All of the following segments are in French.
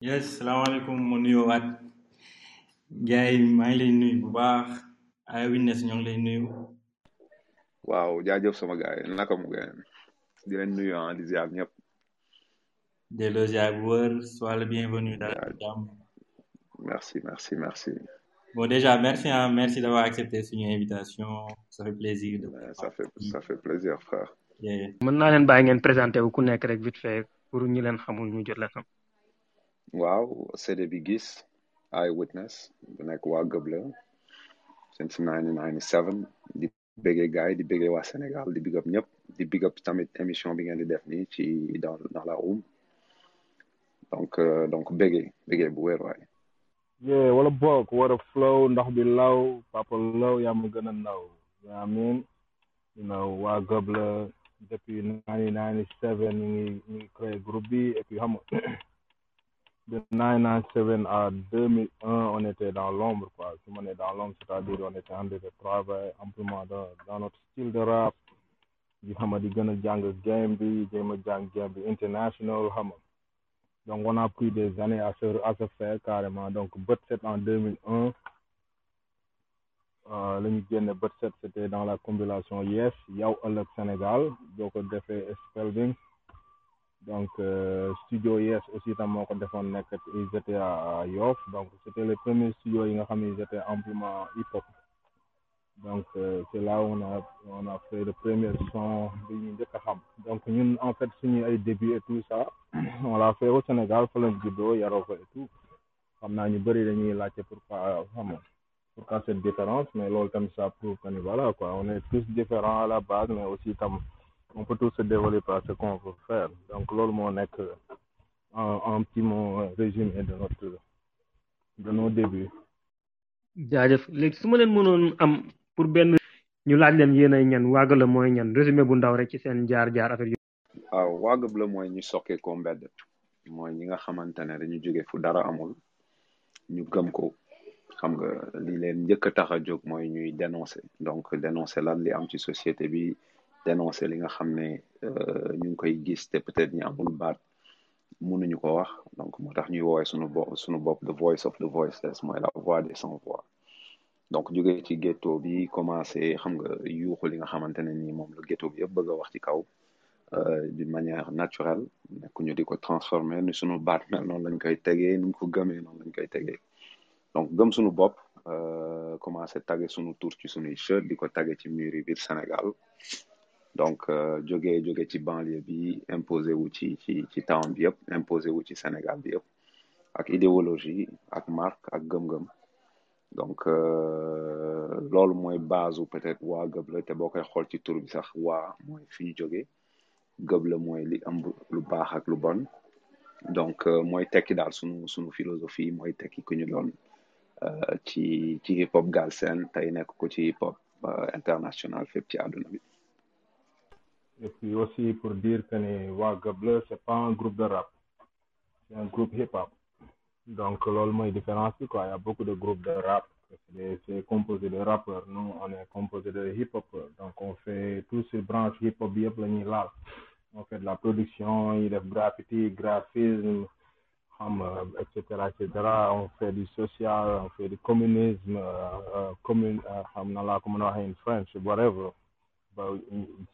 yes salaamaaleykum mu nuyoo waat. Gars yi maa ngi lay nuyu bu baax. Ay witness ñoo ngi lay nuyu. Waaw jaajëf sama gars yi. Naka mu gën di leen nuyu ah di ziar ñëpp. Delloo ziar bu wër sois le bienvenu daal Jaaj- jàmm. Merci merci merci. Bon déjà merci hein, merci d'avoir accepté suñu invitation. Ça fait plaisir de ça fait ça fait plaisir frère. Présenté wu ku nekk rek vite fait pour ñi leen xamul ñu jot leen xam. Waaw CD bi gis eye witness bu nekk waa gëb since 1997 di bëggee gars yi di bëggee waa Sénégal di big up ñëpp di big up tamit émission bi ngeen di dans la room. Donc euh, donc bëggee bëggee bu wér waay. Yeah, wala bokk war a flow ndox bi law papa law yaa ma gën a naw you know waa gëb depuis 1997 ñu ngi créé groupe bi et puis xam de 1997 à 2001 on était dans l'ombre quoi. Si on est dans l'ombre c'est-à-dire on était en train de travailler amplement dans dans notre style de rap. Di xam di gën a jàng game bi jéem a international donc on a pris des années à se faire carrément. Donc set en 2001 euh, la ñu génne c'était dans la compilation Yes yow ëllëg Sénégal. Boo ko defee Spelving donc euh, studio Yes aussi tam ils étaient à Yoff. Donc c'était les premiers studios yi nga ils étaient amplement hip hop donc euh, c'est là on a on a fait le premier son bi ñu donc ñun en fait suñu ay début et tout ça on l'a fait au Sénégal fa lañ juddoo yaroo et tout. Xam naa ñu bëri dañuy laajte pourquoi xam pourquoi cette différence mais loolu tamit ça prouve que voilà quoi. On est tous différents à la base mais aussi tam on peut tous se développer à ce qu'on veut faire. Donc loolu moo nekk un un petit mot résumé de notre de nos débuts. Jaajëf. Léegi su ma leen mënoon am pour benn ñu laaj leen yéen ay ñan waaga la mooy ñan résumé bu ndaw rek ci seen jaar-jaar affaire yi. waaw waa gëb la mooy ñu sokkee ko mbedd. Mooy ñi nga xamante ne dañu jóge fu dara amul ñu gëm ko. Xam nga li leen njëkk a tax a jóg mooy ñuy dénoncer. Donc dénoncer lan li am ci société bi dénoncer li nga xam euh, ñu peut-être ñi amul baat mënuñu donc the voice of the voiceless la voix des sans voix. Donc jógee ci ghetto bi commencé xam nga yuuxu li nga la ghetto bi yëpp bëgg wax ci kaw euh, d'une manière naturelle. Nekk ñu di transformer ni suñu baat mel noonu lañ koy ni ko gëmee noonu lañ koy donc gëm suñu euh, Sénégal donc euh, jógee jóge ci banlieue bi imposé wu ci ci ci town bi yëpp imposé wu ci Sénégal bi yëpp ak idéologie ak marque ak gëm-gëm. Donc euh, loolu mooy base peut-être waa gëb la te boo koy xool ci tur bi sax waa mooy fi ñu jóge gëb la mooy li ëmb lu baax ak lu bon. Donc euh, mooy tekki daal sunu sunu philosophie mooy tekki ku ñu doon ci ci hip hop galsen tey nekk ko ci hip hop international fépp ci àdduna bi et puis aussi pour dire que waa gëb la c'est pas un groupe de rap c'est un groupe hip hop donc différence bi quoi il y a beaucoup de groupes de rap c'est composé de rappeurs nous on est composé de hip hopeurs donc on fait tous ces branches hip hop bi yëpp la ñuy laal. On fait de la production yi def graffiti graphisme xam nga et cetera et cetera. On fait du social on fait du communisme euh, commune xam na laa ko mën a waxee in French whatever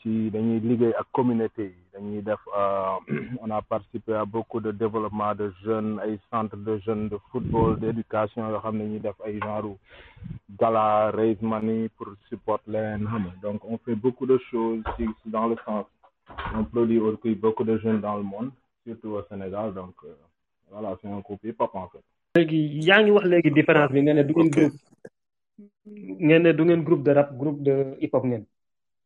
ci dañuy liggéey ak communauté yi dañuy def on a participé à beaucoup de développement de jeunes ay centres de jeunes de football d'éducation yoo xam ne ñuy def ay genre gala raise money pour support leen xam nga. Donc on fait beaucoup de choses ci dans le sens on produit aussi beaucoup de jeunes dans le monde surtout au Sénégal. Donc euh, voilà c'est un groupe hip-hop en fait. Léegi yaa ngi wax léegi différence bi nga ne du ngeen groupe ngeen ne du ngeen groupe de rap groupe de hip hop ngeen.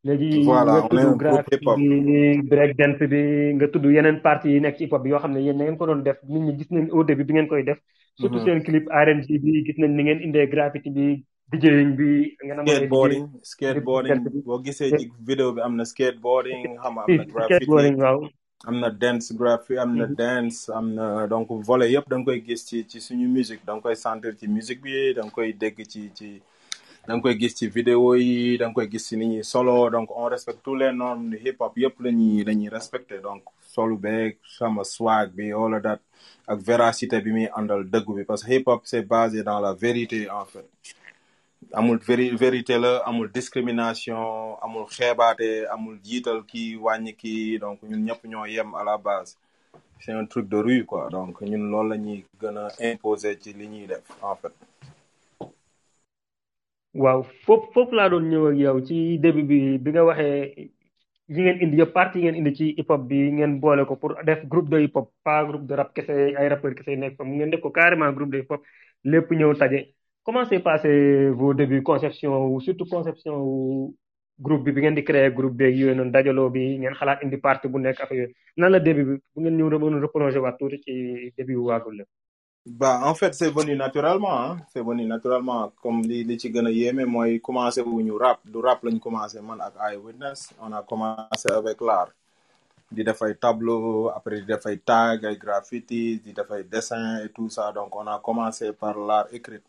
Léegi Voilà, on est un groupe bi break dance bi nga tudd yeneen parties yi nekk ci hip hop bi yoo xam ne yéen na ngeen ko doon def nit ñi gis nañ au début bi ngeen koy def. Surtout Mhm. seen clip RNG bi gis nañ ni ngeen indee graffiti bi DJing bi ngeen amalee DJ skateboarding skateboarding. boo gisee ci vidéo bi am na skateboarding xam nga am na graffiti waaw. am na dance graffiti am na dance am na donc volet yëpp da nga koy gis ci ci suñu musique. Da nga koy sentir ci musique bi da nga koy dégg ci ci da nga koy gis ci vidéo yi da nga koy gis ci ni ñuy solo donc on respecte tous les normes de hip hop yëpp la ñuy la ñuy respecté donc solu beeg sama swag bi all of that ak véracité bi muy àndal dëggu bi parce que hip hop c'est basé dans la vérité en fait. Amul véri vérité la amul discrimination amul xeebaate amul jiital kii wàññi kii donc ñun ñëpp ñoo yem à la base. C'est un truc de rue quoi. Donc ñun loolu la ñuy gën a imposer ci li ñuy def en fait waaw foofu foofu laa doon ñëw ak yow ci début bi bi nga waxee yi ngeen indi yëpp partie yi ngeen indi ci hip hop bi ngeen boole ko pour def groupe de hip hop pas groupe de rap kese ay rappeurs kese nekk fa mu ngeen def ko carrément groupe de hip hop lépp ñëw taje. Comment s'est passé vos débuts conception surtout conception wu groupe bi bi ngeen di créer groupe beeg yooyu noonu dajaloo bi ngeen xalaat indi parti bu nekk affaire yooyu. Nan la début bi bu ngeen ñëw mën reprolongé waat tuuti la bah en fait c'est venu naturellement hein. C'est venu naturellement. Comme li li ci gën a yéeme mooy commencé wu ñu rap. Du rap lañ commencé man ak Eyewitness on a commencé avec l'art. Di def ay après di def ay tag ay graffiti di def ay dessin et tout ça. Donc on a commencé par l'art écrit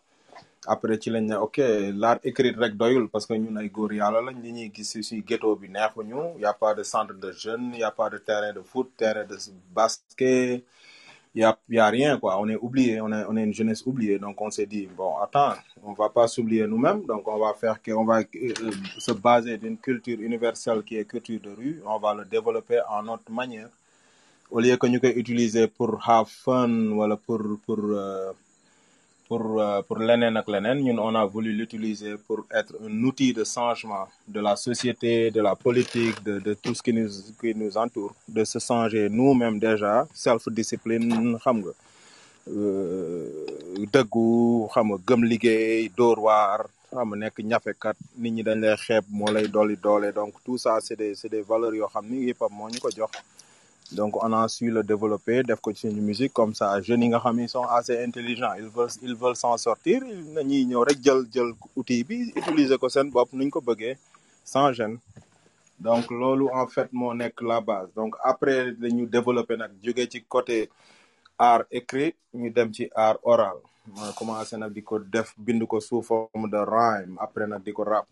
après ci lañ ne ok l'art écrit rek doyul parce que ñun ay góor yàlla lañ. Li ñuy gis si si ghetto bi neexuñu. Y a pas de centre de jeunes y a pas de terrain de foot terrain de basket. Y a y a rien quoi. On est oublié on est une jeunesse oubliée. Donc on s'est dit bon attends on va pas s'oublier nous-mêmes. Donc on va faire que on va euh, se baser d'une culture universelle qui est culture de rue. On va le développer en notre manière. Au lieu que koy utiliser pour have fun wala pour pour euh, pour euh, pour ñun on a voulu l'utiliser pour être un outil de changement de la société de la politique de de tout ce qui nous entoure de se changer nous-mêmes déjà. Self discipline xam nga. Dëggu xam nga gëm liggéey dóor waar xam nga nekk ñafekat nit ñi dañ donc tout ça c'est des valeurs yoo xam donc on a su le développer def ko ci musique comme ça jeunes yi nga xam ni sont assez intelligents ils veulent ils veulent s'en sortir nañuy ñëw rek jël jël outil bi utiliser ko seen bopp nuñ ko bëggee sans gêne. Donc loolu en fait moo nekk la base. Donc après dañu développer nag jóge ci côté art écrit ñu dem ci art oral. Ma commencé nag di ko def bind ko sous forme de rhyme après nag di ko rap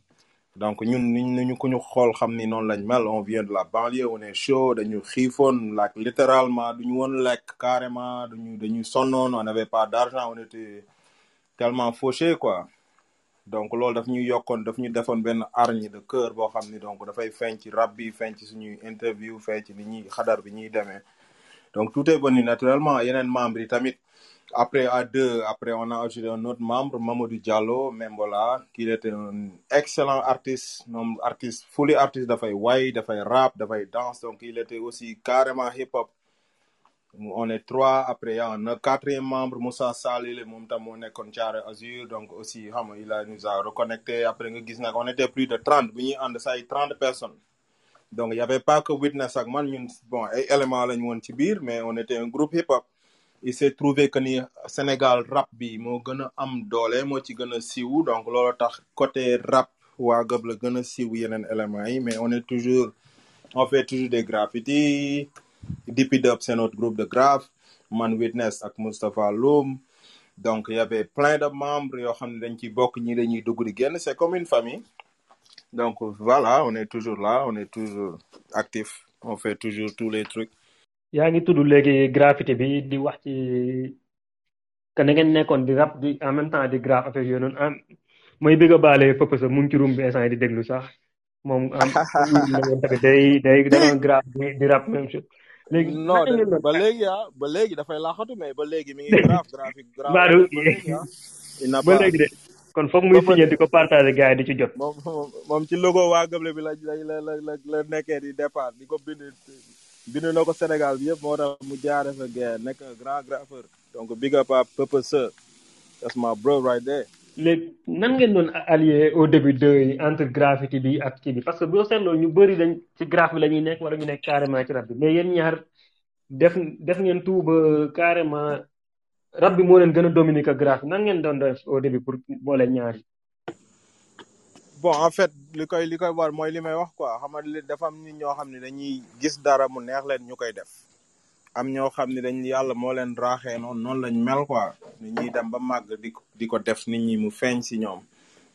donc ñun niñ ñu ko ñu xool xam ni noonu lañ mel. On vient de la banlieue on est chaud dañu xiifoon like littéralement duñu woon lekk carrément dañu dañu sonnoon on n'avait pas d'argent on était tellement fauché quoi. Donc loolu daf ñu yokkoon daf ñu defoon benn hargne de cœur boo xam ni donc dafay feeñ ci rap bi interview feeñ ci ni ñuy xadar bi ñuy demee. Donc tout est venu naturellement. Yeneen membres tamit après à deux après on a ajouté un autre membre Mamadou Diallo Membola qui était un excellent artiste moom artiste fully artiste dafay way dafay rap dafay danse donc il était aussi carrément hip hop on est trois après y a un quatrième membre Moussa tam moo nekkoon Thiaré Azur donc aussi il a nous a reconnecté. Après on était plus de trente bi ñuy ànd say trente personnes. Donc y avait pas que Witness ak man ñun bon ci biir mais on était un groupe hip hop il s'est trouvé que ni Sénégal rap bi moo gën a am doole moo ci gën a siiw donc loolu tax côté rap waa gëb la gën a siiw yeneen éléments yi mais on est toujours on fait toujours des graffitis. Dippy Dub c'est notre groupe de graphe man Witness ak Moustapha Loum. Donc y avait plein de membres yoo xam ne dañ ci bokk ñi dañuy dugg di génn c'est comme une famille. Donc voilà on est toujours là on est toujours actif on fait toujours tous les trucs yaa ngi tudd léegi graffiti bi di wax ci que na ngeen nekkoon di rap di en même temps di graphe affaire yooyu noonu am mooy bëgg a baale pëpp sa mu ngi ci room bi instant di déglu sax. Moom am tamit day day da doon graphe di di rap même chose. Léegi non de ba léegi ah ba léegi dafay laxatu mais ba léegi mi ngi graphe graphique Mbadou ba léegi ah. Ba léegi de kon foog muy signé di ko partager gars yi di ci jot. Moom moom moom ci logo waa Gëble bi la la la la la nekkee di départ di ko bind bind na ko Sénégal bi moo tax mu jaare fa gars nekk grand graffeur donc big up à Papa Sir that's my bro right there. Léegi nan ngeen au début de entre graffiti bi ak kii bi? Parce que boo seetloo ñu bëri dañ ci graphe bi la ñuy nekk wala ñu nekk carrément ci rap bi. Mais yéen ñaar def def ngeen tout ba carrément rap bi moo leen gën a dominer que graphe. Nan ngeen doon def au début pour boole ñaar yi? Bon en fait li koy li koy war mooy li may wax quoi. Xam nga dafa am nit ñoo xam ne dañuy gis dara mu neex leen ñu koy def. Am ñoo xam ne dañ yàlla moo leen raaxee noonu noonu lañ mel quoi. Nit ñuy dem ba màgg di di ko def nit ñi mu feeñ si ñoom.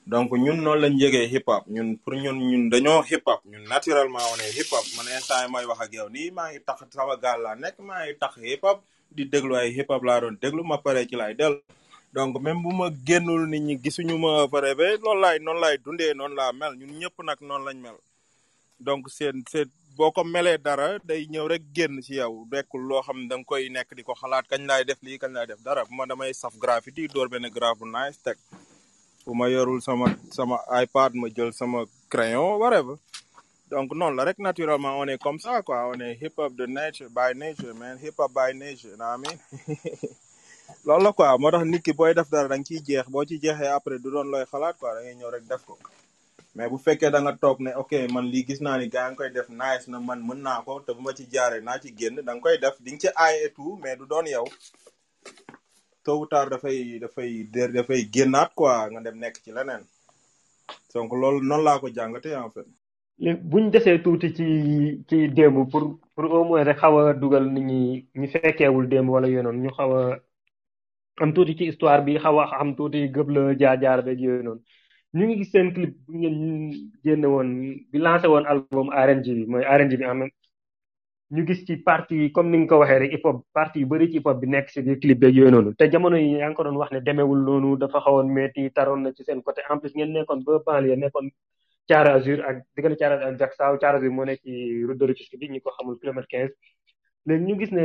Donc ñun noonu lañ yëgee hip hop ñun pour ñun ñun dañoo hip hop ñun naturellement est hip hop man instant yi may wax ak yow nii maa ngi tax sama gaal laa nekk maa ngi tax hip hop di déglu ay hip hop laa doon déglu ma pare ci laay dellu. Donc même bu ma génnul nit ñi gisuñu ma pare ba loolu laay noonu laay dundee noonu laa mel. Ñun ñëpp nag noonu lañ mel. Donc seen seen boo ko melee dara day ñëw rek génn ci yow. Dekkul loo xam ne da koy nekk di ko xalaat kañ laay def lii kañ laay def dara. Bu ma damay saf graffiti door benn graphe bu nice teg. Bu ma yorul sama sama iPad ma jël sama crayon whatever. Donc noonu la rek naturellement on est comme ça quoi. On hip hop de nature by nature hip hop by nature know I loolu la quoi moo tax nit ki booy def dara da nga ciy jeex boo ci jeexee après du doon looy xalaat quoi da ngay ñëw rek def ko. mais bu fekkee da nga toog ne ok man lii gis naa ni gaa ngi koy def nice na man mën naa ko te bu ma ci jaaree naa ci génn da nga koy def di nga ci aay mais du doon yow. tôt ou tard dafay dafay dafay génnaat quoi nga dem nekk ci leneen. donc loolu noonu laa ko jàngatee en fait. léegi buñ desee tuuti ci ci démb pour pour au moins rek xaw a dugal nit ñi ñu démb wala yooyu noonu ñu xaw am tuuti ci histoire bi xaw a xam tuuti gëb la jaar-jaar beeg yooyu ñu ngi seen clip bi ngeen génne woon bi lancé woon album RNG bi mooy R&B bi même ñu gis ci parti comme ni nga ko waxee rek hip hop parti yu bëri ci hip hop bi nekk si biir clip beeg yooyu noonu. Te jamono yi yaa ngi ko doon wax ne demeewul noonu dafa xawoon metti taroon na ci seen côté. En plus ngeen nekkoon ba banlieue nekkoon Thiara Azur ak diggante Thiara Azur ak Jaksaaw Thiara Azur moo nekk ci route de Rufisque bi ñu ko xamul kilomètre quinze. Léegi ñu gis ne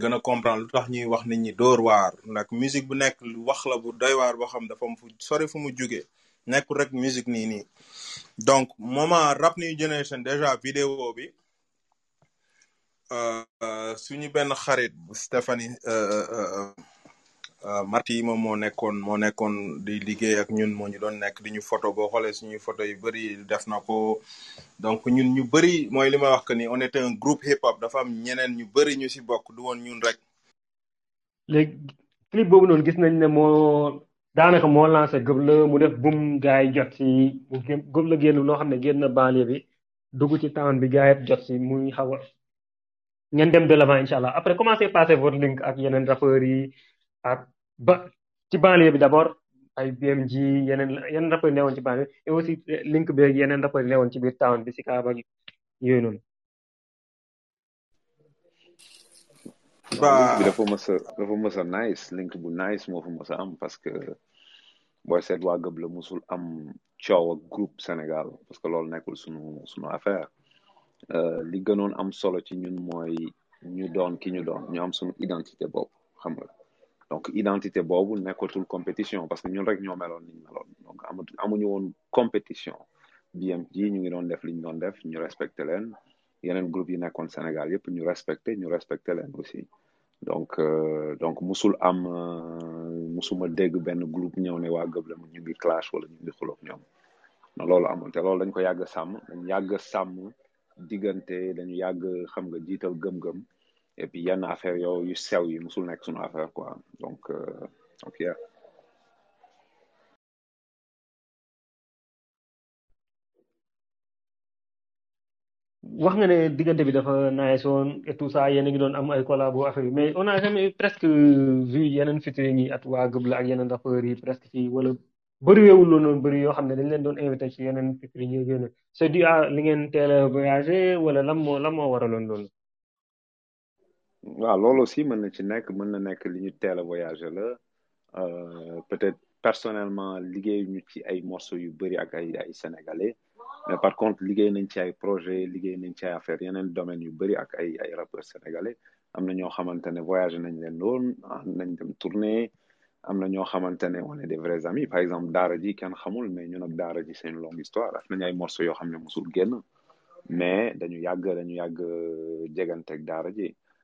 gën a comprendre lu tax ñuy musique bu la bu doy waar boo xam musique donc moment rap generation déjà vidéo bi euh, euh, suñu benn xarit euh, euh, euh, moom moo nekkoon moo nekkoon di liggéey ak ñun moo ñu doon nekk di ñu photo. Boo xoolee suñuy photo yu bëri def na ko. Donc ñun ñu bëri mooy li may wax que ni on était un groupe hip hop dafa am ñeneen ñu bëri ñu si bokk du woon ñun rek. Léegi clip boobu noonu gis nañ ne moo daanaka moo lancé gëb la mu def bum gars yi jot si mu gëb la génn loo xam ne génn banlieue bi dugg ci town bi gars yi jot si muy xaw a ngeen dem de l'avant incha allah. Après comment s'est passé link ak yeneen rappeurs yi? Ak ba ci banlieue bi d'abord ay BMG yeneen yeneen rappeurs yi newoon ci banlieue et aussi link bi yeneen rappeurs yi newoon ci biir town bi si Kaaba gi yooyu noonu. Ba dafa mës a dafa mës a nice link bu nice moo fa mës a am parce que booy seet waa gëb la musul am coow ak groupe Sénégal parce que loolu nekkul sunu sunu affaire. Euh, li gënoon am solo ci ñun mooy ñu doon ki ñu doon ñu am suñu identité bopp xam nga. Donc identité boobu nekkatul compétition parce que ñun rek ñoo meloon ñu meloon. Donc amatu amuñu woon compétition. BMG ñu ngi doon def li ñu doon def ñu respecté leen. Yeneen groupe yi nekkoon Sénégal yëpp ñu respecté ñu respecté leen aussi. Donc euh, donc musul am euh, musuma dégg benn groupe ñëw ne waa gëb la ñu ngi clash wala ñu ngi xuloog ñoom. Non loolu amul te loolu dañ ko yàgg sàmm. Dañ yàgg sàmm diggante dañu yàgg xam nga jiital gëm-gëm. Et puis yenn affaire yow yu sew yi musul nekk sunu affaire quoi. Donc donc yeah. wax nga ne diggante bi dafa nice woon et tout ça yéen a ngi doon am ay collabo affaire yi mais on jamais presque vu yeneen featuring yi at waa gëb la ak yeneen rappeurs yi presque fii wala bëriweewul loolu noonu yoo xam ne dañ leen doon invité ci yeneen featuring yi c'est dû à li ngeen teel a wala lan moo lan moo waraloon loolu? Waaw loolu aussi mën na ci euh, peut-être personnellement liggéey ñu ci ay morceaux yu bëri sénégalais. Mais par contre liggéey nañ ci ay projet liggéey nañ ci ay affaire yeneen domaines yu bëri ak ay ay rappeurs sénégalais. Am ne voyagé nañ leen loon nañ dem tournée am na ñoo on des vrais amis. Par exemple Daara ji kenn xamul mais c'est une longue histoire. Mais dañu yàgg dañu yàgg jeganteeg Daara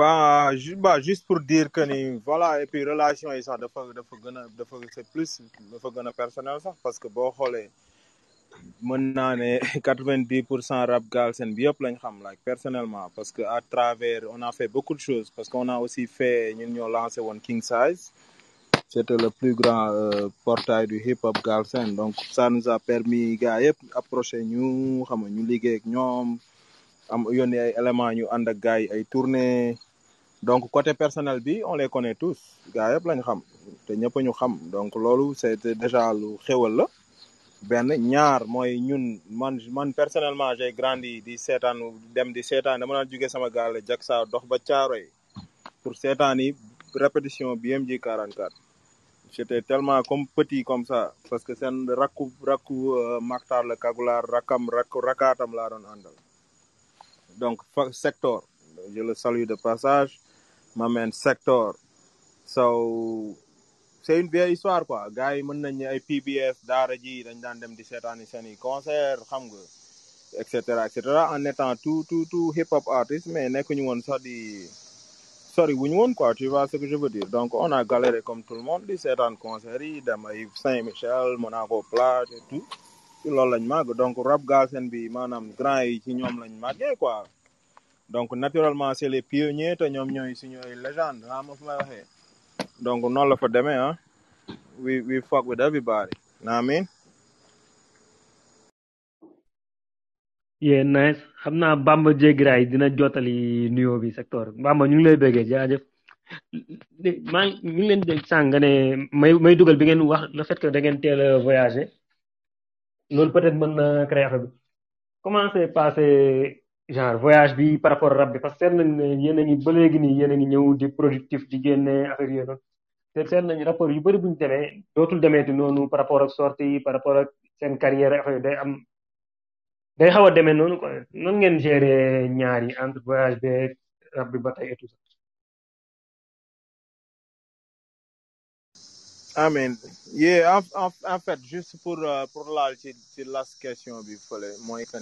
pas ju bah juste pour dire que ni voilà et puis relation yi sax dafa c'est plus personnel parce que boo xoolee mën naa ne rap galsen bi yëpp lañ xam like personnellement parce que à travers on a fait beaucoup de choses parce qu'on a aussi fait ñun ñoo lancé woon King Size c'était le plus grand euh, portail du hip hop galsen donc ça nous a permis gars approché ñu xam ñu liggéey ak ñoom am yónni ay éléments ñu ànd ak gars donc côté personnel bi on les connaît tous. Gars yëpp lañ xam te ñëpp ñu xam. Donc loolu c'était déjà lu xéwal la. Benn ñaar mooy ñun man man personnellement j'ai grandi di seetaan dem di seetaan. Dama daan jóge sama gaale jak saa dox ba caaroy pour seetaan yi répétition BMG 44 j'étais tellement comme petit comme ça parce que seen rakku rakku euh, Maktar la Kagulaar rakam rakku rakaatam laa doon àndal. Donc secteur je le salue de passage m'amène sector. So c'est une vieille histoire quoi. Gars yi mën nañ ne ay PBS daara ji dañ daan dem di seetaani seeni concert xam nga et cetera et cetera en étant tout tout tout hip hop artiste mais nekkuñu woon sax di sori wuñu woon quoi tu vois ce que je veux dire. Donc on a comme tout le monde di seetaan concert yi dem ay Saint-Michel Monaco Plage et tout. Ci loolu lañ màgg. Donc rap galsen bi maanaam grand yi ci ñoom lañ màggee quoi. Donc naturellement c'est les pionniers te ñoom ñooy suñu ay légende ah ma fu may waxee. Donc noonu la fa demee ah we we fuck with everybody. Naa miin yee nice. Xam naa Bamba Jégraay dina jottali nuyoo bi secteur. Bamba ñu ngi lay bëggee jaajëf. Maa ñu leen dégg sànq may may dugal bi ngeen wax le fait que da ngeen teel a voyager. Loolu peut-être mën na créer affaire bi. Comment passé genre voyage bi par rapport rap bi parce que seet nañ ne yéen a ngi ba léegi nii yéen a ngi ñëw di productif di génne affaire yooyu noonu. Te seet nañ rapport yu bëri bu ñu demee dootul demeeti noonu par rapport ak sortie par rapport ak seen carrière day am day xaw a demee noonu quoi. Nan ngeen gérer ñaar yi entre voyage beeg rap bi ba tey et tout en en fait juste pour euh, pour laal ci ci last question bi fële mooy que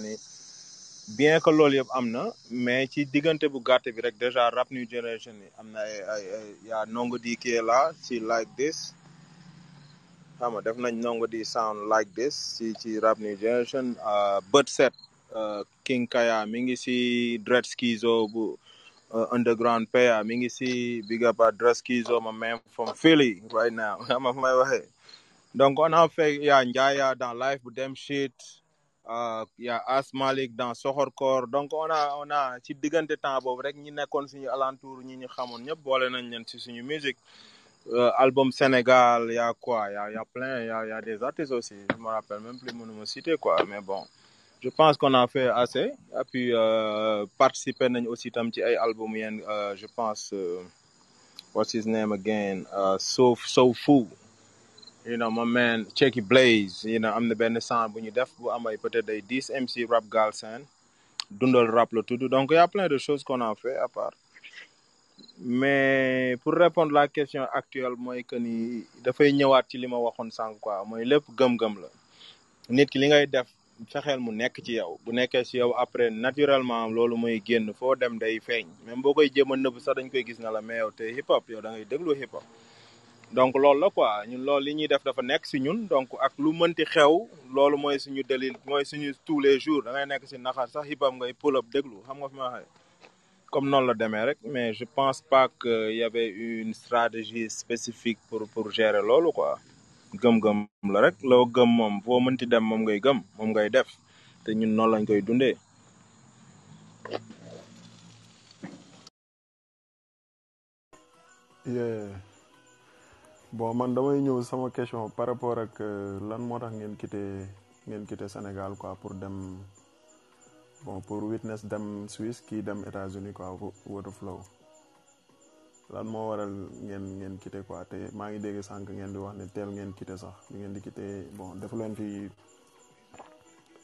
bien que loolu yëpp am na mais ci diggante bu gàtt bi rek déjà rap new generation yi am na ay nongo di qui est là ci like this. Xam nga def nañ Ndongo di sound like this ci ci rap new generation uh, bët set uh, King Kaya mi ngi si Dread Skizo bu uh, underground paya mi ngi si big up Dread Skizo my man from Philly right now. Donc on a fait yaa Njaaya dans live bu dem shit. Uh, yaa As Malik dans Soxorkoor donc on a on a ci diggante temps boobu rek ñi nekkoon suñu alentour ñi ñu xamoon ñëpp boole nañ leen ci musique. Euh, album Sénégal y a quoi? Y a y a plein y a y a des artistes aussi. Je me rappelle même plus mënuma citer quoi mais bon. Je pense qu'on a fait assez. Et puis euh, participer aussi tam ci ay album euh, je pense euh, what's his name again? Uh, so so fu you know my man Checky Blaze you know am na benn sound bu ñu def bu amay peut-être ay 10 MC rap galsen. Dundal rap la tudd. Donc y a plein de choses qu'on a fait à mais pour répondre la question actuelle mooy que ni dafay ñëwaat ci li ma waxoon sànq quoi. Mooy lépp gëm-gëm la. Nit ki li ngay def fexeel mu nekk ci yow. Bu nekkee ci yow après naturellement loolu mooy génn. Foo dem day feeñ. Même boo koy jéem a nëbb sax dañ koy gis na la mais yow te hip hop yow da ngay déglu hip donc loolu la quoi. Ñun loolu li ñuy def dafa nekk donc ak lu tous les jours. Pull up comme noonu la demee mais je pense pas que y avait une stratégie spécifique pour gérer loolu quoi. Gëm-gëm la rek. Loo gëm moom foo mënti def. Yeah bon man damay ñëw sama question par rapport ak euh, lan moo tax ngeen quitté ngeen quitté Sénégal quoi pour dem bon pour witness dem Suisse kii dem États-Unis quoi Waterflow lan moo waral ngeen ngeen quitté quoi? Te maa ngi dégg sànq ngeen di wax ne teel ngeen quitté sax bi ngeen di quitté bon defu leen fi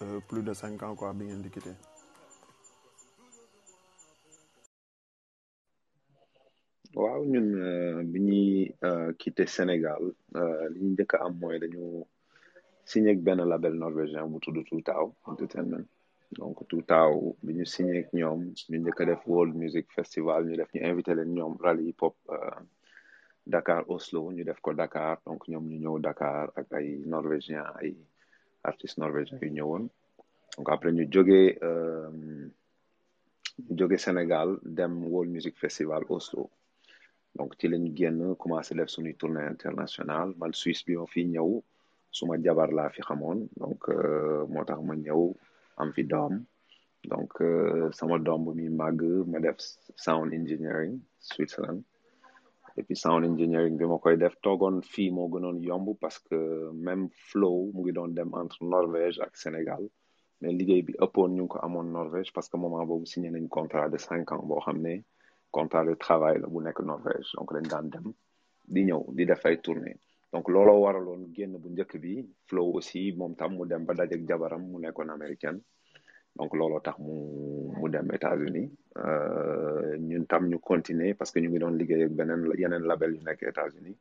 euh, plus de cinq ans quoi bi ngeen di quitté. Waaw ñun euh, bi ñuy euh, quitté Sénégal euh, li ñu njëkk a am mooy dañu signé ak benn label norvégien bu tudd Two Taw Entertainment. Donc Two Taw bi ñu signé ak ñoom ñu njëkk a def World Music Festival ñu def ñu invité leen ñoom rallye hip hop Dakar Oslo ñu def ko Dakar. Donc ñoom ñu ñëw Dakar ak ay norvégien ay artistes norvégiens yu ñëwoon. Donc après ñu jógee ñu jógee Sénégal dem World Music Festival Oslo donc ci lañ génn commencé def suñuy tournée internationale. Man Suisse bi ma fi ñëw suma jabar laa fi xamoon. Donc euh, moo tax ma ñëw am fi doom. Donc euh, sama doom bu mi màgg ma def sound engineering Switzerland. Et puis sound engineering bi ma koy def toogoon fii moo gënoon yomb parce que même flow mu ngi doon dem entre Norvège ak Sénégal. Mais liggéey bi ëppoon ñu ko amoon Norvège parce que moment boobu signé nañ contrat de cinq ans boo xam ne contrat de travail la bu nekk Norvège donc dañ daan dem di ñëw di def ay donc looloo waraloon génn bu njëkk bi flow aussi moom tam mu dem ba dajeek jabaram mu nekkoon américaine. Donc looloo tax mu mu dem États-Unis. Euh, ñun tam ñu continuer parce que ñu ngi doon liggéey ak beneen yeneen label yu nekk États-Unis.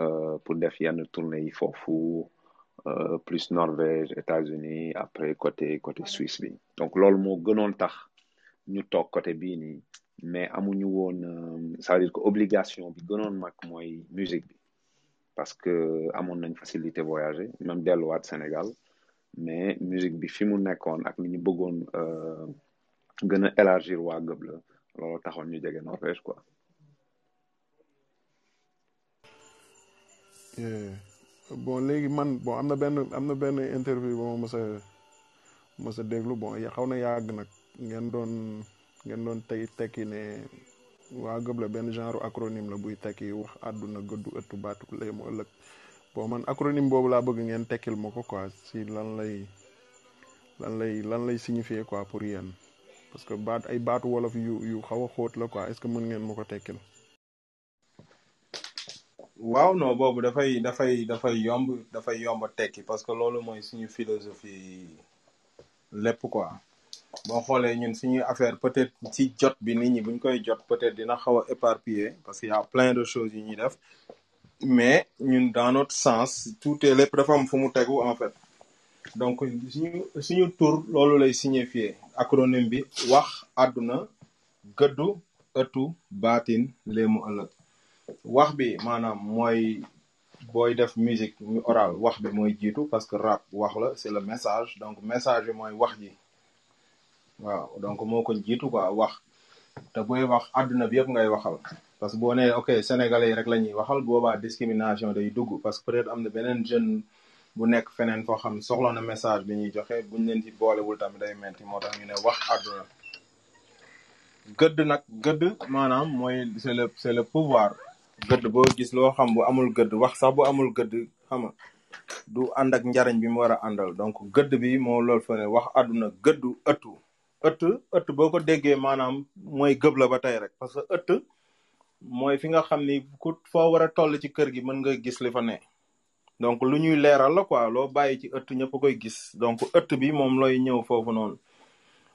Euh, pour def yenn tournée yi foofu euh, plus Norvège États-Unis après côté côté Suisse bi. Donc loolu moo gënoon tax ñu toog côté bii mais amuñu euh, ça veut dire obligation bi gënoon mag musique bi. Parce que amoon nañ facilité voyager même delluwaat Sénégal. Mais musique bi fi mu nekkoon ak li ñu bëggoon euh, élargir la loolu taxoon ñu jege Norvège quoi. Bon léegi man bon am na benn am interview ba ma mës a a déglu ngeen doon tey tekki ne waa gëb la benn genre acronyme la buy tekki wax àdduna gëddu ëttu baatu lay mu ëllëg. Bon man acronyme boobu laa bëgg ngeen tekkil ma ko quoi si lan lay lan lay lan lay signifier quoi pour yéen. Parce que baat ay baatu wolof yu yu xaw a xóot la quoi. Est-ce que mën ngeen ma ko tekkil? Waaw non boobu dafay dafay dafay yomb dafay yomb tekki parce que loolu mooy suñu philosophie lépp quoi. Boo xoolee ñun suñuy affaire peut-être ci jot bi nit ñi buñ koy jot peut-être dina xaw a éparpillé parce qu'il y a plein de choses yu ñuy def. Mais ñun dans notre sens tout est lépp dafa am fu mu tegu en fait. Donc suñu suñu tur loolu lay signifier. Acronyme bi wax àdduna gëddu ëttu baatin léemu ëllëg. Wax bi maanaam mooy booy def musique ñu oral. Wax bi mooy jiitu parce que rap wax la c'est le message. Donc message bi mooy wax ji waaw donc moo ko jiitu quoi wax. Te booy wax àdduna bi yëpp ngay waxal. Parce que boo nee ok sénégalais yi rek la ñuy waxal boobaa discrimination day dugg. Parce que peut-être am na beneen jeune bu nekk feneen foo xam soxla na message bi ñuy joxe buñ leen ci boolewul tamit day metti moo tax ñu ne wax àdduna gëdd nag gëdd maanaam mooy c'est le le pouvoir. Gëdd boo gis loo xam bu amul gëdd wax sax bu amul gëdd xam du ànd ak njariñ bi mu war a àndal. Donc gëdd bi moo loolu fa wax àdduna gëddu ëttu. Ëtt ëtt boo ko déggee maanaam mooy gëb la ba tey rek. Parce que ëtt mooy fi nga xam ni ku foo war a toll ci kër gi mën nga gis li fa ne. Donc lu ñuy leeral la quoi loo bàyyi ci ëtt ñëpp koy gis. Donc ëtt bi moom looy ñëw foofu noonu.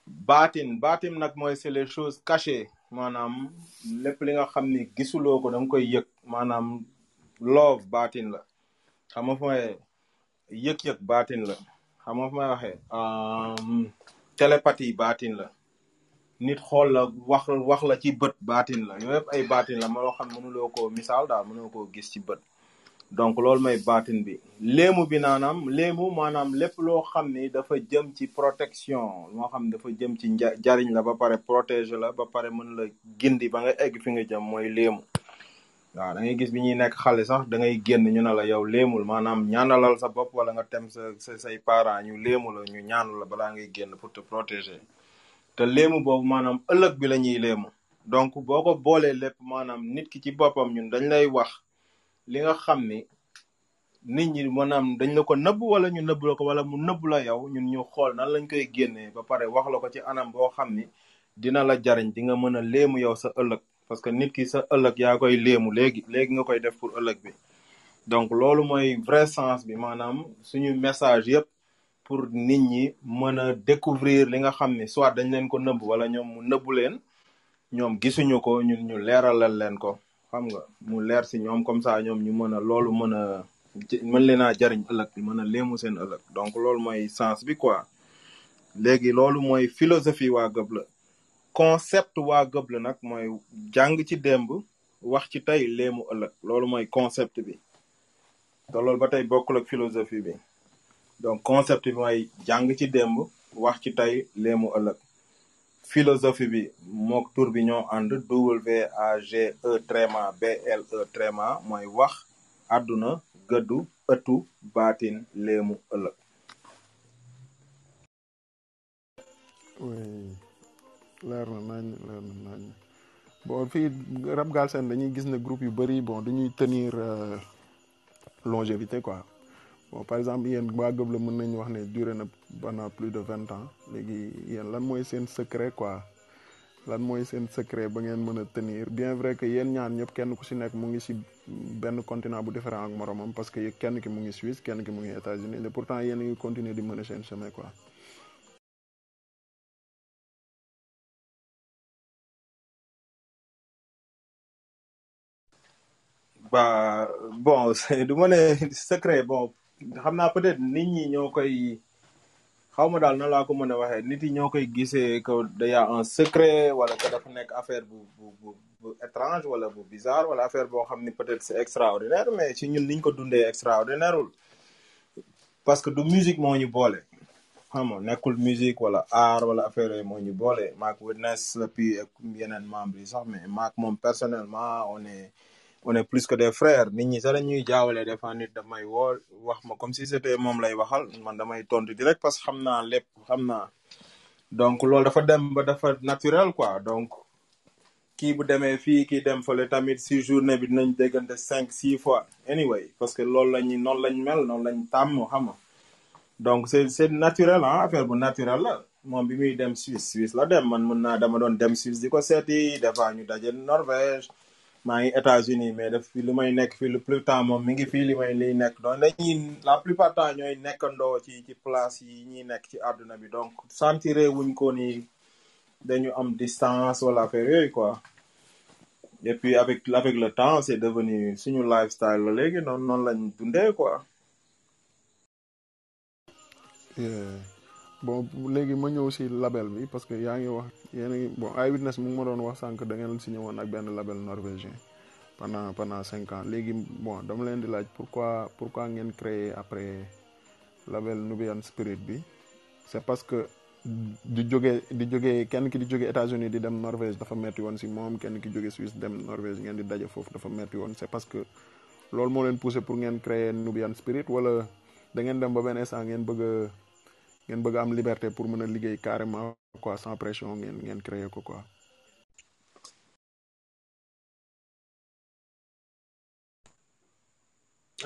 Baatin baatin nag mooy c'est les choses cachées. Maanaam lépp li nga xam ni gisuloo ko da nga koy yëg. Maanaam love baatin la. Xam nga fu may yëg-yëg baatin la. Xam nga fu may waxee? Um, télépathie baatin la. Nit xool la wax wax la ci bët baatin la. Yooyu yëpp ay baatin la ma loo xam mënuloo koo misaal daal mënuloo koo gis ci bët. Donc loolu may baatin bi. Léemu bi naanaam léemu maanaam lépp loo xam ni dafa jëm ci protection moo xam dafa jëm ci njariñ jariñ la ba pare protéger la ba pare mën la gindi ba nga egg fi nga jëm mooy léemu. Waaw da ngay gis bi ñuy nekk xale sax da ngay génn ñu ne la yow léemul maanaam ñaanalal sa bopp wala nga tem sa sa say parents ñu léemu la ñu ñaanu la balaa ngay génn pour te protéger. Te léemu boobu maanaam ëllëg bi la ñuy léemu. Donc boo ko boolee lépp maanaam nit ki ci boppam ñun dañ lay wax li nga xam ni nit ñi maanaam dañ la ko nëbb wala ñu nëbb la ko wala mu nëbb la yow ñun ñu xool nan lañ koy génnee ba pare wax la ko ci anam boo xam ni dina la jariñ di nga mën a léemu yow sa ëllëg. Parce que nit ki sa ëllëg yaa koy léemu léegi léegi nga koy def pour ëllëg bi. Donc loolu mooy vrai sens bi maanaam suñu message yëpp pour nit ñi mën a découvrir li nga xam ni soit dañ leen ko nëbb wala ñoom mu nëbbu leen ñoom gisuñu ko ñun ñu leeralal leen ko. Xam nga mu leer si ñoom comme ça ñoom ñu mën a loolu mën a mën leen a jariñ ëllëg mën a léemu seen ëllëg. Donc loolu mooy sens bi quoi. Léegi loolu mooy philosophie waa gëb la. Concept waa gëb la nag mooy jàng ci démb wax ci tey léemu ëllëg. Loolu mooy concept bi. Te loolu ba tey bokkul ak philosophie bi. Donc concept bi mooy jàng ci démb wax ci tey léemu ëllëg. Philosophie bi mook tur bi ñoo ànd W A G E tréma BLE tréma mooy wax àdduna gëddu ëttu baatin léemu ëllëg. Leer na nañ leer na bon fii dañuy gis ne groupe yu euh, longévité quoi. Bon par exemple yéen waa gëb la mën nañu wax ne duré pendant plus de vingt ans. Léegi yéen lan mooy secret quoi? Lan secret ba ngeen mën tenir? Bien vrai que yéen ñaan ñëpp kenn ku si nekk mu ngi si benn continent parce que kenn ki mu Suisse kenn États-Unis pourtant yéen a ngi continuer di chemin quoi ba bon c'est- du ma ne secret bon xam naa peut-être nit ñi ñoo koy xaw ma daal na laa ko mën a waxee nit yi ñoo koy que day a un secret wala que dafa nekk affaire bu bu bu étrange wala bu bizarre wala affaire boo xam ni peut-être c'est extraordinaire mais si ñun niñ ko dundee extraordinaireul. Parce que du musique moo ñu boole. Xam nga musique wala art wala affaire yooyu moo ñu boole. Maak Witness la puis ak yeneen membres sax mais maak moom personnellement on est on plus que des frères. Nit ñi sax dañuy jaawale des fois nit damay woo wax ma comme si c'était moom lay waxal man damay tontu direct parce que xam naa lépp xam naa. Donc loolu dafa dem ba dafa naturel quoi. Donc kii bu demee fii kii dem fale tamit si journée bi dinañ déggante cinq six fois. Anyway parce que loolu la ñuy noonu lañ mel noonu lañ tàmm xam nga. Donc c'est c'est naturel ah affaire bu naturel moom bi muy dem Suisse Suisse la dem. Man mën naa dama doon dem Suisse di ko seeti des fois ñu daje Norvège maa ngi États-Unis mais daf fi lu may nekk fii le plus temps moom mi ngi fii li may liy nekk. Donc dañuy la plupart temps ñooy nekkandoo ci place yi ñuy nekk ci àdduna bi. Donc sentiré wuñ ko ni dañu am distance wala affaire yooyu quoi. Et avec avec le temps c'est devenu suñu lifestyle la léegi noonu noonu lañ dundee quoi. Yeah. Bon léegi ma ñëw si label bi parce que yaa ngi wax ngi bon Eyewitness mu ngi ma doon wax sànq da ngeen signé woon ak benn label norvégien pendant pendant cinq ans. Léegi bon dama leen di laaj pourquoi pourquoi ngeen créer après label Nubian Spirit bi? C'est parce que di jógee di jógee kenn ki di jógee États-Unis di dem Norvège dafa metti woon si moom kenn ki jógee Suisse dem Norvège ngeen di daje foofu dafa metti woon. C'est parce que loolu moo leen poussé pour ngeen créer Nubian Spirit wala da ngeen dem ba benn instant ngeen bëgg ngeen bëgg am liberté pour mën a liggéey carrément quoi sans pression ngeen ngeen créer ko quoi.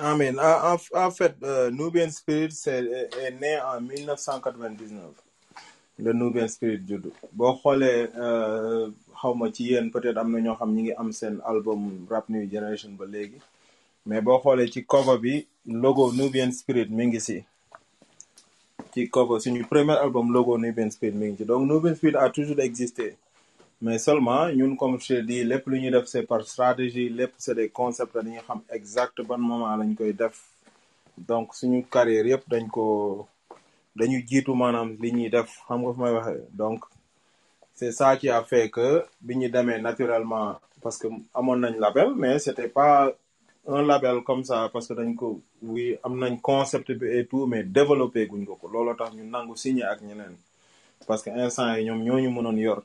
Amen. En, en- fait, euh, Nubian Spirit est, est né en 1999. Le Nubian Spirit juddu boo xoolee euh, xawma ci yéen peut-être am na ñoo xam ñi ngi am seen album Rap New Generation ba léegi mais boo xoolee ci cover bi logo Nubian Spirit mi ngi si ci cover. Suñu premier album logo Nubian Spirit mi ngi ci. Donc Nubian Spirit a toujours existé. Mais seulement ñun comme je te dis lépp lu ñuy def c'est par stratégie lépp c'est des concepts dañuy xam exact ban moment lañ koy def. Donc suñu carrière yëpp dañ ko dañu jiitu maanaam li ñuy def. Xam nga fu may waxee? Donc c'est ça qui a fait que bi ñu naturellement parce que amoon nañ label mais c'était pas un label comme ça parce que dañ ko oui am nañ concept bi et tout mais développé guñ ko ko. Looloo tax ñu nangu signé ak ñeneen. Parce que instant yi ñoom ñooñu mënoon yor.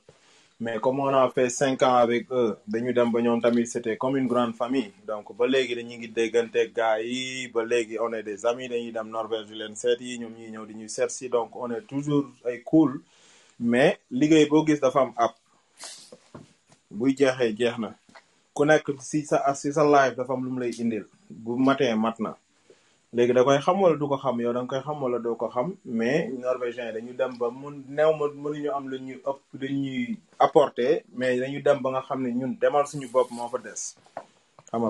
Mais comme on a fait cinq ans avec eux dañu dem ba ñoom tamit c'était comme une grande famille. Donc ba léegi dañu ngi déggante gars yi ba léegi on est des amis dañuy dem Norvège di leen seet yi ñoom ñuy ñëw di ñu seet si. Donc on est toujours ay cool. Mais liggéey boo gis dafa am app. Buy jeexee jeex na ku nekk si sa si sa live dafa am lu mu lay indil. Bu matee mat na. Léegi da koy xam wala du ko xam? Yow da nga koy xam wala doo ko xam mais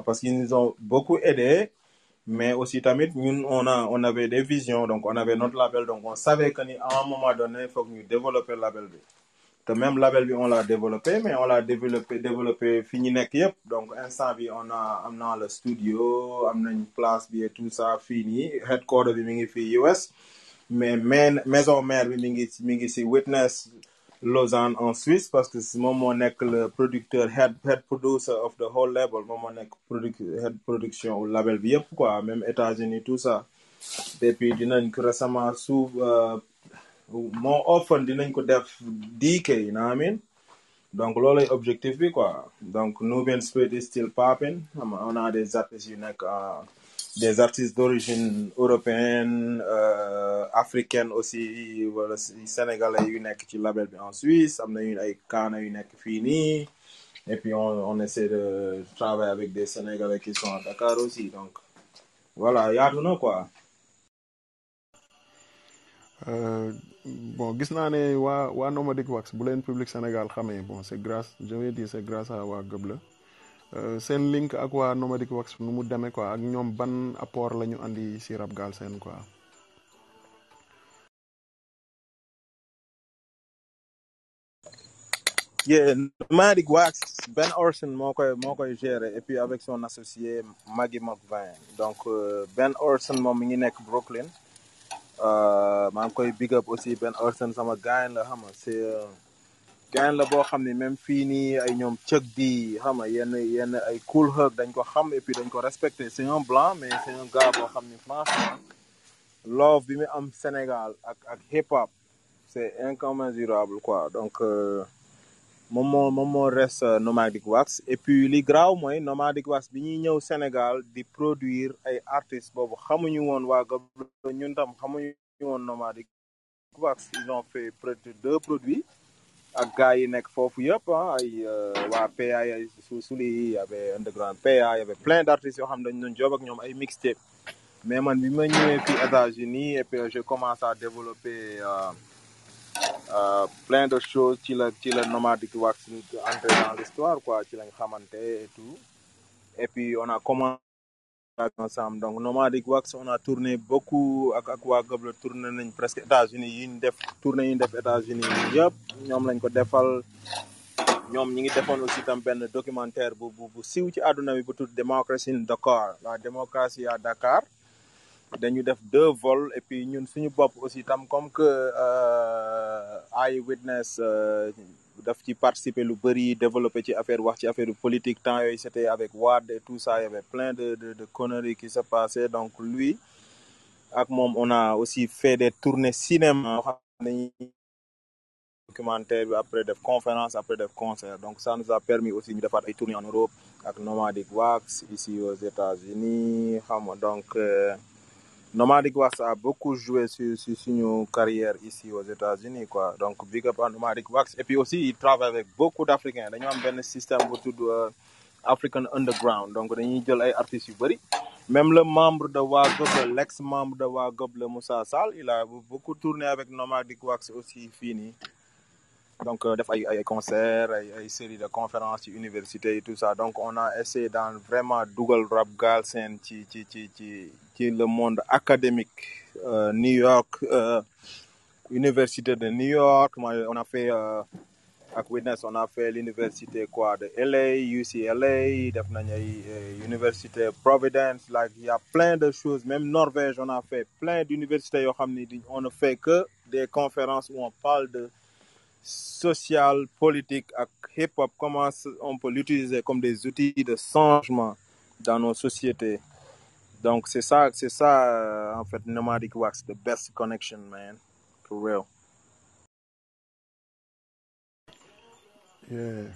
parce qu'ils nous ont beaucoup aidé mais aussi on a on avait des visions donc on avait notre label donc on savait que un moment donné il faut que ñu développer label te même label bi on l'a développé mais on l'a développé développé fi ñu nekk yëpp. Donc on a am le studio am nañ place bi et tout ça fii nii headquarter bi mi US mais main maison mère bi mi ngi Witness Lausanne en Suisse parce que moom moo le producteur head head producer of the whole label moom moo head production label bi yëpp quoi même États-Unis tout ça. Récemment suuf moo often dinañ ko def DK you know what I mean? Donc loolay objectif bi quoi. Donc Nubian Spirit is still popping. On a des artistes nekk des artistes d'origine européenne euh, africaine aussi wala sénégalais yu nekk ci label bi en Suisse. Am na yu ay kaana yu nekk fii et puis on essaie de travailler avec des sénégalais qui sont à Dakar aussi. Donc voilà yaatu na quoi. Euh, bon gis naa ne waa waa Nomadic Wax bu leen public Sénégal xamee bon c'est grâce je vais Euh, seen link ak waa Nomadic Wax nu mu demee quoi ak ñoom ban apport la ñu si rap Galsen quoi. Yeah, Nomadic Wax, Ben Orson moo koy moo et puis avec son associé Maggie McVine donc euh, Ben Orson moom mi ngi nekk Brooklyn. Maa ngi koy big aussi Ben Orson sama gaañ la xam nga c'est gaañ la boo xam ne même fii nii ay ñoom cëg bi xam nga yenn yenn ay cool hug dañ ko xam et dañ ko respecté. C'est un blanc mais c'est un gars boo xam ni franchement love bi mu am Sénégal ak ak hip hop c'est incommensurable quoi. Donc euh, moom moo moom moo res Nomadic Wax. Et puis li graaw mooy Nomadic Wax bi ñuy ñëw Sénégal di produire ay artistes boobu xamuñu woon waa Gablo ñun tam xamuñu woon Nomadic Wax. Ils ont fait près de deux produits. Ak gars yi nekk foofu yëpp ah ay waa PA ay su suli y avait Underground PA y avait plein d'artistes yoo xam ne dañu job ak ñoom ay mixtape mais man bi ma ñëwee fii États-Unis et puis je commence à développer euh, euh, plein de choses ci la ci la Nomadic Wax entrer dans l'histoire quoi ci lañ xamante et tout. Et puis on a commencé ensemble. Donc Nomadic Wax on a tourné beaucoup ak ak waa Gëb la tourné nañ presque États-Unis yi ñu def tourné yi ñu États-Unis yëpp. Ñoom lañ ko defal. Ñoom ñi ngi defoon aussi tam benn documentaire bu bu bu siiw ci àdduna bi bu tudd Democracy in Dakar. La démocratie à Dakar dañu def deux vols et puis ñun suñu bopp aussi tam comme que Eye Witness daf ci participer lu bëri développer ci affaire wax ci affaire politique temps yooyu c'était avec Wade et tout ça il y avait plein de de conneries qui se passaient. Donc lui ak moom on a aussi fait des tournées cinéma ne documentaire bi après def conférence après def concert donc ça nous a permis aussi ñu defaat ay tournées en Europe ak Nomadic Wax ici aux États-Unis donc euh, Nomadic Wax a beaucoup joué sur sur suñu carrière ici aux États-Unis donc big up à Nomadic Wax. Et puis aussi il travaille avec beaucoup d'Africains. Dañu am benn système bu tudd African Underground. Donc dañuy jël ay artistes même le membre de waa Gëb l'ex membre de waa Gëb la Moussa Sall il a beaucoup tourné avec Nomadic Wax aussi fii nii donc def ay ay concert ay ay série de conférences ci université et tout ça. Donc on a essayé dans vraiment dugal rap Galsen ci ci ci ci ci le monde académique euh, New York euh, université de New York. On a fait euh, ak Witness on a fait l'université quoi de LA UCLA def nañ université Providence. Like il y a plein de choses. Même Norvège on a fait plein d'universités on ne fait que des conférences où on parle de social, politique ak hip-hop, comment on peut l'utiliser comme des outils de changement dans nos sociétés. Donc c'est ça, c'est ça euh, en fait Nomadic Wax, the best connection, man, for real. Yeah.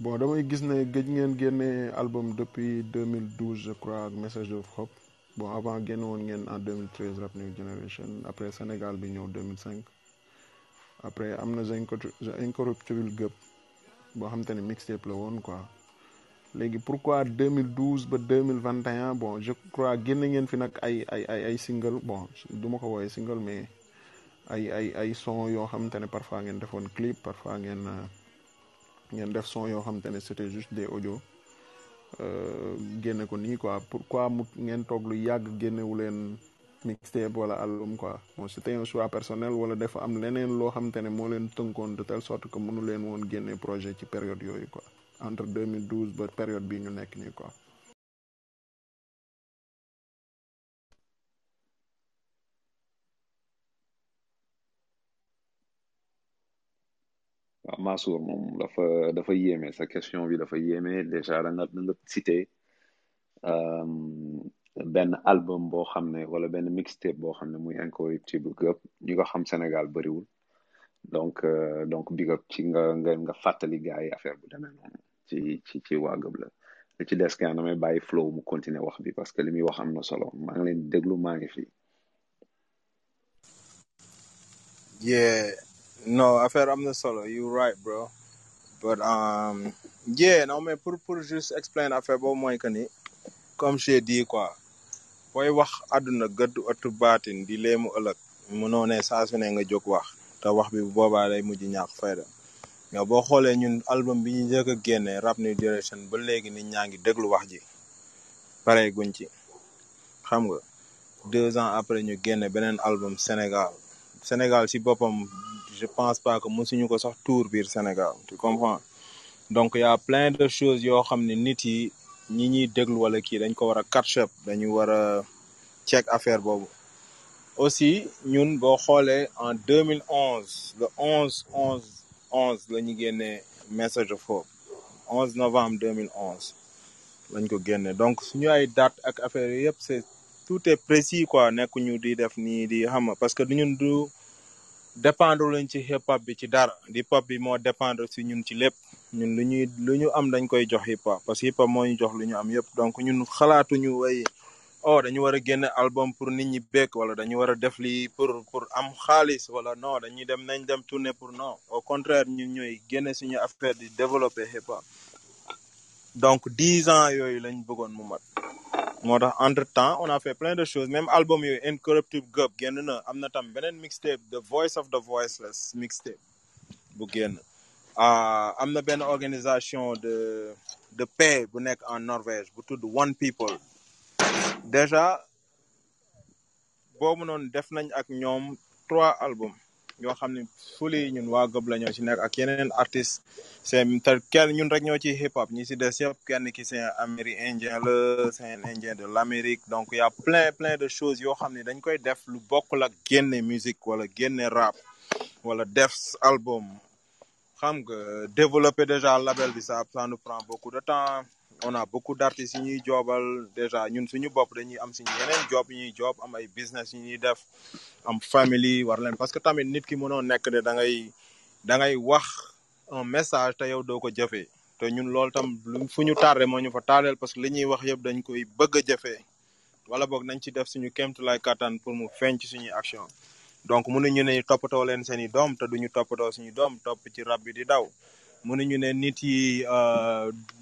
bon damay gis ne gëj ngeen génne album depuis 2012 je crois Message of Hope bon avant génn woon ngeen en 2013 Rap New Generation après Sénégal bi ñëw 2005 après am na Incorruptible Gëb boo xam te ne mixtape la woon quoi léegi pourquoi 2012 ba 2021 bon je crois génn ngeen fi nag ay ay ay ay single bon du ma ko woowee single mais ay ay ay son yoo xam te ne parfois ngeen defoon clip parfois ngeen ngeen def son yoo xam te ne c'était juste des audios génne ko nii quoi pourquoi mu ngeen toog lu yàgg génnewu leen mixtape wala album quoi. Bon c'était un choix personnel wala dafa am leneen loo xamante ne moo leen tënkoon de telle sorte que mënu leen woon génne projet ci période yooyu quoi. Entre 2012 ba période bii ñu nekk nii quoi. waaw Mansour moom dafa dafa yéeme. Sa question bi dafa yéeme. Déjà da nga nga cité benn album boo xam ne wala benn mixtape boo xam ne muy Incorruptible Gëp ñi ko xam Sénégal bëriwul. Donc donc big up ci nga nga nga fàttali gars yi affaire bu demee noonu ci ci ci waa la. Li ci des kan damay bàyyi flow mu continuer wax bi parce que li muy wax am na solo. Maa ngi leen déglu maa ngi fi. Yeah. No affaire am na solo. You right bro. But um mais pour pour juste explain affaire boobu mooy que ni comme j'ai dit quoi booy wax album a deux ans après ñu génne beneen album Sénégal. Sénégal ci boppam je pense pas que mosuñu ko sax tour biir Sénégal tu comprends? Donc y a plein de choses yoo xam ne nit ñi ñuy déglu wala kii dañ ko war a catch up dañu war a check affaire boobu. Aussi ñun boo xoolee en 2011 le 11 11 11 la ñu génnee message of hope. 11 novembre 2011 lañ ko génne. Donc suñu ay date ak affaire yëpp c'est tout est précis quoi. Nekkuñu di def nii di xam parce que ñun du dépendre lañ ci hip hop bi ci dara. Hip hop bi moo dépendre si ñun ci lépp ñun lu ñuy lu am dañ koy jox parce que hip hop moo ñu jox lu ñu am yëpp. Donc ñun xalaatuñu way oh dañu war a album pour nit ñi bekk wala dañu war a pour pour am xaalis wala non dañuy dem nañ dem tourner pour non. Au contraire ñun ñooy génne suñu affaire di développer hip hop donc dix ans yooyu lañ bëggoon mu mat. Entre temps on a fait plein de choses même album Incorruptible Gëp génn na am na mixtape The Voice of the Voiceless mixtape am na organisation de de paix en Norvège bu tudd One People. Déjà boobu noonu def nañ ak ñoom trois albums yoo xam ne fuli ñun waa la ñoo ci nekk ak yeneen artistes. C'est te kenn ñun rek ñoo ci hip hop ñi ci des yëpp kenn ki c'est amérindien la indien de l'Amérique. Donc y a plein plein de choses yoo xam ne dañ koy def lu bokkul ak génne musique wala génne rap wala def album xam nga développer déjà label bi ça ça nous prend beaucoup de temps. On a beaucoup d'artistes yi ñuy joobal. Déjà ñun suñu bopp dañuy am suñu yeneen job yi ñuy job am ay business yi ñuy def am family war leen. Parce que tamit nit ki mënoo nekk de da ngay da ngay wax un message te yow doo ko jëfee. Te ñun loolu tam fu ñu tardé moo ñu fa tardeel parce que li ñuy wax yëpp dañ koy bëgg a jëfee. Wala boog nañ ci def suñu kéemtulaay kattan pour mu feeñ ci suñuy action. Donc mënuñu ne toppatoo leen seen doom te duñu toppatoo suñu doom topp ci rab bi di daw. Mënuñu ne nit yi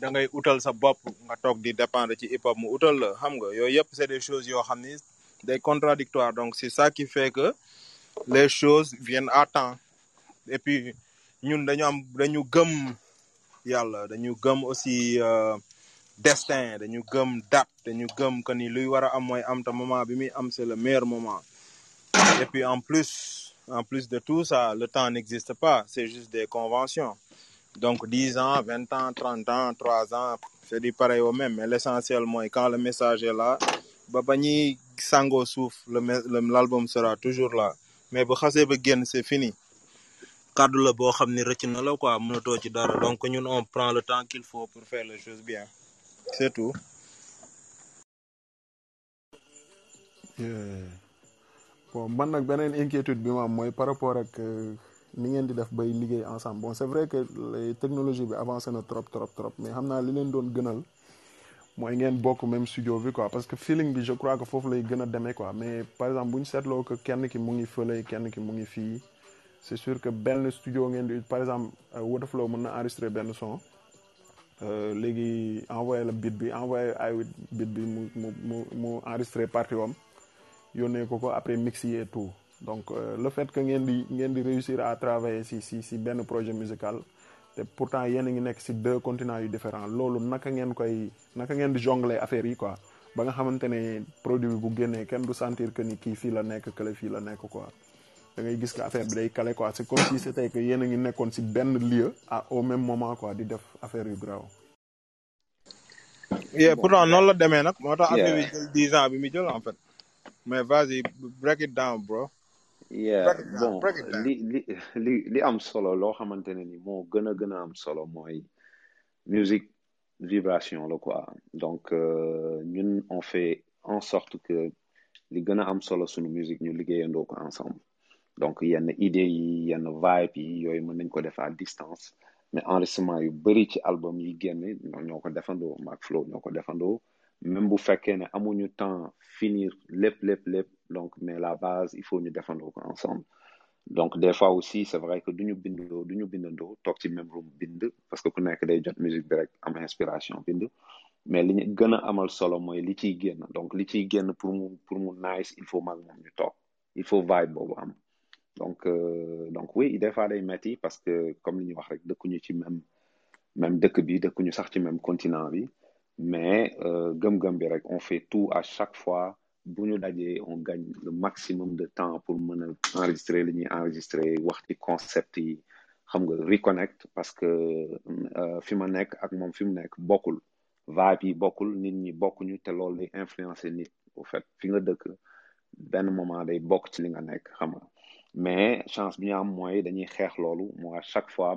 da ngay utal sa bopp nga toog di dépendre ci hip hop mu utal la. Xam nga yooyu yëpp c'est des choses yoo xam ni day contradictoire donc c'est ça qui fait que les choses viennent à temps. Et puis ñun dañu am dañu gëm yàlla dañu gëm aussi destin dañu gëm date dañu gëm que ni luy war a am mooy am te moment bi muy am c'est le meilleur moment et puis en plus en plus de tout ça le temps n'existe pas. C'est juste des conventions. Donc dix ans vingt ans trente ans trois ans c'est du pareil au même. Mais l'essentiel mooy quand le message est là l'album sera toujours là. Mais c'est fini. Donc ñun on prend le temps qu'il faut pour faire les choses bien. C'est tout bon man nag beneen inquiétude bi ma am mooy par rapport ak ni ngeen di def bay liggéey ensemble. Bon c'est vrai que les technologies bi avancé na trop trop trop mais xam naa li leen doon gënal mooy ngeen bokk même studio bi quoi. Parce que feeling bi je crois que foofu lay gën a demee quoi. Mais par exemple bu ñu seetloo que kenn ki mu ngi fële kenn ki mu ngi fii c'est sûr que benn studio ngeen di par exemple Wotaflow mën na enregistrer benn son léegi envoyé la beat bi envoyé ay beat bi mu mu mu mu enregistrer partie wam yónnee ko ko après mix yi et tout. Donc le fait que ngeen di ngeen di réussir à travailler si si si benn projet musical te pourtant yéen a ngi nekk si deux continents yu différents. Loolu naka ngeen koy naka ngeen di jongler affaire yi quoi. Ba nga xamante ne produit bu génnee kenn du sentir que ni kii fii la nekk kële fii la nekk quoi. Da ngay gis que affaire bi day calé quoi. C'est comme si c'était que yéen a ngi nekkoon si benn lieu à au même moment quoi di def affaire yu graw. Yeah pourtant noonu la demee nag. Moo tax affaire bi jël dix ans bi mu jël en fait mais vas-y break it down bro. Yeah bon li li li li am solo loo xamante ne ni moo gën a gën a am solo mooy musique vibration la quoi. Donc euh, ñun on fait en sorte que li gën a am solo sunu musique ñu liggéeyandoo ko ensemble. Donc yenn idée yi yenn vibe yi yooyu mën nañ ko def à distance mais enregistrement yu bëri ci album yi génn ñoo ko defandoo maak Flow ñoo ko defandoo. Même bu fekkee ne amuñu temps finir lépp lépp lépp donc mais la base il faut ñu ko ensemble. Donc des fois aussi c'est vrai que duñu bindandoo duñu bindandoo toog ci même room bind parce que ku nekk day jot musique bi rek am inspiration bind. Mais li ñu amal solo mooy li ciy génn. Donc li ciy génn pour mu pour mu nice il faut mag moom ñu toog. Il faut vibe boobu am. Donc euh, donc oui des fois day metti parce que comme li ñuy wax rek dëkkuñu ci même même dëkk bi dëkkuñu sax ci même continent bi mais euh, gëm-gëm on fait tout à chaque fois. On gagne le maximum de temps pour enregistrer li ñuy enregistrer wax ci concept reconnect parce que euh, fi ma nekk ak moom fi mu nekk bokkul. Vibe yi bokkul au fait. Moment mais chance bi ñu à chaque fois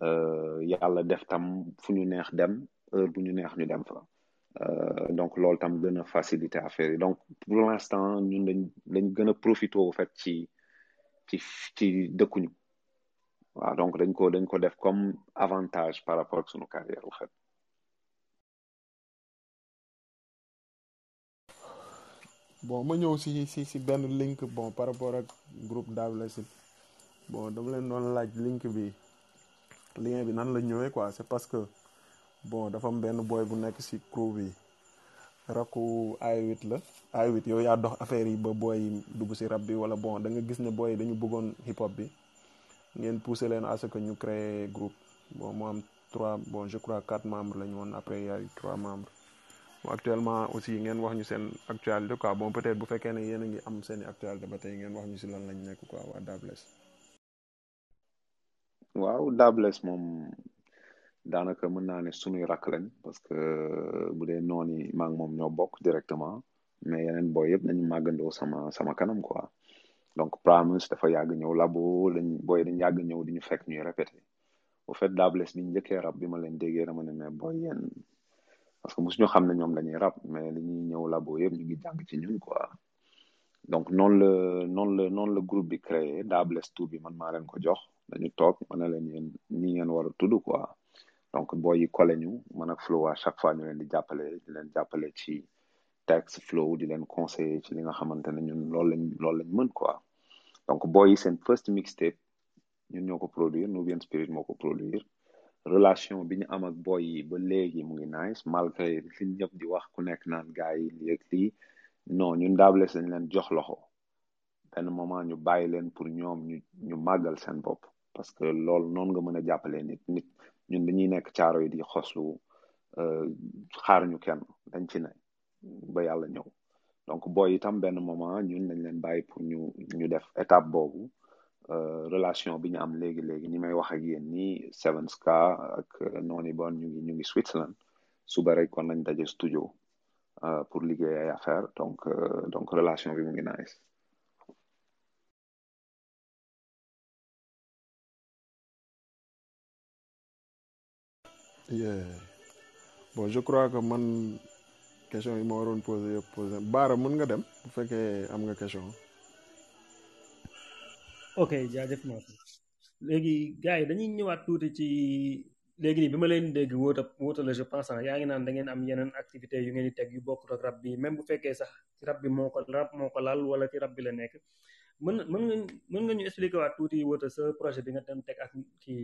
yàlla def tam fu ñu neex dem heure bu ñu neex ñu dem fa. Euh, donc loolu tam gën a faciliter affaire yi. Donc pour l'instant ñun dañ dañ gën a profité au fait ci ci ci dëkkuñu waaw donc dañ ko dañ ko def comme avantage par rapport ak sunu carrière au fait. Bon ma ñëw si si si benn link bon par rapport ak groupe Double Less bon dama leen doon laaj link bi. Lien bi nan la ñëwee quoi. C'est parce que bon dafa am benn boy bu nekk si crew bi. Rakku I8 la. I8 yow yaa dox affaire yi ba boy yi dugg si rap bi wala bon da nga gis ne boy yi dañu bëggoon hip hop bi. Ngeen poussé leen à ce que ñu créer groupe. Bon mu am trois bon je crois quatre membres la ñu woon. Après y a eu trois membres. Bon actuellement aussi ngeen wax ñu seen actualité quoi. Bon peut-être bu fekkee ne yéen a ngi am seen i actualité ba tey ngeen wax ñu si lan lañ nekk quoi waa Double Less waaw Double Less moom daanaka mën naa ne sunuy rakk lañ parce que bu dee noonu maa ngi moom ñoo bokk directement mais yeneen booy yëpp nañu màggandoo sama sama kanam quoi. Donc Primus dafa yàgg ñëw labo lañ booy dañ yàgg ñëw di ñu fekk ñuy répété au fait Double Less bi ñu njëkkee rab bi ma leen déggee dama ne mais booy yéen parce que mosuñu xam ne ñoom dañuy rap mais li ñuy ñëw labo yëpp ñu ngi jàng ci ñun quoi. Donc noonu la noonu la noonu la groupe bi créé Dables Less bi man maa leen ko jox. Dañu toog ma ne leen yéen nii ngeen war a quoi. Donc booy yi ñu man ak flow à chaque fois ñu leen di jàppale di leen jàppale ci texte flow di leen conseiller ci li nga xamante ne ñun loolu lañ loolu lañ mën quoi. Donc booy seen first mixtape ñun ñoo ko produire Nubian Spirit moo ko produire. Relation bi ñu am ak booy yi ba léegi mu ngi nice malgré li ñëpp di wax ku nekk naan gars yi lii ak lii. Ñun Double Less dañ leen jox loxo. Benn moment ñu bàyyi leen pour ñoom ñu ñu seen bopp. Parce que loolu noonu nga mën a jàppalee nit nit ñun dañuy nekk caaro yi di xoslu xaar ñu kenn dañ ci ne ba yàlla ñëw. Donc booy itam benn moment ñun dañ leen bàyyi pour ñu ñu def étape boobu relation bi ñu am léegi léegi ni may wax ak yéen nii Seven Ska ak nooni bon ñu ngi ñu ngi Switzerland. Suba rek kon nañ daje studio pour liggéey ay affaire donc donc relation bi mu ngi yeah bon je crois que man question yi ma waroon posé yëpp posé Baara mën nga dem? Bu fekkee am nga question ok jaajëf Mansour léegi gars yi dañuy ñëwaat tuuti ci léegi nii bi ma leen dégg wóota wóota la je pense yaa ngi naan da ngeen am yeneen activité yu ngeen di teg yu bokkut ak rab bi même bu fekkee sax ci rab bi moo ko rab moo ko laal wala ci rab bi la nekk mën mën nga mën nga ñu expliquer waat tuuti wóota sa projet bi nga dem teg ak ci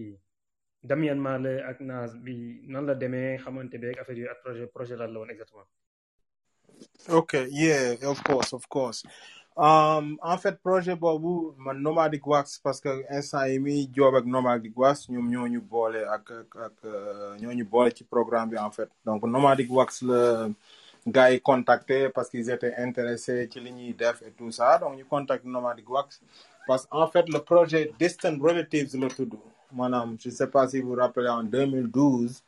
Damien Marley ak Nas bi nan la projet. Okay, yeah, of course, of course. Um, en fait, projet boobu man Nomadic Wax parce que instant yi Nomadic Wax ñoom ñoo ñu boole ak ak ak euh, programme en fait. Donc Nomadic Wax la gars yi contacté parce qu'ils étaient intéressés li ñuy def et tout ça donc contacté Nomadic Wax parce que en fait le projet Distant Relatives la tudd maanaam je sais pas si vous vous rappelez en 2012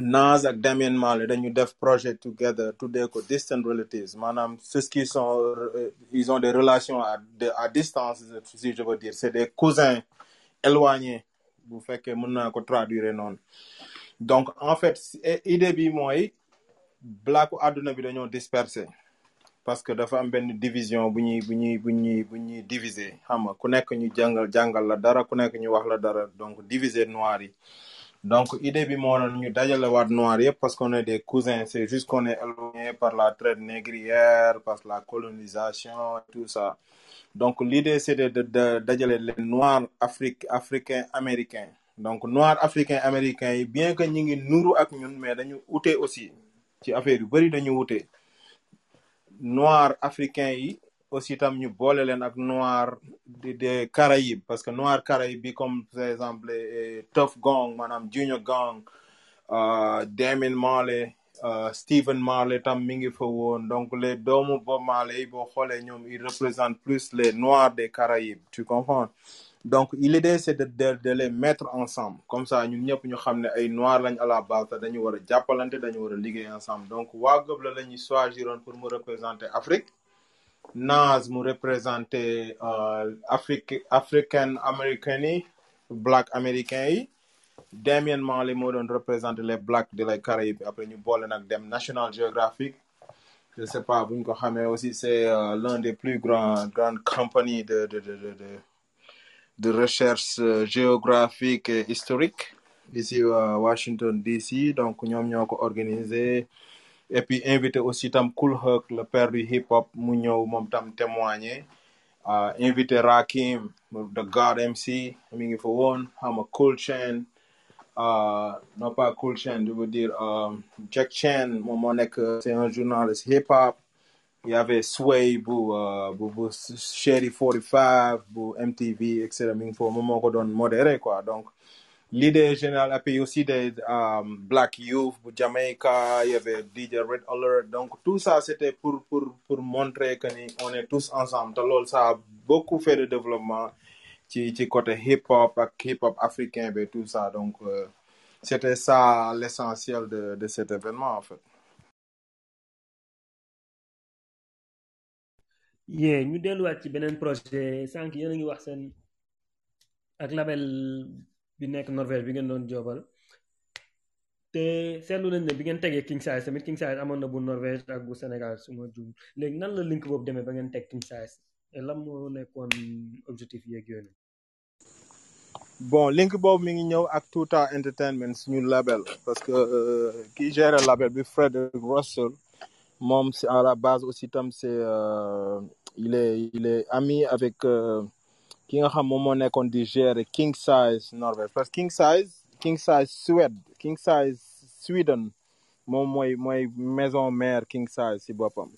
Nas ak Damien Marley dañu def projet together tuddee ko distant relatives. Maanaam ceux qui sont euh, ils ont des relations à à distance si je veux dire. C'est des cousins éloignés. Bu fekkee mën naa ko traduire noonu. Donc en fait idée bi mooy blacku àdduna bi dañoo dispersé parce que dafa am benn division bu ñuy bu ñuy bu ñuy bu ñuy diviser. Xam nga ku nekk ñu jàngal jàngal la dara ku nekk ñu wax la dara. Donc diviser noir yi. Donc idée bi moo doon ñu dajale waat noir yëpp parce qu'on est des cousins. C'est juste qu'on est éloigné par la traite négrière par la colonisation tout ça. Donc l'idée c'était de de dajale les noirs afrique africains américains. Donc noirs africains américains yi bien que ñi ngi nuru ak ñun mais dañu ute aussi. Ci affaire yu bari dañu wute noir africain aussi tam ñu boole leen noir des Caraïbes parce que noir Caraïbes comme par exemple eh, Tough Gong maanaam Junior Gong euh, Damien Marley euh, Stephen Marley tam mi donc les doomu Bob Marley yi boo xoolee ils représentent plus les noirs des Caraïbes tu comprends? Donc l'idée c'est de, de de les mettre ensemble. Comme ça ñun ñëpp ñu xam ne ay noirs lañ à la base dañu war a jàppalante dañu war a liggéey ensemble. Donc waa Gëb la ñuy choisiroon pour mu représenter Afrique. Nas mu représenté euh, Afrique africain américain yi black américain yi. Damien Marley moo doon représenté les blacks de les Caraïbes après ñu boole nag dem National Geographic. Je sais pas bu ñu ko aussi c'est euh, l'un des plus grands grandes compagnies de de de de de, recherche euh, géographique et historique ici à Washington DC donc ñoom ñoo ko organisé. Et puis invité aussi tam Kool Herc le père du hip hop mu ñëw moom tam témoigner. Uh, invité Rakim the God MC mi ngi fa Cool Chain. Non pas Cool Chain je veux dire Jack Chan moom moo nekk c'est un journaliste hip hop il y avait Sway bu uh, bu bu Shady 45 bu MTV et cetera mi ngi fa moom moo ko doon modéré quoi. Donc l'idée générale puis aussi des um, Black Youth bu Jamaica il y avait DJ Red Alert. Donc tout ça c'était pour pour pour montrer que ni on est tous ensemble. Ça a beaucoup fait de développement ci côté hip hop hip hop africain et tout ça. Donc euh, c'était ça l'essentiel de de cet événement en fait yee ñu delluwaat ci beneen projet. Sànq yéen a ngi wax seen ak label bi nekk Norvège bi ngeen doon joobal. Te seetlu nañ ne bi ngeen tegee King Size tamit King Size amoon na bu Norvège ak bu Sénégal su ma léegi nan la link boobu demee ba ngeen teg King Size? Lan moo nekkoon objectif yeeg yooyu bon link boobu mi ngi ñëw ak Tuta Entertainment suñu label. Parce que kii qui gère label bi Frederick Russell moom c'est à la base aussi tam c'est euh, il est il est ami avec euh, ki nga xam moom moo King Size Norvège. Parce que King Size King Size Suède King Size Sweden moom mooy mooy maison mère King Size si boppam.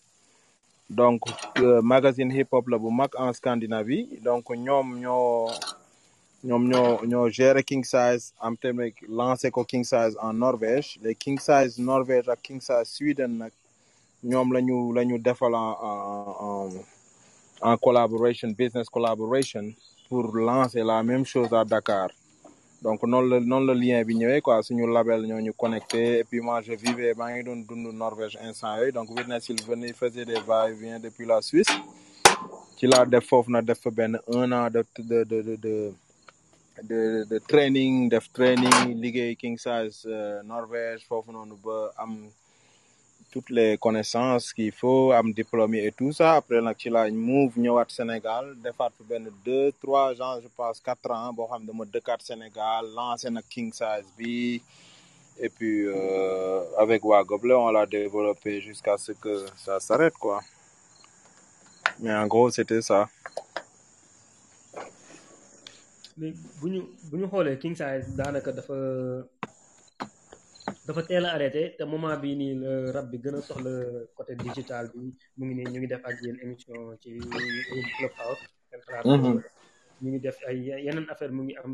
Donc euh, magazine hip hop la bu en Scandinavie. Donc ñoom ñoo ñoom ñoo ñoo gérer King Size am tamit lancé ko King Size en Norvège. Les King Size Norvège King Size Sweden ñoom la ñu la ñu defal en en collaboration business collaboration pour lancer la même chose à Dakar. Donc noonu la noonu la lien bi ñëwee quoi. Suñu label ñoo ñu connecté. Et puis moi je vivais maa ngi doon dund Norvège instant yooyu. Donc Witness il venait faisait des va-et-vient depuis la Suisse. Ci laa def foofu na def benn un an de de de de de de de training def training liggéey King Size euh, Norvège foofu noonu ba am toutes les connaissances qu'il faut am diplôme et tout ça. Après nag ci laa move ñëwaat Sénégal defaat fi benn deux trois ans je pense quatre ans boo xam ne dama dëkkaat Sénégal lancé nag king size bi. Et puis euh, avec waa on l'a développé jusqu'à ce que ça s'arrête quoi. Mais en gros c'était ça. Léegi bu ñu bu ñu king size daanaka dafa dafa teel a arrêté te moment bii nii la rab bi gën a soxla côté digital bi mu ngi nii ñu ngi def ak yéen émission ci Clubhouse Mhm. ñu ngi def ay yeneen affaire mu ngi am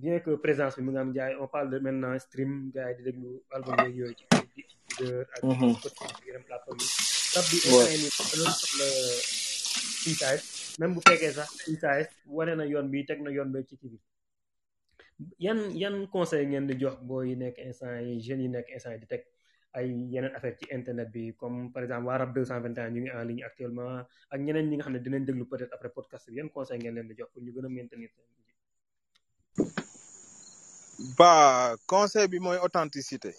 bien que présence bi mu ngi am jaay on parle de maintenant stream gars yi di déglu album yeeg yooyu ci ak Mhm. Yeneen plateforme yi rab bi doon soxla même bu fekkee sax size wane na yoon bi teg na yoon bi ci kii bi yan yan conseil ngeen di jox booy yi nekk instant yi jeunes yi nekk instant di teg ay yeneen affaire ci internet bi. Comme par exemple waa rab 221 ñu ngi en ligne actuellement ak ñeneen ñi nga xam ne dinañ déglu peut-être après podcast. Bi yan conseil ngeen leen di jox pour ñu gën a maintenir ba conseil bi mooy authenticité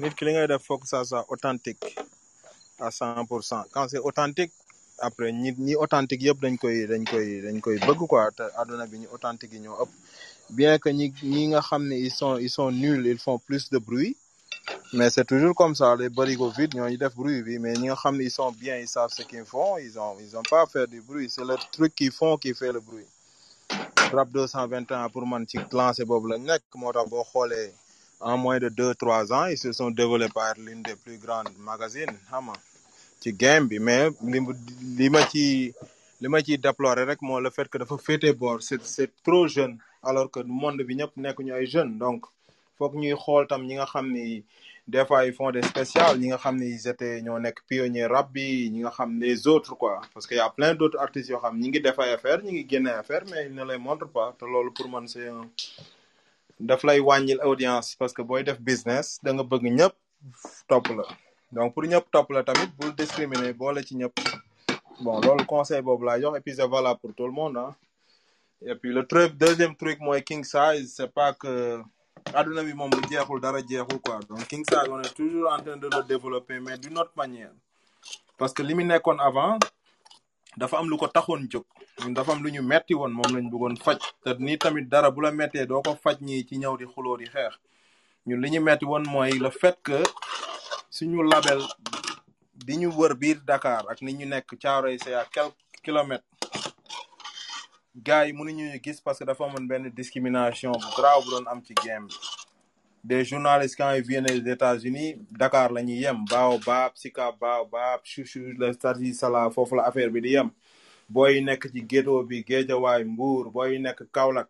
nit ki li ngay def foog ça soit authentique à cent pour cent. Quand c'est authentique après ñi ñi authentique yëpp dañ koy dañ koy dañ koy. Bëgg quoi te àdduna bi ñu authentique yi ñoo ëpp bien que ñi ñi ils sont ils sont nuls ils font plus de bruit. Mais c'est toujours comme ça les barigo vides ñooñu def bruit mais ñi ils sont bien ils savent ce qu'ils font. Ils ont ils ont pas à faire du bruit. C'est le truc qu'ils font qui fait le bruit. Rap 221 pour man ci lancé boobu la nekk. Moo en moins de deux trois ans ils se sont développés par l'une des plus grandes magazines xam nga game mais li li ma ci li déplorer le fait que dafa féete boor c'est c'est trop jeune alors que monde bi donc foog ñuy xool tam ñi nga des fois des spéciales ñi nga ils étaient autres parce que y a plein d'autres artistes yoo xam ñi ngi def ay affaire ñi ngi mais ils ne les montrent pas. Te pour man c'est un daf lay wàññil audience. Parce que booy def business donc pour ñëpp topp la bon conseil valable pour tout le monde ah et puis le deuxième truc mooy king size c'est pas que adduna bi jeexul dara quoi. Donc king size on est toujours en train de le développer mais d'une autre manière. Parce que li mu nekkoon avant dafa am lu ko dafa am metti lañ te la mettee doo ko faj ñi ci ñëw di xuloo di ñun le fait que suñu label di ñu wër biir Dakar ak ni ñu nekk c'est à quelques kilomètres gars yi mënuñu ñu gis parce que dafa amoon benn discrimination bu grave bu doon am ci game bi. Des journalistes quand ils viennent des États-Unis Dakar la ñuy yem. Baobab Sicap Baobab Chouchou le Stade Sala foofu la affaire bi di yem. Booy nekk ci ghetto bi Guédiawaye Mbour booy nekk Kaolack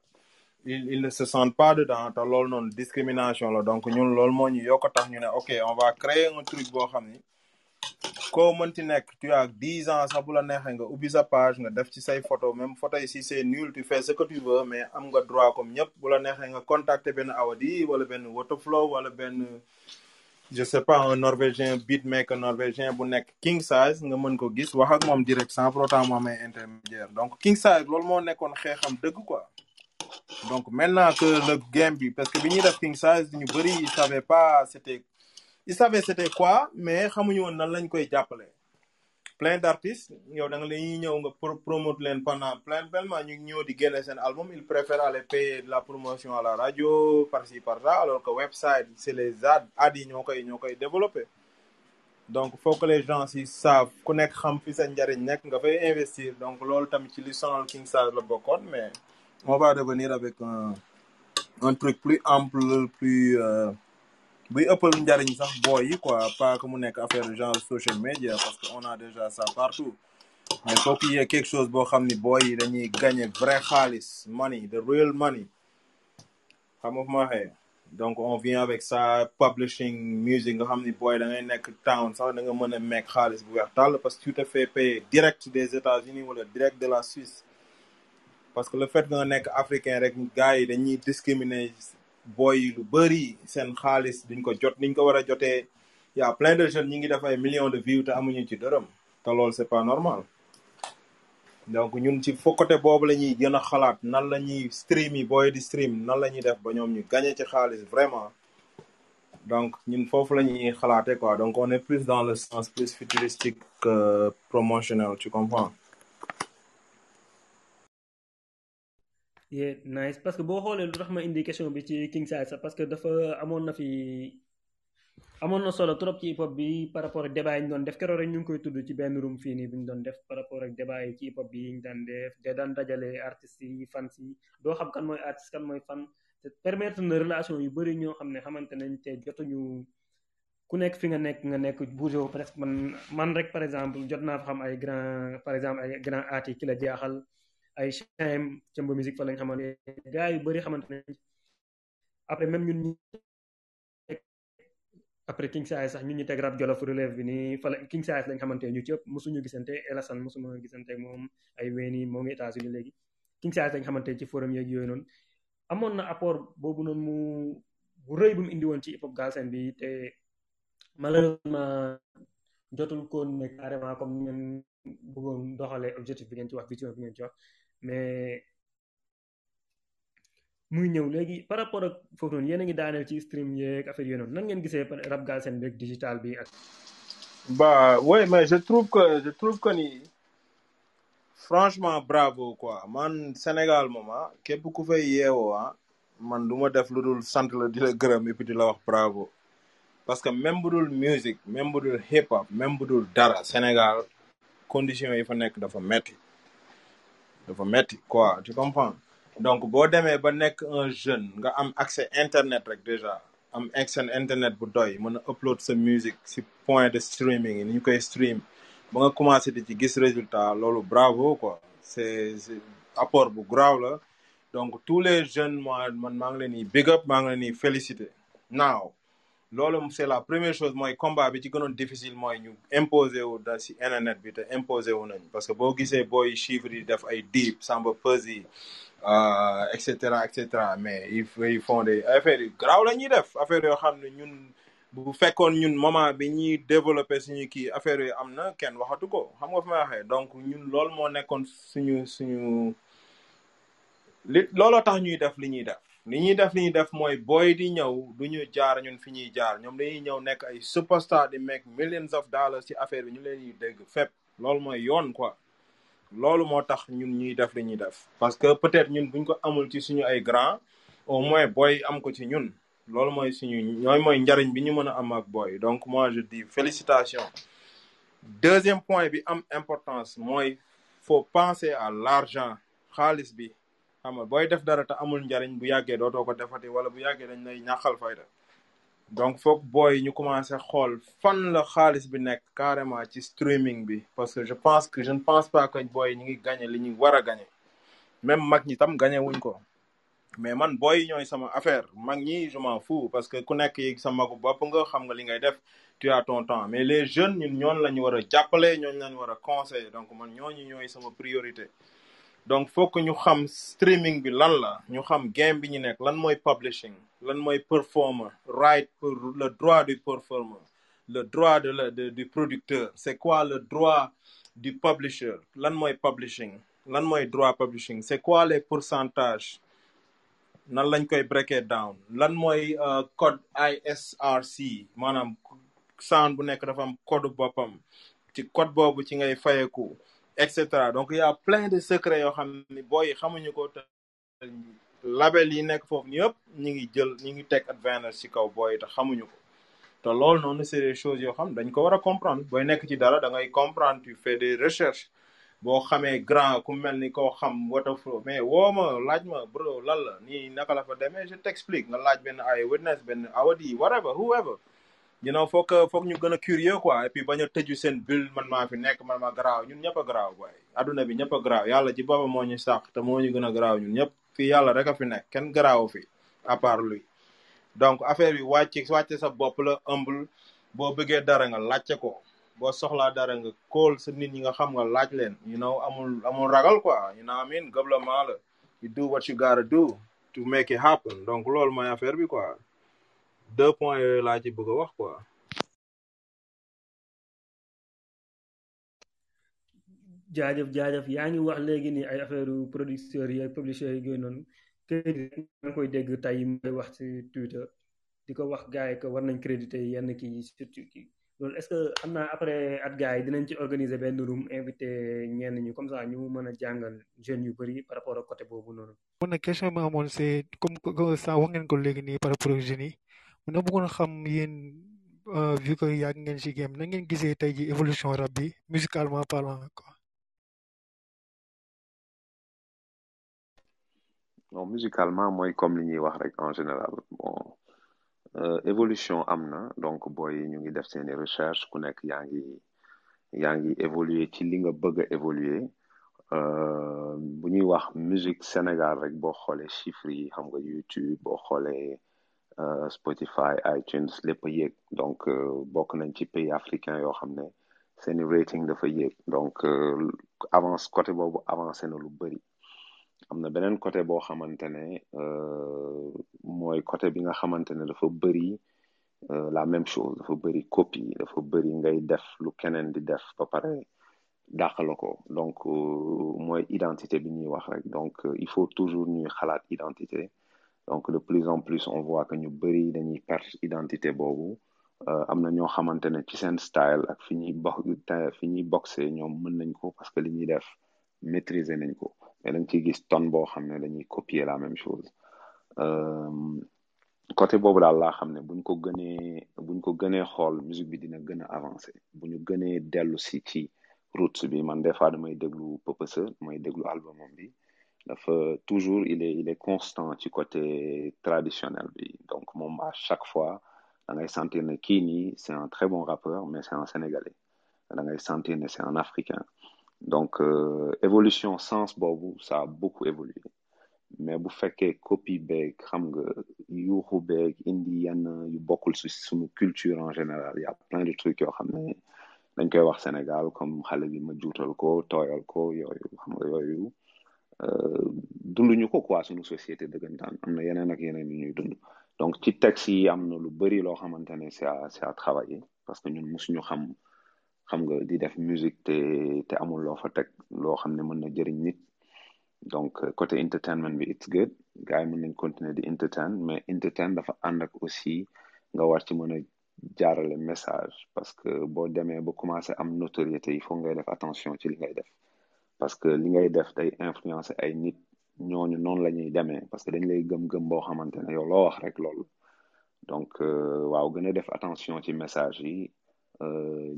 ils ils ne se sentent pas dedans te loolu noonu discrimination la. Donc ñun loolu moo ñu yokk tax ñu ne ok on va créer un truc boo xam koo mënti nekk tu as ans sax bu la neexee nga ubbi sa page nga def photo même photo yi si c'est nul tu fais ce que tu veux mais am nga droit comme ñëpp. Bu la neexee contacter Awadi wala benn je sais pas un norvégien beatmaker norvégien bu nekk king size nga mën ko gis wax ak moom direct sans intermédiaire. Donc king size loolu moo nekkoon xeexam dëgg quoi. Donc maintenant que le game parce que bi king size ñu bëri ils savaient pas c'était ils savaient c'était quoi mais xamuñu woon nan lañ koy jàppale. Plein d'artistes yow da nga leen ñëw nga pro promote leen pendant plein pleinement ñu ñëw di génne seen album ils préfèrent aller payer de la promotion à la radio par-ci par-là alors que website c'est les ads ads yi ñoo koy ñoo faut que les gens si savent. Ku nekk xam fi sa njariñ investir. Donc loolu tamit ci li sonal mais on va revenir avec un un truc plus ample plus euh, buy ëppal njariñ sax booy yi quoi pas que mu nekk affaire genre social media parce que on a déjà ça partout. Mais faut qu'il y ait quelque chose boo xam ni booy yi dañuy gagner vrai xaalis money the real money. Nga donc on vient avec ça publishing music nga xam ni booy da ngay nekk town sax da nga a meeg xaalis parce que tu te fais payer direct des États-Unis wala direct de la Suisse. Parce que le fait nga nekk africain rek gars yi dañuy discriminer booy yi lu a jotee. Y a plein de jeunes ñi ngi def ay millions de vues c'est pas normal. Donc ñun ci fo côté boobu stream yi booy di stream nan la donc donc on est plus dans le sens futuristique que promotionnel tu comprends? Yeah nice. Parce que boo xoolee lu tax ma indi question bi ci King Size sax parce que dafa amoon na fi amoon na solo trop ci hip bi par rapport ak débat yi ñu def. Keroog rek ñu ngi koy tudd ci benn room fii nii bi ñu doon def par rapport ak débat yi ci hip bi yi ñu daan def. Da daan dajale artistes yi fans yi. Doo xam kan mooy artiste kan mooy fan. Te permettre na relation yu bëri ñoo xam ne xamante nañ te jotuñu ku nekk fi nga nekk nga nekk bougé presque. Man man rek par exemple jot naa fa xam ay par exemple ay grand yi ki la jaaxal. Ay chaim cëmba musique fa lañ xamante gars yu bëri xamante nañ après même ñun ñi après King Size sax ñun ñu teg rap jolof relève bi nii fa la King Size lañ xamante ñu ci ëpp mosuñu gisante Elasan mosuma gisante moom ay weeni moo ngi États-Unis léegi. King Size lañ xamante ci forum yeeg yooyu amoon na apport boobu noonu mu bu rëy bu indi woon ci hip hop Galsen bi te malheureusement jotul koon ne carrément comme ni ngeen bëggoon doxalee objectif bi ngeen ci wax vision bi ngeen ci mais muy ñëw léegi par rapport ak foofu noonu yéen a ngi daaneel ci stream yeeg affaire yooyu noonu nan ngeen gisee rap Galsen ak digital bi ak. bah ouais mais je trouve que je trouve que ni franchement bravo quoi man Sénégal moom ah képp ku fay yeewoo ah man du ma def lu dul sant la di la gërëm et puis di la wax bravo parce que même bu dul musique même bu dul hip hop même bu dul dara Sénégal conditions yi fa nekk dafa metti dafa metti quoi tu comprends? Donc boo demee ba nekk un jeune nga am accès internet rek déjà am accès internet bu doy mën a upload sa musique si point de streaming yi ni ñu koy stream ba nga commencé di ci gis résultat loolu bravo quoi. C'est apport bu graaw la. Donc tous les jeunes moi man maa ngi leen di big up maa ngi leen di naaw loolu c'est la première chose mooy combat bi ci gënoon difficile mooy ñu imposer wu da si internet bi te imposer wu nañ parce que boo gisee booy chiffres yi def ay deep samba peuse euh, et cetera et cetera mais ils font des affaires yu garaaw la ñuy def affaire yoo xam ne ñun bu fekkoon ñun moment bi ñuy développer suñu kii affaire yi am na kenn waxatu ko xam nga fi may donc ñun loolu moo nekkoon suñu suñu li looloo tax ñuy def li ñuy def. Li ñuy def li ñuy def mooy di du ñu jaar ñun fi ñuy jaar. Ñoom dañuy ñëw nekk ay superstar di make millions of dollars ci affaire bi ñu leen dégg loolu quoi. Loolu moo tax ñun ñuy def li parce que peut-être ñun buñ ko amul ci suñu ay grand au moins am ko ci ñun. Loolu mooy suñu ñooy mooy njariñ bi ñu mën a am ak booy donc moi je dis félicitations. Deuxième point bi am importance faut penser à l'argent xam nga booy def dara te amul njariñ bu yàggee dootoo ko defati wala bu yàggee dañ lay ñàkkal fayda. Donc foog booy ñu commencé xool fan la xaalis bi nekk carrément ci streaming bi parce que je pense que je ne pense pas que booy ñu ngi gagné li ñu war a gagné. Même mag ñi tam gagné wuñ ko. Mais man booy ñooy sama affaire. Mag ñi je m'en fous parce que ku nekk yi sa magu bopp nga xam nga li ngay def tu as ton temps. Mais les jeunes ñun ñoon la ñu war a jàppale ñooñu la ñu war a conseiller. Donc man ñooñu ñooy sama priorité donc que ñu xam streaming bi lan la ñu xam game bi ñu nekk lan mooy publishing lan mooy performer right pour le droit du performer le droit de la du producteur. C'est quoi le droit du publisher? Lan mooy publishing? Lan mooy droit publishing? C'est quoi les pourcentages? Nan lañ koy breaker down? Lan mooy uh, code ISRC maanaam sound bu nekk dafa am code boppam. Ci code boobu ci ngay fayeku et cetera. Donc y a de secrets yoo xam ni booy xamuñu ko te label yi nekk foofu ñëpp ñu ngi jël ñu ngi teg advantage ci kaw booy te xamuñu ko. Te loolu noonu c'est des choses yoo xam dañ ko war a comprendre. Booy nekk ci dara da ngay comprendre tu fais des recherches. Boo xamee grand ku mel ni koo xam waterflow mais woo ma laaj ma bro lan la nii naka la fa demee je t'explique. Nga laaj benn ay witness benn awadi whatever whoever. You know foog foog ñu gën a curieux quoi et puis bañ a tëju seen bulle man maa fi nekk man maa garaaw ñun ñëpp a garaaw boy. Adduna bi ñëpp a garaaw yàlla ci boppam moo ñu sàq te moo ñu gën a garaaw ñun ñëpp. Fii yàlla rek a fi nekk kenn garaaw fi à part lui. Donc affaire bi wàcc wàcce sa bopp la humble. Boo bëggee dara nga laajte ko. Boo soxlaa dara nga kóol sa nit ñi nga xam nga laaj leen. You know amul amul ragal quoi. You know I mean? Gouvernement la. You do what you gotta do to make it happen. Donc loolu mooy affaire bi quoi. Deux points yooyu laa ci bëgg a wax quoi. jaajëf jaajëf yaa ngi wax léegi ni ay affaire producteurs yi ak publishers yi yooyu noonu kër maa ngi koy dégg tey mooy wax ci Twitter di ko wax gars yi que war nañ créditer yenn kii surtout kii loolu est-ce que xam naa après at gars yi dinañ ci organiser benn room invité ñenn ñi comme ça ñu mën a jàngal jeunes yu bëri par rapport ak côté boobu noonu. mun na question bi ma amoon c'est comme que ça wax ngeen ko léegi nii par rapport ak jeunes yi mun na bëggoon xam yéen vu que yàgg ngeen ci game na ngeen gisee tey ji évolution rap bi musicalement parlant quoi. non mooy comme li ñuy wax rek en général bon euh, évolution am na donc booy ñu ngi def seeni recherche ku nekk yaa ngi yaa ngi évoluer ci li nga bëgg a évoluer euh, bu ñuy wax musique Sénégal rek boo xoolee chiffres yi nga YouTube boo xoolee euh, Spotify iTunes lépp a yéeg. Donc bokk nañ ci pays africain yoo xam ne seeni rating dafa yéeg. Donc avance côté boobu avancé na lu bëri am na beneen côté boo xamante ne mooy côté bi nga xamante ne dafa bëri la même chose. Dafa bëri copie dafa bëri ngay def lu keneen di def ba pare dàqala ko. Donc mooy identité bi ñuy wax rek. Donc il faut toujours ñuy xalaat identité. Donc de plus en plus on voit que ñu bëri dañuy identité boobu. Am na style ak fi ñuy bo fi ñuy boxé ñoom mën nañ ko parce que li ñuy def maîtriser nañ ko. Mais dañ ciy gis tonne copier la même chose. Côté boobu daal laa buñ ko musique bi dina gën a avancer. Bu ñu gënee ci roots bi man des fois damay toujours il est il constant ci côté traditionnel. Donc à chaque fois da ngay sentir ne kii nii c'est un très bon rappeur mais c'est un sénégalais. Da ngay sentir c'est un africain. Donc euh, évolution sens ça a beaucoup évolué. Mais bu fekkee yenn culture en général y a plein de trucs yoo xam ne dañ koy Sénégal comme xale ko dunduñu ko quoi suñu société dëggantaan. Am na yeneen ak yeneen yu ñuy dund. Donc ci texte yi am na lu bëri loo xamante ne c'est à c'est à travailler parce que ñun musuñu xam xam nga di def musique te te amul loo fa teg loo xam ne mën na jëriñ nit. Donc côté entertainment bi it's good. Gars yi mën continuer di entertain mais entertain dafa ànd ak aussi nga war ci mën a jaarale message parce que boo demee ba commencé am notoriété il faut ngay def attention ci li ngay def. Parce que li ngay def day influencer ay nit ñooñu noonu la ñuy demee parce que dañ lay gëm-gëm boo xamante ne yow loo wax rek loolu. Donc waaw gën a def attention ci message yi.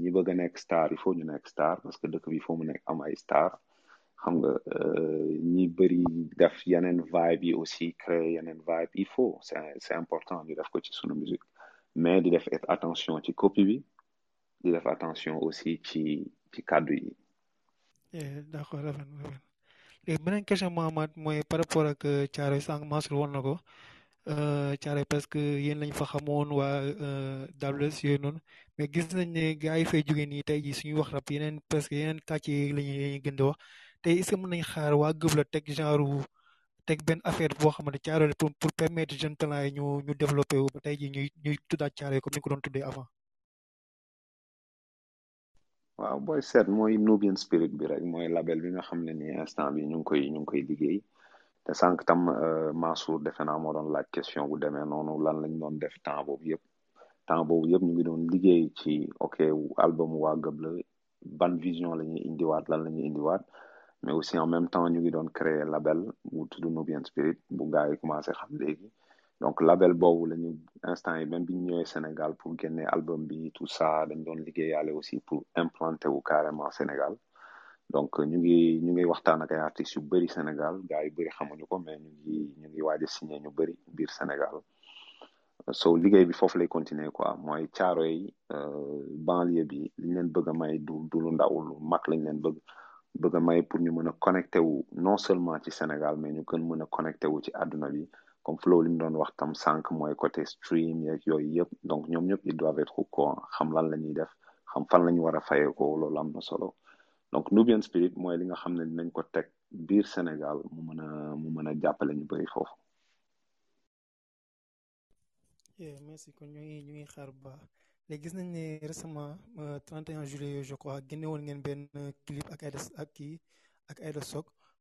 Ñi bëgg a nekk star il faut ñu nekk star parce que dëkk bi il faut mu nekk am ay star. Xam nga ñi bëri def yeneen vibe yi aussi créer yeneen vibe il faut c'est c'est important ñu def ko ci sunu musique. Mais di def attention ci copie bi di def attention aussi ci ci kàddu yi d'accord rafet rafet léegi beneen question Mohamed mooy par rapport ak Thiaroye sànq Mansour woon na ko Thiaroye parce que yéen lañ fa xamoon waa WS yooyu noonu mais gis nañ ne gars yi fay jógee nii tey jii suñuy wax rap yeneen presque yeneen quartier lañuy lañuy gën di wax tey est-ce que mën nañ xaar waa gëb la teg genre teg benn affaire boo xamante Thiaroye pour pour permettre jeune talents yi ñu ñu développé wu ba tey jii ñuy ñuy tuddaat Thiaroye comme ni ko doon tuddee avant. Waaw booy seet mooy Nubian Spirit bi rek mooy label bi nga xam ne ni instant bi ñu ngi koy ñu ngi koy liggéey. Te sànq tam Mansour defe naa moo doon laaj question bu demee noonu lan lañ doon def temps boobu yëpp. Temps boobu yëpp ñu ngi doon liggéey ci ok album waa gëb la ban vision la ñuy indiwaat lan la ñuy indiwaat. Mais aussi en même temps ñu ngi doon créer label bu tudd Nubian Spirit bu gars yi commencé xam léegi. Donc label boobu la ñu instant yi même bi ñu ñëwee Sénégal pour génne album bi tout ça dañ doon liggéeyaale aussi pour implanter wu carrément Sénégal. Donc ñu ngi ñu ngi waxtaan ak ay artistes yu bëri Sénégal gars yu bëri xamuñu ko mais ñu ngi ñu ngi waaj a signé ñu bëri biir Sénégal. So liggéey bi foofu lay continuer quoi. Mooy caaro yi banlieue bi liñ leen bëgg may du du lu ndaw lu mag lañ leen bëgg bëgg may pour ñu mën a connecté wu non seulement ci Sénégal mais ñu gën mën a connecté wu ci àdduna bi. Comme flow li mu doon wax tam sànq mooy côté stream yeeg yooyu yëpp. Donc ñoom ñëpp ils doivent être au courant xam lan la ñuy def xam fan la ñu war a fayee ko loolu am na solo. Donc Nubian Spirit mooy li nga xam ne dinañ ko teg biir Sénégal mu mën a mu mën a jàppale ñu bëri foofu. merci. Kon ñu ngi ñu ngi xaar bu baax. Léegi nañ ne récemment 31 juillet je crois génne woon ngeen benn clip ak Aïda ak kii ak Aïda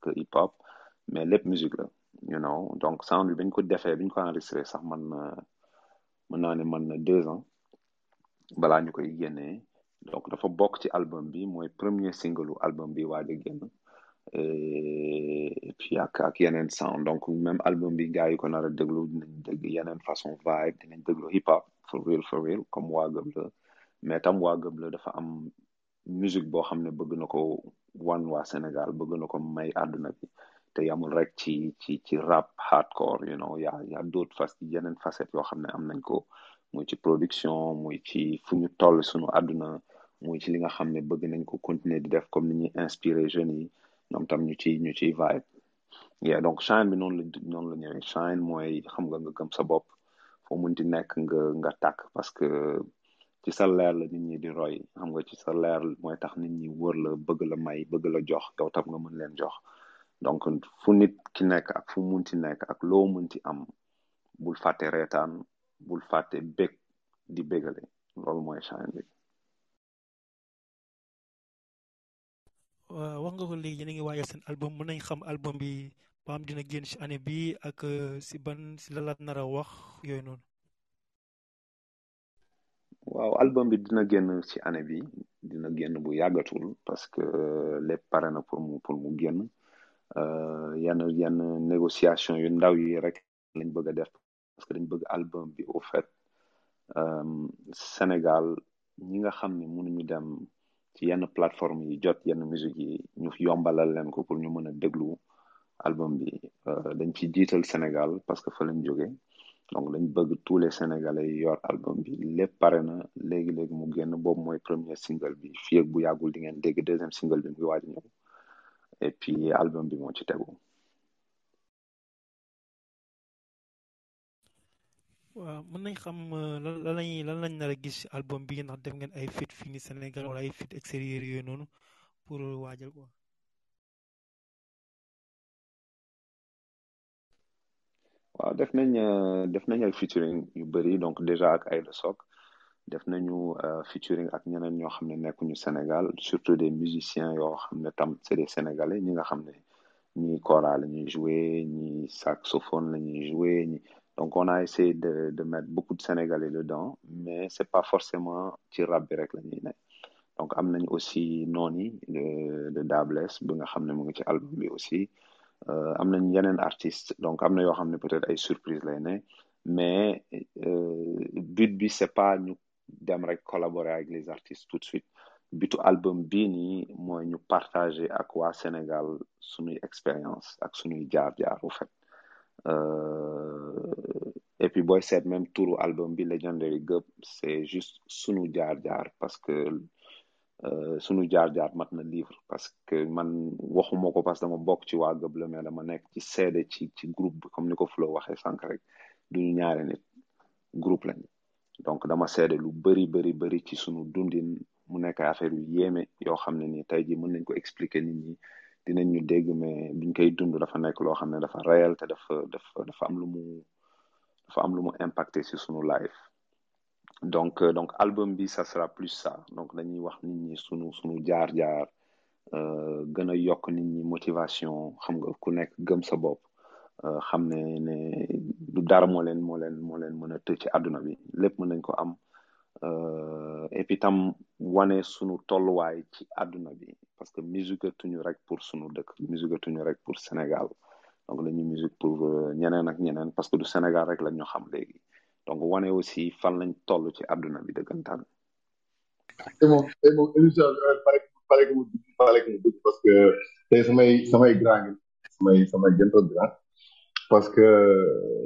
que hip hop mais lépp musique la you know. Donc sound bañ ko defee biñ ko enregistré sax man na mën naa ne man na deux ans balaa ñu koy génnee. Donc dafa bokk ci album bi mooy premier single album bi waaj a génn. Et puis ak ak yeneen sound. Donc même album bi gars yi ko nar a déglu dinañ dégg yeneen façon vibe dinañ déglu hip hop for real for real comme waa la. Mais tam waa la dafa am musique boo xam ne bëgg na ko wan waa Sénégal bëgg na ko may àdduna bi. Te yamul rek ci ci ci rap hardcore you know yaa yaa d'autres facettes yeneen facettes yoo xam ne am nañ ko. Muy ci production muy ci fu ñu toll suñu àdduna muy ci li nga xam ne bëgg nañ ko continuer di def comme ni ñuy inspiré jeunes yi ñoom tam ñu ci ñu ciy vibe. Yeah donc Shine bi noonu la noonu la ñëwee. Shine mooy xam nga nga gëm sa bopp. Foo munti nekk nga nga tàkk parce que ci sa leer la nit ñi di roy. Xam nga ci sa leer mooy tax nit ñi wër la bëgg la may bëgg la jox yow tam nga mën leen jox. Donc fu nit ki nekk ak fu munti nekk ak loo munti am bul fàtte reetaan bul fàtte bég di bégale. Loolu mooy Shine bi. Wax nga ko léegi yéen a ngi waajal seen album. Mën nañ xam album bi ba am dina génn ci année bi ak si ban si la la nar a wax yooyu noonu. Waaw album bi dina génn ci année bi dina génn bu yàggatul parce que lépp pare na pour mu pour mu génn. Yenn yenn négociation yu ndaw yi rek lañ bëgg a def parce que dañ bëgg album bi au fait Sénégal ñi nga xam ne mënuñu dem ci yenn plateforme yi jot yenn musique yi ñu yombalal leen ko pour ñu mën a déglu album bi. Dañ ci jiital Sénégal parce que fa lañ jóge. Donc dañ bëgg tous les Sénégalais yor album bi lépp pare na léegi léegi mu génn boobu mooy premier single bi fii bu yàggul di ngeen dégg deuxième single bi mu ngi waaj et puis album bi moo ci tegu. waaw mën nañ xam lan lan lañ lan lañ nar a gis album bi ndax def ngeen ay fit fii ni Sénégal wala ay fit extérieur yooyu noonu pour waajal quoi. Waaw def nañ def nañ ay featuring yu bëri donc déjà ak Aïda Sock def nañu featuring ak ñeneen ñoo xam ne nekkuñu Sénégal surtout des musiciens yoo xam ne tam c'est des Sénégalais ñi nga xam ne ñi kora la ñuy jouer ñi saxophone la ñuy jouer ñi donc on a essayé de de mettre beaucoup de Sénégalais dedans mais c'est pas forcément ci rap bi rek la ñuy ne donc am nañ aussi Noni de de Dabless bi nga xam ne mu ngi ci album bi aussi am nañ yeneen artistes donc am na yoo xam ne peut-être ay surprise lay ne mais but bi c'est pas ñu dem rek collaborer avec les artistes tout de suite. Butu album bii nii mooy ñu partager ak waa Sénégal suñuy expérience ak suñuy jaar-jaar au fait. Et puis booy seet même turu album bi Legendary Gëb c'est juste sunu jaar-jaar parce que sunu jaar-jaar mat na livre parce que man waxuma ko parce que dama bokk ci waa gëb la mais dama nekk ci seede ci ci groupe bi comme ni ko Flo waxee sànq rek. Duñu ñaari nit groupe lañ donc dama seede lu bëri bëri bëri ci sunu dundin. Mu nekk affaire yu yéeme yoo xam ne nii tey jii mën nañ ko expliquer nit ñi. Dinañ ñu dégg mais biñ koy dund dafa nekk loo xam ne dafa réel te dafa dafa am lu mu dafa am lu mu impacté si sunu life. Donc donc album bi ça sera plus ça. Donc dañuy wax nit ñi sunu sunu jaar-jaar gën a yokk nit ñi motivation. Xam nga ku nekk gëm sa bopp. Xam ne ne du dara moo leen moo leen leen ci bi. Lépp mën nañ ko am. Et puis tam wane sunu tolluwaay ci bi. Parce que musique tuñu rek pour sunu dëkk. Musique tuñu rek pour Sénégal. Donc dañuy musique pour ñeneen ak ñeneen. Parce que du Sénégal rek lañ ñu xam donc wane aussi fan lañ toll ci àdduna bi dëggantaan. te moom émission pare pare que dugg pare que mu dugg parce que tey samay samay grand ngi samay grand parce que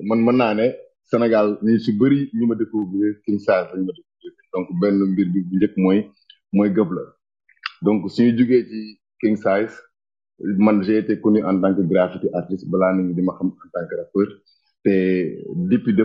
man mën naa ne Sénégal ñu si bëri ñu ma découvrir King Size la ñu ma découvrir donc benn mbir bi bu njëkk mooy mooy gëb la donc suñu jugee ci King Size man j'ai été connu en tant que graffiti artiste balaa di ma xam en tant que rappeur te depuis de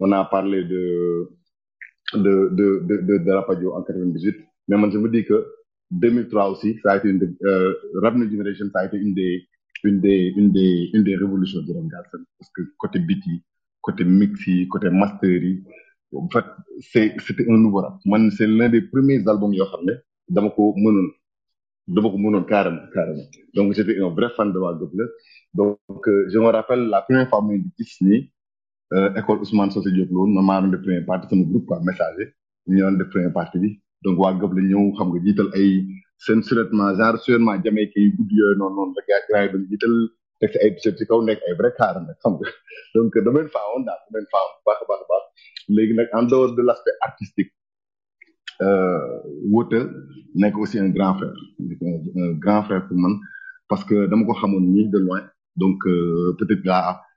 on a parlé de de de de de, de Rapadio en 98 mais man je me dis que 2003 aussi ça a été une euh, Rap New Generation ça a été une des une des une des une des révolutions rap galsen. Parce que côté beat côté mix yi côté master yi en fait c'est c'était un nouveau rap. Man c'est l'un des premiers albums yoo xam ne dama ko dama ko carrément carrément. Donc j'étais un vrai fan de Goblet donc euh, je me rappelle la première fois muy gis école Ousmane Socé Diop la woon man maa doon sama groupe quoi messager ñu doon def première partie bi. Donc waa Goblet ñëw xam nga ay genre gudd yooyu noonu noonu la vrai donc baax baax de artistique nekk aussi un grand frère grand frère pour parce que de loin. Donc euh, peut-être là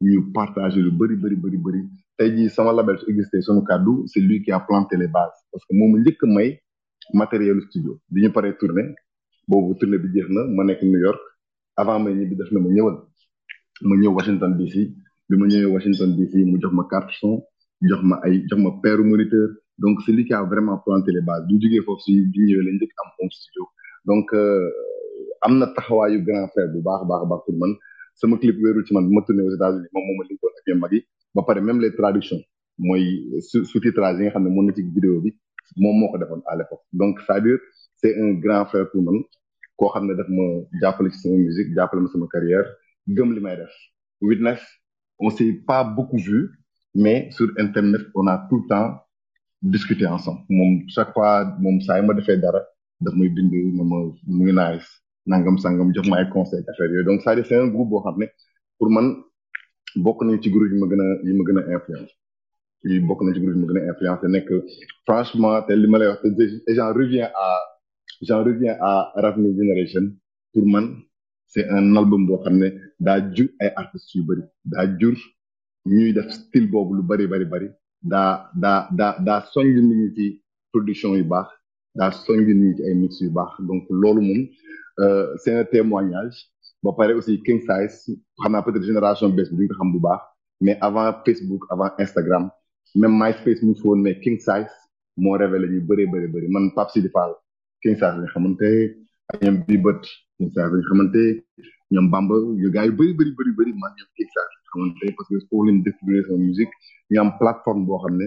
ñu partagé lu bëri bëri c'est lui qui a planté les bases. Parce que matériel studio. New York. Avant Washington DC Washington DC mu jox carte son jox ma ay jox ma donc c'est lui qui a vraiment planté les bases. Studio. Donc taxawaayu grand sama clip wéeru ci man bu ma tourné aux États-Unis moom moo ma linkoon ak yéen mag yi ba pare même les traductions mooy sous-titrage yi nga xam ne na ci vidéo bi moom moo ko à l'époque. Donc c'est-à-dire c'est un grand frère pour man koo xam ne daf ma jàppale ci sama musique jàppale ma sama carrière gëm li def. Witness on s'est pas beaucoup vu mais sur internet on a tout le temps discuté ensemble. Moom chaque fois moom saa yi ma defee dara daf may bind na ma mu ngi nice nangam sangam jox ma ay conseils affaire yooyu. Donc c'est-à-dire c'est boo xam ne pour man bokk nañ ci groupe yi ma gën a yi ma gën a influence. Yi bokk nañ ci groupe yi ma gën a nekk franchement te li ma lay wax te j'en reviens à j'en reviens à Rap New Generation. Pour man c'est un album boo xam ne daa jur ay artistes yu bëri daa jur ñuy def style boobu lu bari bari bëri daa daa daa daa soññ nit ñi production yu baax. Daa soññ nit ñi ci ay mix yu baax. Donc loolu moom c'est un témoignage. Ba pare aussi King Size xam naa génération bés bi duñ ko xam bu baax. Mais avant Facebook avant Instagram même MySpace mu foon mais King Size moo révélé ñu bëree bëri bëri. Man Pape Sidi Fall King Size lañ xamante ñoom bii bët King Size lañ xamante ñoom Bamba yu gars yu bëri bëri man ñoom King que foofu lañ ñu am plateforme boo xam ne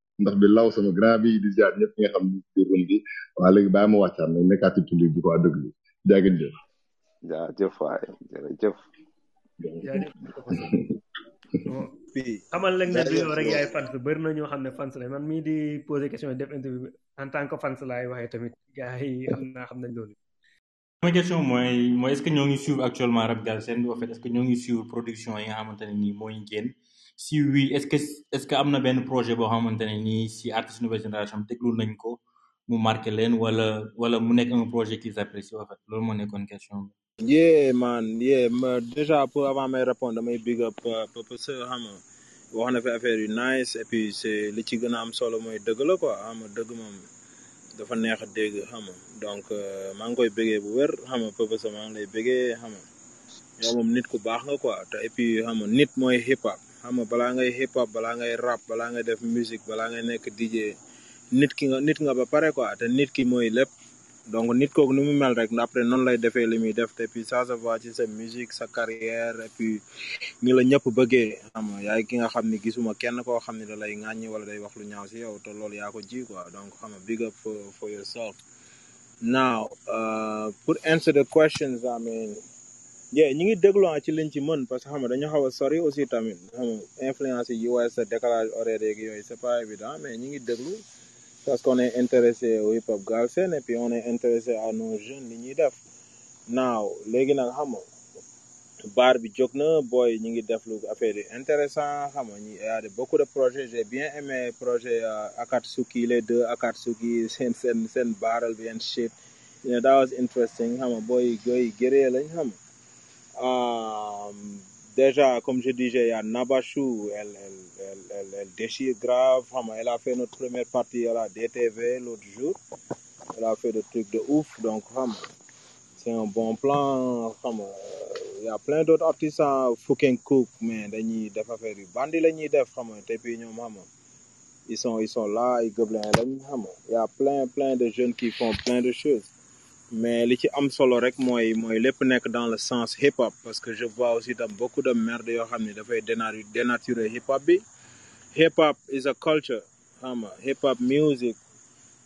ndax bi law sama grand bi di jaar ñëpp nga xam ni ci room bi waa léegi bàyyi ma wàccaat nag nekkaat ci tulli bi quoi dëgg li jaagin jëf jaajëf waay jërëjëf jaajëf puis xamal leen ne du jaajëf yow rek yaay fans. Bëri na ñoo xam ne fans la man mii di poser question def interview en tant que fans laay waxee tamit gars yi xam naa xam nañ loolu sama question mooy mooy est-ce que ñoo ngi suivre actuellement Rap Galsen en fait est-ce que ñoo ngi suivre production yi nga xamante ne nii moo ñu génn si oui est-ce que est-ce que am na benn projet boo xamante ne nii si artiste nouvelle génération déglu nañ ko mu marqué leen wala wala mu nekk un projet qu'ils apprécient en fait loolu moo nekkoon question bi. yeah man yeah ma déjà pour avant may répondre damay big up euh, Papa Sœur xam nga wax na fi affaire yu nice et puis c'est li ci gën a am solo mooy dëgg la quoi xam nga dëgg moom dafa neex a dégg xam donc euh, maa ngi koy bëggee bu wér xam nga Papa Sœur maa ngi lay bëggee xam nga yow moom nit ku baax nga quoi te et puis xam nit mooy hip hop xam nga balaa ngay hip hop balaa ngay rap balaa ngay def musique balaa ngay nekk DJ nit ki nga nit nga ba pare quoi te nit ki mooy lépp. Donc nit kooku ni mu mel rek après noonu lay defee li muy def te puis ça se voit ci sa musique sa carrière et puis ni la ñëpp bëggee. Xam nga ki nga xam ni gisuma kenn koo xam ni da lay ŋàññi wala day wax lu ñaaw si yow te loolu yaa ko ji quoi. Donc xam nga big up for, for yourself. Now uh, pour answer the questions I yeah ñi ngi déglu ah ci liñ ci mën parce que xam dañu xaw a sori aussi tamit. Xam influence yi US décalage horaire yeeg yooyu c'est pas évident mais ñi ngi déglu parce qu'on est intéressé au hip hop galsen et puis on est intéressé à nos jeunes li ñuy def. Naaw léegi nag xam nga baar bi jóg na booy ñi ngi def lu affaire yi intéressant xam nga ñi y a beaucoup de projets j'ai bien aimé projet euh, Akatsuki les deux seen seen seen baaral bi and shit. You know, that was interesting xam nga booy booy gëree lañ xam déjà, comme je disais, il y a Nabachou, elle, elle, elle, elle, déchire grave. Elle a fait notre première partie à la DTV l'autre jour. Elle a fait des trucs de ouf. Donc, c'est un bon plan. Il y a plein d'autres artistes en fucking cook, mais dañuy def affaire yu bandi la ñuy def. xam nga, te puis ñoom xam nga, ils sont, ils sont là, ils nga. Il y a plein, plein de jeunes qui font plein de choses. Mais li ci am solo rek mooy mooy dans le sens hip hop parce que je vois aussi tam beaucoup de merde yoo xam ne dafay dénatu dénaturer hip hop hip hop is a culture hip hop music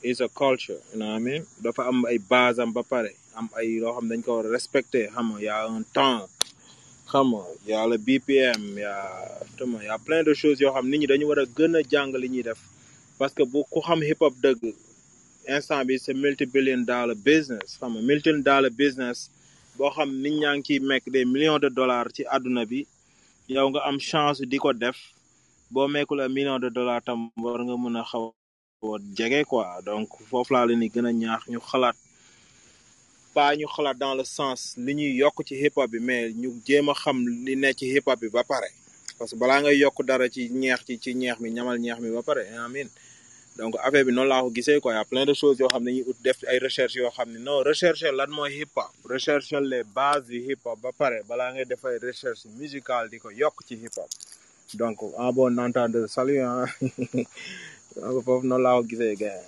is a culture you know what I mean? Dafa am ay base am ba pare am ay a y a un temps xam nga? Y a le BPM y a y a plein de choses yoo xam nit ñi dañu war a a parce que bu ku xam hip hop instant bi c'est multi billion dollar business. Xam nga million dollar business boo xam nit ñaa ngi ciy mekk des millions de dollars ci àdduna bi. Yow nga am chance di ko def. Boo mekkul a million de dollars tam war nga mën a xaw a jege quoi. Donc foofu laa leen di gën a ñaax ñu xalaat pas ñu xalaat dans le sens li ñuy yokk ci hip hop bi mais ñu jéem a xam li ne ci hip hop bi ba pare. Parce que balaa ngay yokk dara ci ñeex ci ci ñeex mi ñamal ñeex mi ba pare amin donc affaire bi noonu laa ko gisee quoi. Y a plein de choses yoo xam ne dañuy ut def ay recherche yoo xam ne non recherche lan mooy hip hop recherche les bases du hip hop ba pare balaa ngay def ay recherche musicale di ko yokk ci hip hop donc en bon entendeur salut ah donc foofu noonu laa ko gisee gars.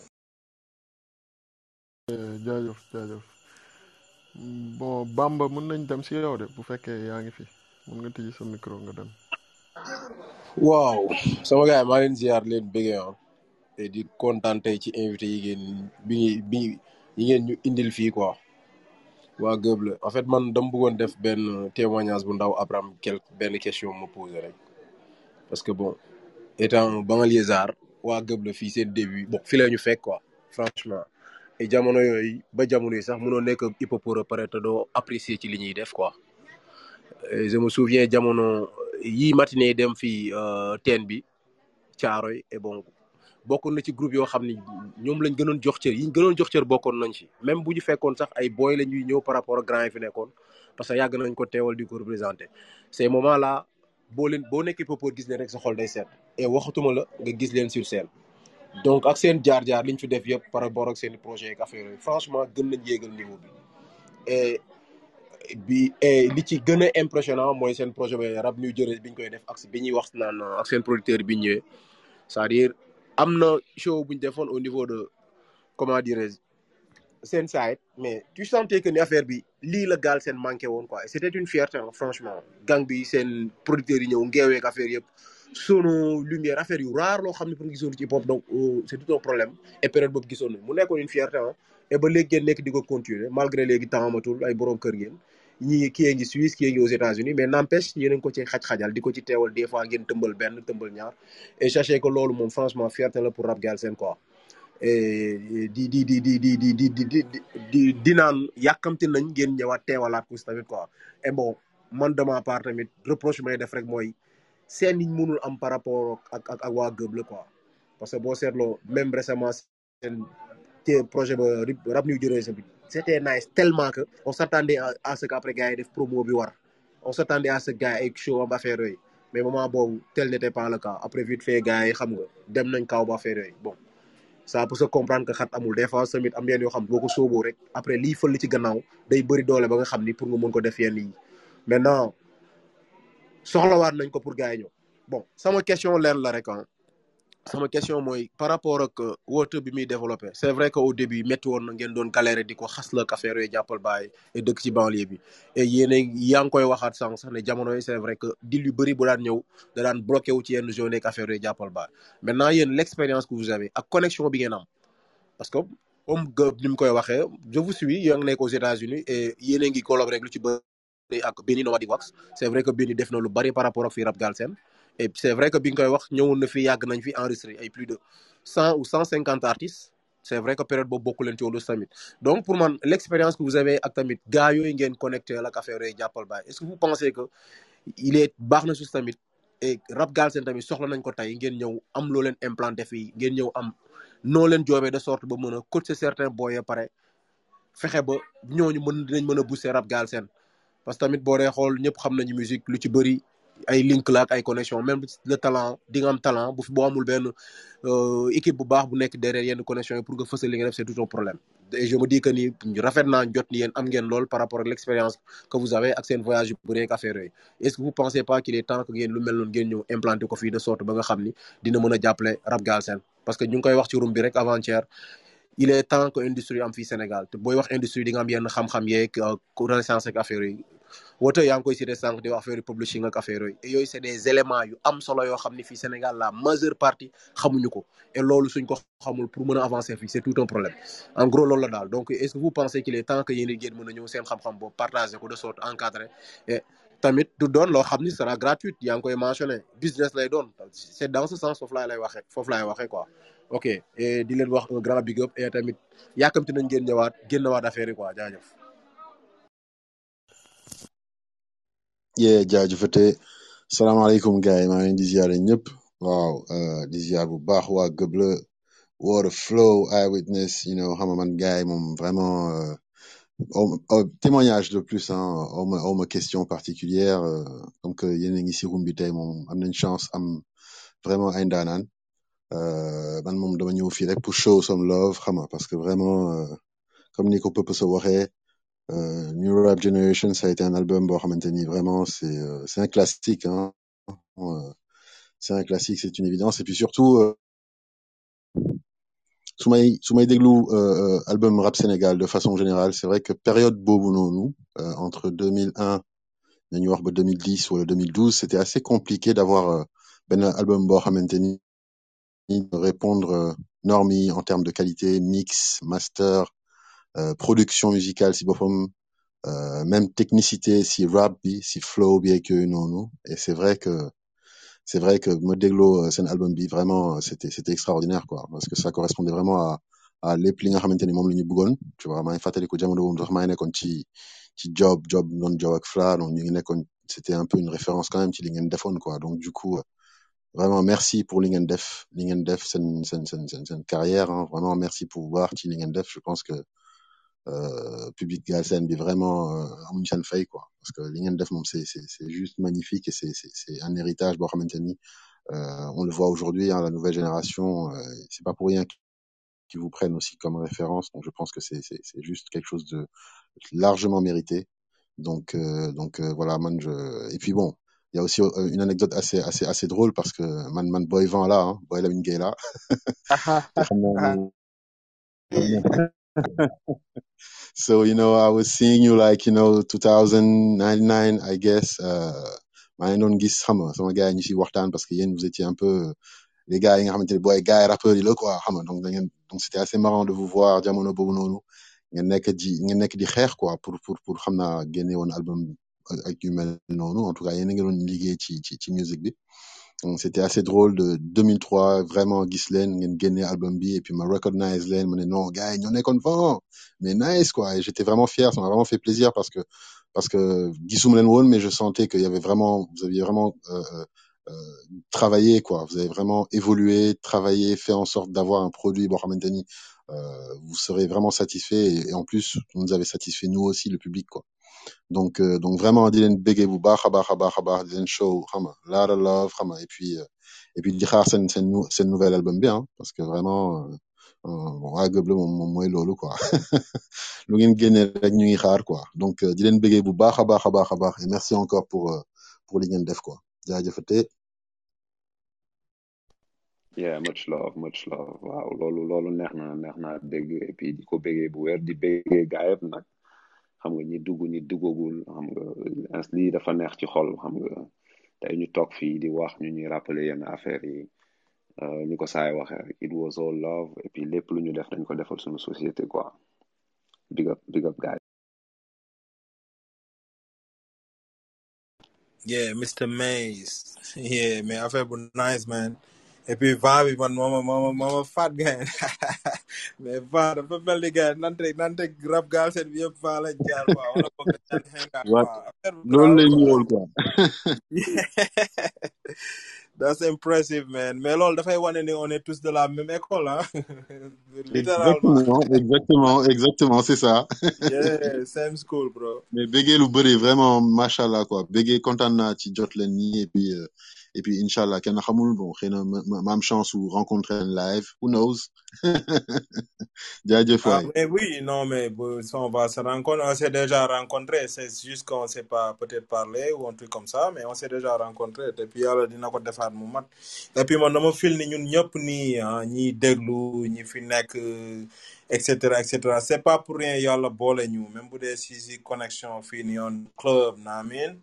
Jaajëf jaajëf. Bon Bamba mën nañ dem si yow de bu fekkee yaa ngi fi. Mën nga tijji sa micro nga dem. waaw sama gars yi maa leen ziar leen bëggee et di kontaan tey ci invité yi ngeen bi bi fii quoi. En fait man dama bëggoon def benn témoignage bu ndaw après am quelque benn question ma parce que bon étant banlieusard waa la fii seen début bon fi la ñu fekk quoi franchement. Et jamono yooyu ba jamono yi sax mënoo nekk te apprécier ci li ñuy def quoi. Je me souviens jamono yii dem fii teen bi Caaroy et bon bokkoon na ci groupe yoo jox cër. Yi ñu gënoon jox nañ ci. Même bu ñu fekkoon sax ay la ñuy par rapport ak grand yi parce que yàgg nañ ko teewal di ko représenté ces moments là boo leen boo nekkee pour gis leen rek sa et waxatuma la nga gis sur scène. Donc ak seen jaar-jaar liñ par rapport ak seen projet ak affaire franchement gën nañ yéegal niveau bi. Et bi li ci impressionnant mooy seen projet bi rap New Jersey bi ñu koy def ak ñuy wax producteur bi c'est-à-dire am show bu ñu au niveau de comment dirais seen side mais tu sentais que ni affaire bi lii la gaal seen manqué woon quoi. C'était une fierté hein, franchement. Gang bi seen producteurs yi ñëw ngeeweeg affaire yëpp. Sono lumière affaire yu rare loo xam ne pour nga gisoon ci hip hop donc euh, c'est tout un problème. Et période boobu gisoon nañ mu nekkoon une fierté ah et ba léegi ngeen nekk di ko continuer. Malgré léegi temps amatul ay borom kër ngeen ñi kii ngi Suisse kii ngi aux États-Unis mais n'empêche ngi ko ci xaj-xajal di ko ci teewal des fois ngeen tëmbal benn tëmbal ñaar et sachez que loolu moom franchement fierté la pour Rap Galsen quoi et di di di di di di di di di di di naan yàkkamti nañ ngeen ñëwaat teewalaat ko tamit quoi et bon man de ma part tamit reproche may def rek mooy seen yiñ mënul am par rapport ak ak ak waa gëb la quoi parce que boo seetloo même récemment seen projet ba Rap New Generation bi c'était nice tellement que on s'attendait à, à ce qu'après gars yi def promo bi on s'attendait à ce gars yi show am affaire yooyu mais moment boobu tel n'était pas le cas. Après vite fait gars yi xam nga dem nañ kaw ba affaire yooyu bon ça peut se comprendre que xat amul. Des fois tamit am yenn yoo xam boo ko rek après lii fël ci gannaaw day bëri doole ba nga xam ni pour nga mën ko def yenn yi. Maintenant soxlawaat nañ ko pour gars yi ñëw. Bon sama question leen la rek ah sama question par rapport ak woote bi muy développé c'est vrai que au début métti woon na ngeen doon et yéen a koy c'est vrai que dil yu bu daan bloqué wu ci zone maintenant l'expérience que vous avez ak connexion bi ngeen parce que je vous suis aux États-Unis et yéen a ngi collaborer lu ci ak Benny c'est vrai que Benny def na lu par rapport ak fii Rap Galsen et c'est vrai que bi enregistré plus de cent ou cent cinquante artistes. C'est vrai que période boobu bokku leen ci donc pour l'expérience que vous avez ak tamit ngeen est-ce que vous pensez que il est et Rap tamit soxla nañ ko ngeen am implanté ngeen am de sorte ba a coacher certains boys ya pare ba a booster Rap parce que tamit boo ñëpp xam musique lu ay link la ak ay connexion même le talent di nga am talent bu fi boo amul benn équipe bu baax bu nekk derrière yenn connexion pour nga fësal li nga def c'est tout un problème. Et je me dis que ni rafet naa jot ni yéen am ngeen par rapport ak l'expérience que vous avez ak seen voyage bëri ak affaire est-ce que vous pensez pas qu'il est temps que ngeen lu mel noonu ngeen implanter ko de sorte ba nga xam dina Rap Galsen? Parce que ñu ngi koy wax ci room bi rek avant-hier il est temps que industrie am fii Sénégal. Te booy wax industrie di nga am yenn xam-xam yi wote yaa ngi koy cité sànq di affaire publishing ak affaire yooyu. Et yooyu c'est des éléments yu am solo yoo xam ne Sénégal la majeure partie xamuñu ko. Et suñ ko xamul pour mën avancer c'est tout un problème. En gros loolu la donc est-ce que vous pensez qu'il est temps que yéen a ñëw seen xam-xam partager ko de sorte encadré et tamit du doon sera gratuite business lay doon. C'est dans ce sens foofu laay lay quoi. Ok. Et di leen wax un grand big up. Et tamit yaakamti nañ ngeen ñëwaat génnewaat affaire yee jaajëfate. Salaamaaleykum gars yi maa ngi leen di ziare ñëpp. Waaw di ziar bu baax waa la. Water Flow Eyewitness you know xam man vraiment euh, témoignage de plus hein awma question particulière euh, comme que yéen a ngi si room tey moom am chance am vraiment ay ndaanaan. Euh, man moom dama ñëw fii pour show some love xam parce que vraiment euh, comme ni ko Peuple sa waxee Euh, New Rap Generation, ça a été un album, bon, xamante ni vraiment, c'est euh, c'est un classique, hein. Euh, c'est un classique, c'est une évidence. Et puis surtout, euh, su may su may déglu euh, album rap Sénégal de façon générale, c'est vrai que période euh, entre 2001 nañu wax ba 2010 wala 2012, c'était assez compliqué d'avoir euh, benn album boo xamante ni répondre euh, yi en termes de qualité, mix, master, euh, production musicale si boppam. Euh, même technicité si rap bi si flow bi ak yooyu noonu et c'est vrai que c'est vrai que ma dégloo seen album bi vraiment c'était c'était extraordinaire quoi parce que ça correspondait vraiment à à lépp li nga xamante ni moom la tu vois maa ngi fàttaliku jamono boobu sax maa ngi nekkoon ci ci job job doon job ak Fla donc ñu c'était un peu une référence quand même ci li ngeen quoi donc du coup vraiment merci pour li ngeen def li ngeen def seen seen seen seen carrière hein. vraiment merci pour voir ci li def je pense que euh, public Galsen bi vraiment euh, amuñu seen fay quoi. Parce que li ngeen def moom c'est juste magnifique et c'est c'est un héritage boo xamante ni euh, on le voit aujourd'hui hein, la nouvelle génération euh, c'est pas pour rien qu'ils vous prennent aussi comme référence. Donc je pense que c'est c'est c'est juste quelque chose de largement mérité. Donc euh, donc euh, voilà man je et puis bon il y a aussi euh, une anecdote assez assez assez drôle parce que man man boy vent là hein, boy Gueye là So, you know, I was seeing you like, you know, 2099, I guess. Euh, maa ngi doon gis gars waxtaan parce que yéen vous étiez un peu les gars yi nga xamante ne gars yi rappeurs yi la quoi donc c'était assez marrant de vous voir jamono boobu noonu ngeen nekk di ngeen nekk di quoi pour pour pour album ak ak yu en tout cas yéen a ngi doon ci ci c'était assez drôle de 2003 vraiment génne album bi et puis ma recognize leen ma ne non gars yi ñoo nekkoon fan mais nice quoi. Et j'étais vraiment fier ça m'a vraiment fait plaisir parce que parce que leen woon mais je sentais qu'il y avait vraiment vous aviez vraiment euh, euh, euh, travaillé quoi. Vous avez vraiment évolué travaillé fait en sorte d'avoir un produit. Boo xamante ni euh, vous serez vraiment satisfait et, et en plus vous nous avez satisfait nous aussi le public quoi donc euh, donc vraiment di leen béggee bu baax a baax a show xam nga love xam et puis euh, et puis di xaar seen seen nou- nouvel album bi hein parce que vraiment euh, euh, bon waa Gëb la moom moom quoi. Lu ngeen génnee rek ñu ngi xaar quoi. Donc euh, di leen béggee bu baax a et merci encore pour euh, pour li ngeen def quoi. Jaajëfate. Yeah much love much love. Waaw loolu loolu neex na neex et puis di ko béggee bu wér di béggee gaa yëpp nag xam nga ñi dugg ñi duggagul xam nga lii dafa neex ci xol xam nga tey ñu toog fii di wax ñu ñuy rappeler yenn affaires yi euh, ñu ko saay waxee rek it was all love et puis lépp lu ñu def dañ ko defal suñu société quoi big up big up guys. Yeah, mais affaire bu nice man. Et puis vent bi man moo ma moo ma moo ma faat gain mais vent dafa mel ni gain nante nante rap gaal seen bi yëpp vent lañ jaar quoi wala boog dañ daan xengaat wa quoi affaire bu loolu grave lay quoi. ñëwoon quoi That's impressive man. Mais loolu dafay wane ni on est tous de la même école ah littéralement exactement exactement exactement c'est ça. Yeah same school bro. Mais béggee lu bëri vraiment quoi béggee kontaan naa ci jot leen nii et puis et puis incha allah kenn xamul bon xëy na ma am chance ou rencontrer leen live who knows? Jaajëf Ah, waay mais oui, non, mais bon, ça, on va se rencontrer. On s'est déjà rencontrés. C'est juste qu'on ne s'est pas peut-être parlé ou un truc comme ça, mais on s'est déjà rencontrés. Et puis, yàlla dina ko defaat mu mat. Et puis, man, dama feel ni ñun ñëpp nii, ah, ñi déglu, ñi fi nekk, et cetera, et cetera. C'est pas pour rien yàlla boole ñu, même bu dee si si connexion fii nii on club, naa miin.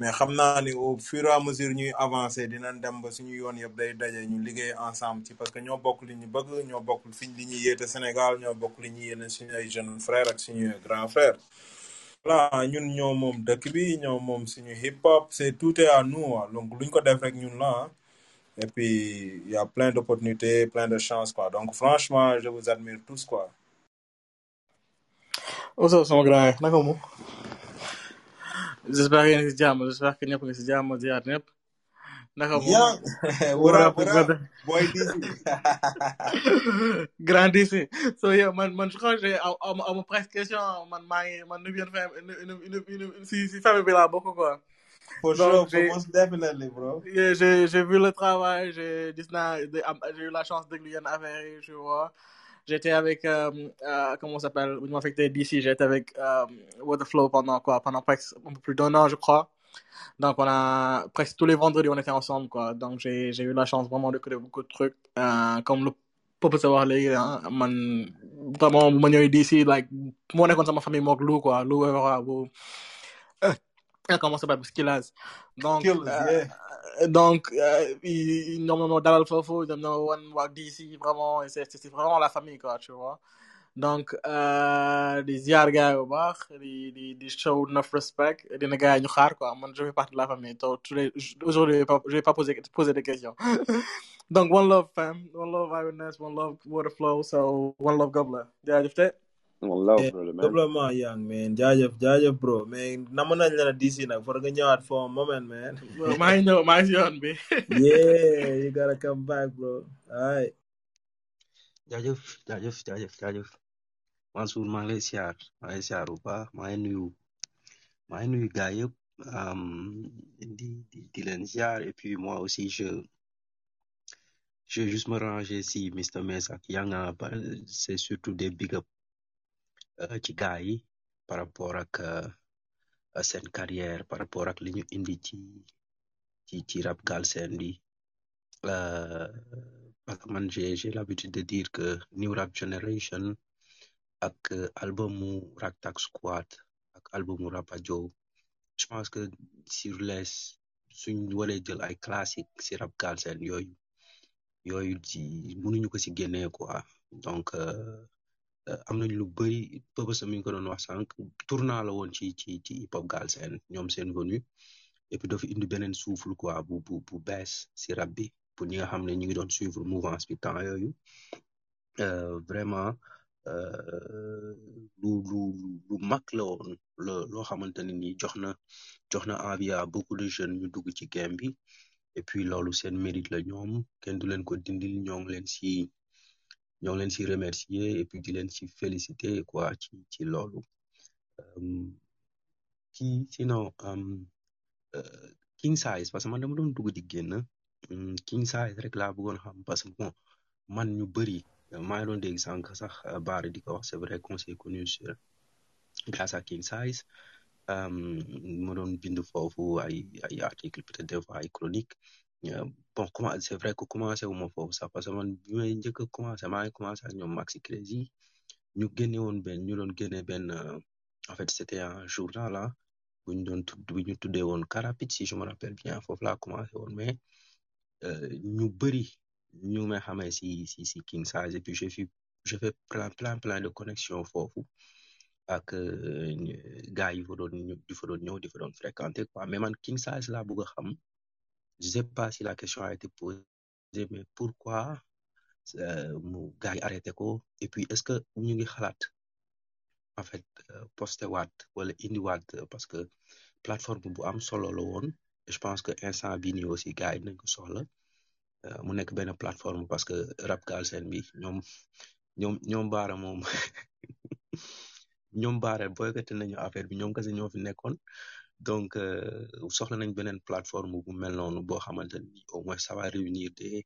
Mais xam naa ni au fur et à mesure ñuy avancer dinañ dem ba suñu yoon yëpp day daje ñu liggéey ensemble ci parce que ñoo bokk li ñu bëgg ñoo bokk fi li ñuy yéete Sénégal ñoo bokk li ñuy yéene suñu ay jeunes frères ak suñu grand frère voilà ñun ñoo moom dëkk bi ñoo moom suñu hip hop c'est tout est à nous ah. donc luñ ko def rek ñun la ah. et puis il y a plein d'opportunités plein de chances quoi. Donc franchement je vous admire tous quoi. Up sama grand? Naka mu j'espère que yéen a ngi si jàmm j'espère que ñëpp ngi si jàmm ziar ñëpp. Naka mu boy DC grand ici so yeah man man je crois que j'ai am am am presque question man maa ngi man nu si si famille bi laa bokk quoi. For sure for most definitely bro. Yeah, j'ai vu le travail j'ai eu la chance de yenn affaires yi tu vois J'étais avec, euh, euh, comment ça s'appelle, ils m'ont affecté d'ici, j'étais avec euh, Waterflow pendant quoi, pendant presque un peu plus d'un an, je crois. Donc, on a, presque tous les vendredis, on était ensemble, quoi. Donc, j'ai, eu la chance vraiment d'écouter beaucoup de trucs, euh, comme le pour savoir les, hein, man, vraiment, ma ñëwee d'ici, like, moo nekkoon sama famille mook Lou, quoi, Lou, Evra, bu, euh, comment ça s'appelle, Skillaz. Donc, euh, yeah donc, euh, ñoom ñoo dalal foofu, ñoom ñoo wan waa DC, vraiment, c'est, c'est vraiment la famille, quoi, tu vois. Donc, euh, di ziar gars yi bu baax, show enough respect, dina gars yi ñu quoi. Man, je fais partie de la famille, donc, tous les, aujourd'hui, je vais pas, poser, poser des questions. donc, one love, fam. One love, Ironess, one love, Waterflow, so, one love, Gobler. jaajëf te. One love Yeah, brother man. développement young man. Jaajëf jaajëf bro. Mais namm nañ la DC nag for nga ñëwaat for a moment man. Maa ngi ñëw, maa ngi si yoon bi. yeah you gotta come back bro. Alright jaajëf jaajëf jaajëf jaajëf. Mansour maa ngi lay siyaar maa ngi lay siyaar bu baax maa ngi nuyu maa ngi nuyu gars yëpp am, di di di leen siyaar et puis moi aussi je je vais juste me ranger si Mr Mess ak Yanga ba- c'est surtout des big up. Euh, ci gars yi par rapport ak euh, seen carrière par rapport ak li ñu indi ci ci ci rap galsen bi euh, parce que man j'ai j'ai l'habitude de dire que New Rap Generation ak euh, albumu Raktak Squad ak albumu Rapadio je pense que sur les suñ waree jël ay classique si rap galsen yooyu yooyu ci mënuñu ko si génnee quoi. Donc euh, am nañ lu bëri Peubeus mi ngi ko doon wax sànq tournant la woon ci ci ci hip hop Galsen ñoom seen venue. Et puis dafa indi beneen souffle quoi bu bu bu bees si rab bi pour ñi nga xam ne ñu ngi doon suivre mouvance bi temps yooyu. Vraiment lu lu lu mag la woon lo loo xamante ne nii jox na jox na envie à beaucoup de jeunes ñu dugg ci game bi. Et puis loolu seen mérite la ñoom kenn du leen ko dindil ñoo leen si ñoo leen si remercier et puis di leen si féliciter quoi ci ci loolu. Ci sinon king size parce que man dama doon dugg di génn king size rek laa bëggoon xam parce que bon man ñu bëri maa ngi doon dégg sànq sax Baara di ko wax c'est vrai qu'on s'est connu sur grâce à king size. Ma doon bind foofu ay ay article peut-être des fois ay chronique bon comment c'est vrai que commencé wu ma foofu sax parce que man bi may njëkk a commencé commencé Maxi Crazy. Ñu génne woon benn benn en fait un journal là tudd bu ñu Carapit si je me rappelle bien foofu laa commencé mais ñu bëri ñu may xamee si si si King Size et puis j'ai fait plein plein plein de connexions foofu ak gars yi fa doon di fa doon ñëw King Size bëgg je sais pas si la question a été posée mais pourquoi mu gars yi arrêté et puis est-ce que ñu ngi xalaat en fait posté waat wala indi waat parce que plateforme bu am solo la je pense que instant bii nii aussi gars yi nañ ko soxla. Mu nekk benn plateforme parce que rap Galsen bi ñoom ñoom ñoom baara moom ñoom baara boycotté nañu affaire bi ñoom kese ñoo donc soxla nañ beneen plateforme bu mel noonu boo xamante ni au moins ça va réunir des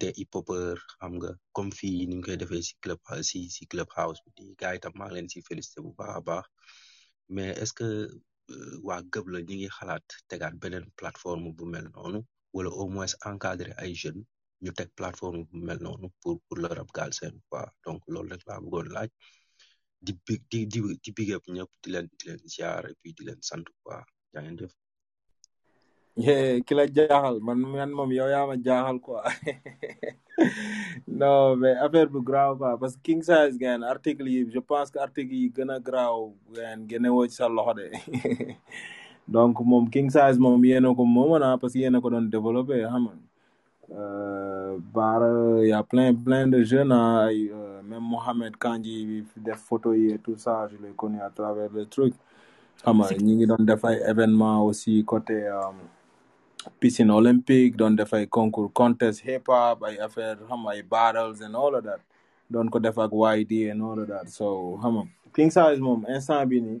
des hip hopeurs xam nga comme fii ni ñu koy defee si club si si club house bi gars yi tam maa ngi leen si félicité bu baax a baax. Mais est-ce que waa gëb la ngi xalaat tegaat beneen plateforme bu mel noonu? Wala au moins encadrer ay jeunes ñu teg plateforme bu mel noonu pour pour le rap Galsen quoi. Donc loolu rek laa bëggoon laaj. Di big di di di big up ñëpp di leen di sant quoi jaa jaaxal man man moom yow yaa ma jaaxal quoi. Non mais affaire bu graaw quoi parce que king size ngeen article yi je pense que article yi gën a graaw ngeen a woo ci sa loxo donc moom king size moom ko moom na parce que yéena ko doon développé nga Baara y a plein plein de jeunes ah ay même Mohamed Kandji def photo et tout ça je l'ai connu à travers le truc. Xam nga ñi ngi doon aussi côté piscine olympique doon def ay concours contest hip hop ay affaire xam nga battles and all of that. Doon ko def ak YD and all of that so xam nga king size moom instant bi nii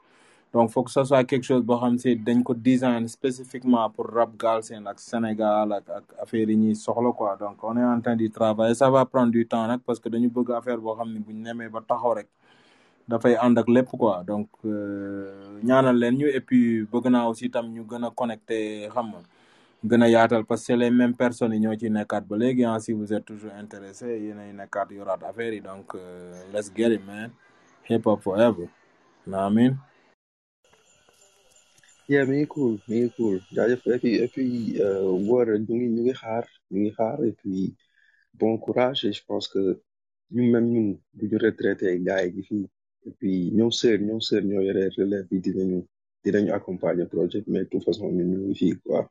donc faut que ça soit quelque chose boo xam si dañ ko design spécifiquement pour rap Galsen ak Sénégal ak ak affaire yi ñuy soxla quoi. Donc on est en train d'y travailler. Ça va prendre du temps nag parce que dañu bëgg affaire boo xam ne bu ñu nemee ba taxaw rek dafay ànd ak lépp quoi. Donc ñaanal leen ñu et puis bëgg naa aussi tam ñu gën a connecté xam nga gën a yaatal parce que les mêmes personnes yi ñoo ci nekkaat ba léegi ah si vous êtes toujours intéressé yéenay nekkaat yoraat affaire yi. Donc let's get it man. Hip hop forever. Naa amin. Yeah mi ngi cool mi ngi cool jaajëf et puis et ñu ngi ñu ngi xaar ñu ngi xaar et puis bon courage et je pense que ñu même ñun bu ñu gars yi fii et puis ñoom sœur ñoom sœur ñoo yore relève bi dinañu dinañu accompagner projet mais de toute façon ñun ñu ngi fii quoi.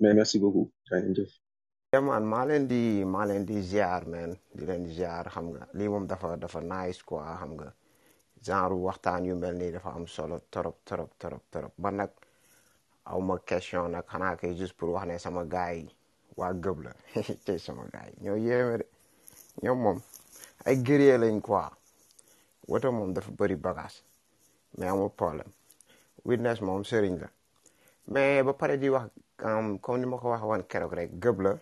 Mais merci beaucoup. Jaa ngeen jëf. Yeah man maa leen di maa di ziar man. Di leen xam nga lii moom dafa dafa nice quoi xam nga. Genre waxtaan yu mel nii dafa am solo trop trop trop trop man nag aw ma question nag xanaa kay juste pour wax ne sama gars yi waa gëb la. Tey sama gars yi ñoo yéeme de. Ñoom moom ay guerrier lañ quoi. Woto moom dafa bëri bagage mais amul problème. Witness moom sëriñ la. Mais ba pare di wax comme ni ma ko wax woon keroog rek gëb la.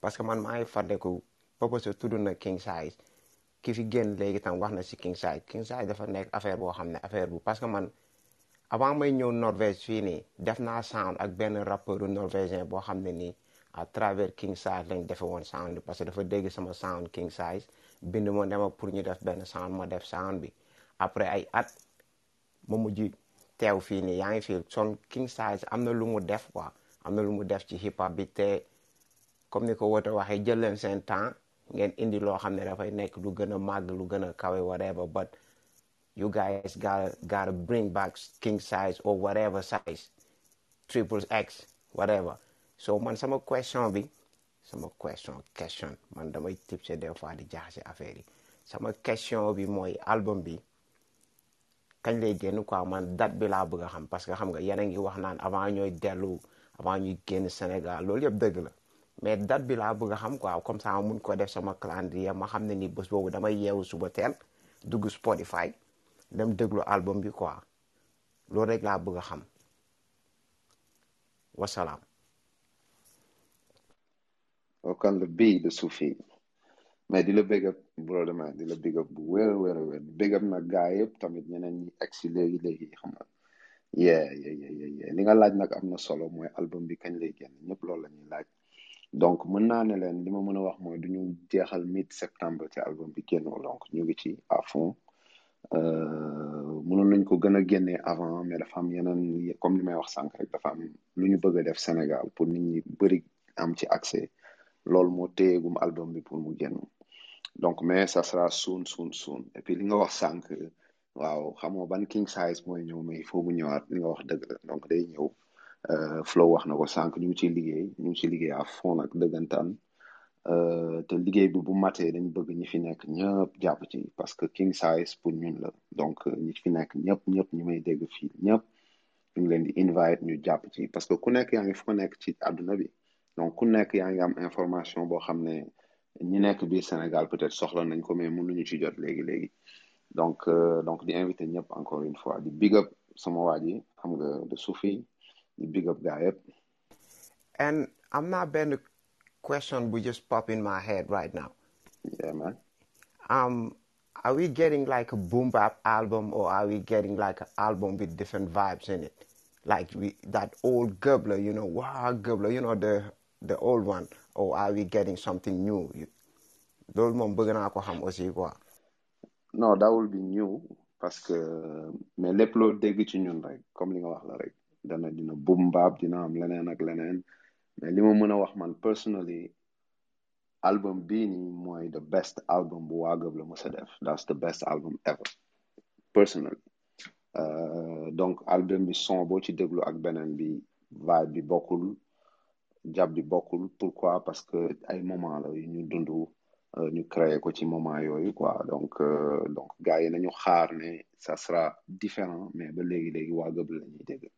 Parce que man maa ngi fàtteku Peubeus tudd na king size. Ki fi génn léegi tam wax na si king size king size dafa nekk affaire boo xam ne affaire bu parce que man avant may ñëw Norvège fii nii def naa sound ak benn rappeur norvégien boo xam ne nii à travers King Size lañ defe woon sound bi parce que dafa dégg sama sound King Size bind ma dema pour ñu def benn sound ma def sound bi. Après ay at ma mujj teew fii nii yaa ngi fii son King Size am na lu mu def quoi am na lu mu def ci hip hop bi te comme ni ko woote waxee jël leen seen temps ngeen indi loo xam ne dafay nekk lu gën a màgg lu gën a kawe whatever but you guys gotta gotta bring back king size or whatever size triple x whatever. So man sama question bi sama question question. Man damay tipse des fois di jaxase affaire yi. Sama question bi mooy album bi kañ lay génn quoi? Man date bi laa bëgg a xam parce que xam nga yéen a ngi wax naan avant ñooy dellu avant ñuy génn Sénégal loolu yëpp dëgg la mais date bi laa bëgg a xam quoi comme ça mun ko def sama calendrier ma xam ne ni bés boobu damay yeewu suba teel dugg Spotify dem déglu album bi quoi. Loolu rek laa bëgg a xam. Wasalaam. kan la bii de Soufi mais di la big up brother man di la big up bu wér a wér. Wér big up nag gaa yëpp tamit ñeneen ñi egg si léegi léegi xam yeah yeah yeah yeah. Li nga laaj nag am na solo mooy album bi kañ lay génn. Ñëpp loolu la ñuy laaj donc mën naa ne leen li ma mën a wax mooy du ñu jeexal mid septembre ci album bi génnoo donc ñu ngi ci à fond. Mënoon nañ ko gën a génnee avant mais dafa yeneen comme li may wax sànq rek dafa am lu ñu bëgg a def Sénégal pour nit ñi bëri am ci accès. Loolu moo téyegum album bi pour mu génn. Donc mais ça sera soon soon soon. Et puis li nga wax sànq waaw xamoo ban king size mooy ñëw mais il faut mu ñëwaat li nga wax dëgg la. Donc day ñëw. Flow wax na ko sànq ñu ngi ciy liggéey ñu ngi à fond nag dëggantaan. Te liggéey bi bu matee dañ bëgg ñi fi nekk ñëpp parce que king size pour ñun la. Donc ñi fi nekk ñëpp ñëpp ñi may dégg fii ñëpp ñu ngi leen invite ñu jàpp ci. Parce que ku nekk yaa ngi nekk donc ku nekk yaa ngi am information boo xam ne Sénégal peut-être soxla nañ ko mais mënuñu ci jot léegi léegi. Donc donc di invité ñëpp encore une fois. Di big up de big up guy and am naa benn question bu just pop in my head right now. Yeah man. Um are we getting like a boom bap album or are we getting like an album with different vibes in it? Like we that old Gubler you know wow Gubler you know the the old one. Or are we getting something new? Loolu moom bëgg naa ko xam aussi quoi. Non that will be new parce que mais lépp loo dégg ci ñun rek comme li nga wax la rek dana dina boom bap dina am leneen ak leneen. Mais li ma mën a wax man personally album bii nii mooy the best album bu waa la mës a def. That's the best album ever personally. Donc album bi son boo ci déglu ak beneen bi vibe bi bokkul jàpp bi bokkul. Pourquoi? Parce que ay moment la yu ñu dund ñu créé ko ci moment yooyu quoi. Donc donc gars yi nañu xaar ne ça sera différent mais ba léegi léegi waa Gubler la ñuy dégg.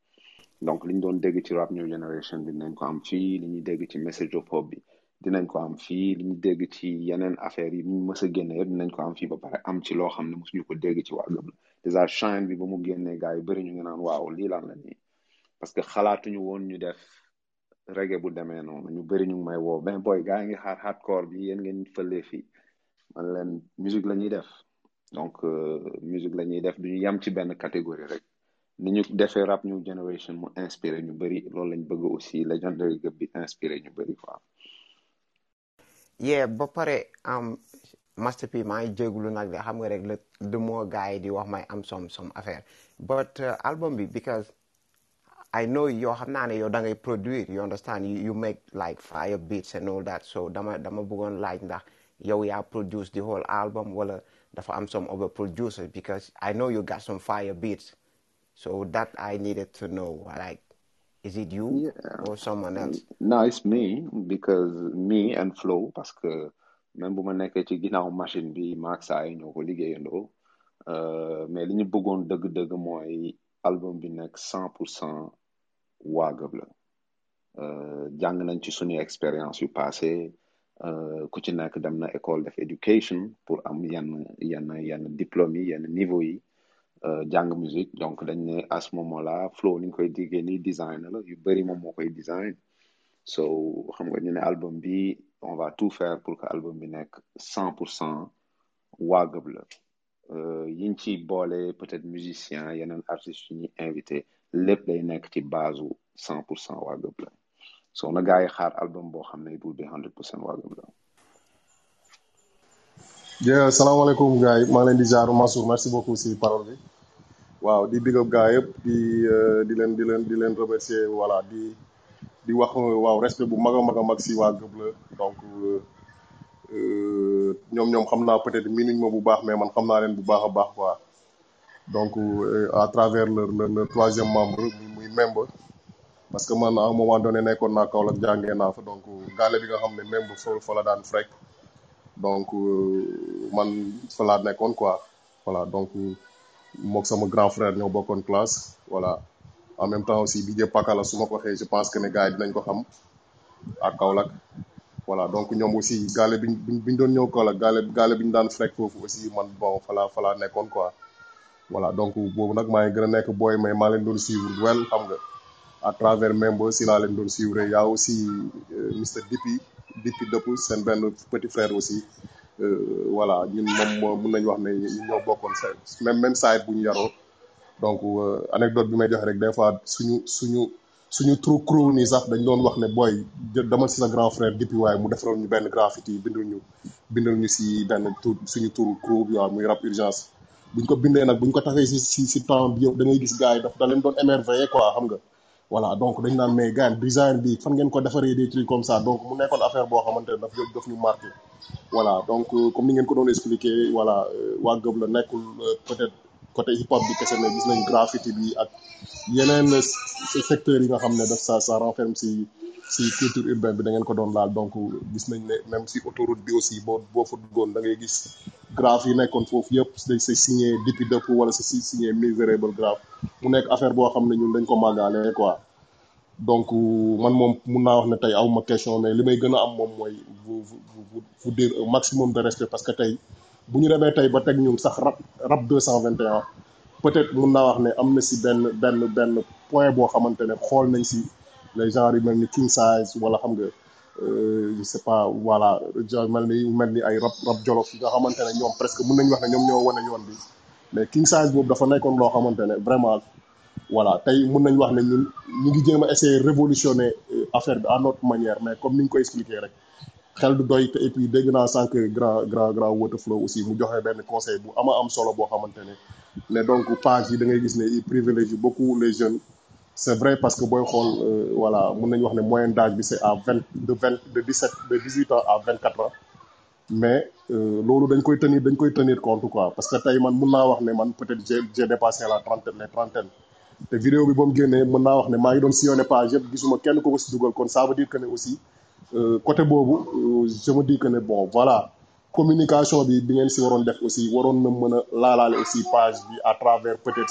Donc li ñu doon rap new generation bi dinañ ko am fii li message of hope bi dinañ ko am fii li ñu dégg ci yeneen affaires yi ñu mës a génne yëpp dinañ ko am fii ba pare am ci loo xam ne mosuñu ko dégg ci waa Gubler déjà Shine bi ba mu génnee gars la nii? Parce que xalaatuñu woon ñu def reggae bu demee noonu. Ñu bëri ñu ngi may woo ben boy gars yi ngi xaar hardcore man leen musique la ñuy def. Donc musique la ñuy def duñu yem ci benn catégorie ni ñu defee rap new generation mu inspiré ñu bëri loolu lañ bëgg aussi legendary gëb bi inspiré ñu bëri quoi. Yeah ba pare am Master P maa ngi jéglu nag de xam nga rek le de moo gars yi di wax may am some some affaire. But uh, album bi because I know yoo xam naa ne yow da produire you understand you, you make like fire beats and all that. So dama dama bëggoon laaj ndax yow yaa produce the whole album wala dafa am some other producers because I know you got some fire beats so that I needed to know like is it you yeah. or someone else? No it's me because me and Flow parce que même bu ma nekkee ci ginnaaw machine bi maak saa yi ñoo ko liggéeyandoo mais li ñu bëggoon dëgg-dëgg mooy album bi nekk cent pour cent Gubler jàng nañ ci suñu expérience yu passé ku ci nekk dem na école def education pour am yenn yenn yenn diplôme yi yenn niveau yi. Jàng musique. Donc dañ ne à ce moment là Flow ni ñu koy diggee ni design la yu bëri moom moo koy design. So xam nga ñu ne album bi on va tout faire pour que album bi nekk cent pour cent waa Gubler euh, yiñ ci boole peut-être musicien yeneen artistes yu ñuy invité lépp day nekk ci base u cent pour cent waa Gëb la. So na gars yi xaar album boo xam ne it will be hundred percent waa Gëb la. Yeah, salaamaaleykum gars yi. Maa ngi merci beaucoup si parole bi waaw di big up gars yëpp di euh, di leen di leen di leen remercier voilà di di wax euh, waaw respect bu mag a mag a mag si waa Gëb la. Donc euh, ñoom ñoom xam naa peut-être miinuñ ma bu baax mais man xam naa leen bu baax a baax quoi. Donc à travers leur leur leur troisième membre muy muy membre parce que man à un moment donné nekkoon naa Kaolack jàngee naa fa donc gaale bi nga xam ne membre fa fa la daan frekk donc man fa laa nekkoon quoi. Voilà donc mook sama grand frère ñoo bokkoon classe voilà. En même temps aussi DJ Pakala su ma ko waxee je pense que ne gars dinañ ko xam ak Kaolack. Voilà donc ñoom aussi gaale biñ biñ doon ñëw Kaolack gaale gaale bi ñu daan fekk foofu aussi man bon falaa falaa nekkoon quoi. Voilà donc boobu nag maa ngi gën a nekk booy mais maa leen doon suivre wel xam nga. À travers membre si laa leen doon suivre yaa a aussi euh, Mr Dipi Dipi dëpp seen benn petit frère aussi. Voilà ñun moom moo mun nañu wax ne ñun ñoo bokkoon sa même même saa bu ñu yaroo. Donc euh, anecdote bi may joxe rek des fois suñu suñu suñu trou crew nii sax dañ doon wax ne booy dama si sa grand frère Dipi waaye mu defaroon ñu benn graffiti bindal ñu bindal ñu si benn tur suñu turu crew bi waaw muy rap urgence. Buñ ko bindee nag buñ ko taxee si si si temps bi yëpp da gis gars yi daf da leen doon émerveillé quoi xam nga. Voilà donc dañ naan mais gars design bi fan ngeen ko defaree des trucs comme ça donc mu nekkoon affaire boo xamante ne daf daf ñu marqué. Voilà donc euh, comme ni ngeen ko doon expliqué voilà euh, waa Gëb la nekkul euh, peut-être côté hip hop bi kese mais gis nañ graffiti bi ak yeneen secteurs yi nga xam ne daf ça ça renferme si si culture urbaine bi da ngeen ko doon laal. Donc gis nañ ne même si autoroute bi aussi boo boo fa duggoon da ngay gis graphe yi nekkoon foofu yëpp. Dañ say signé depuis dëpp wala sa si signé miserable graphe. Mu nekk affaire boo xam ne ñun dañ ko màggaale quoi. Donc man moom mun naa wax ne tey awma question mais li may gën a am moom mooy vous dire un maximum de respect parce que tey bu ñu demee tey ba teg ñun sax rap rap 221 peut-être mun naa wax ne am na si benn benn benn point boo xamante ne xool nañ si les genres yu mel king size wala xam nga euh, je sais pas voilà genre mel ni mel ni ay rap rap jolof yi ne presque ne mais king size boobu dafa nekkoon loo xamante ne vraiment voilà tey nañu wax ne ñun révolutionner euh, affaire bi à notre manière mais comme ni ñu ko expliqué rek xel du doy te et puis dégg naa sànq grand grand grand Waterflow aussi mu joxe benn conseil bu ama am solo boo xamante ne ne donc page yi da ngay ne beaucoup les jeunes c'est vrai parce que booy xool euh, voilà mun nañu wax ne moyenne d'âge c'est à de vingt de dix sept de dix huit ans à vingt quatre ans. Mais euh, tenir tenir compte parce que tey man man peut-être dépassé la trentaine les trentaines. Mën ça veut dire que ne euh, je me dis que bon voilà. Communication bi bi ngeen aussi mën aussi page à travers peut-être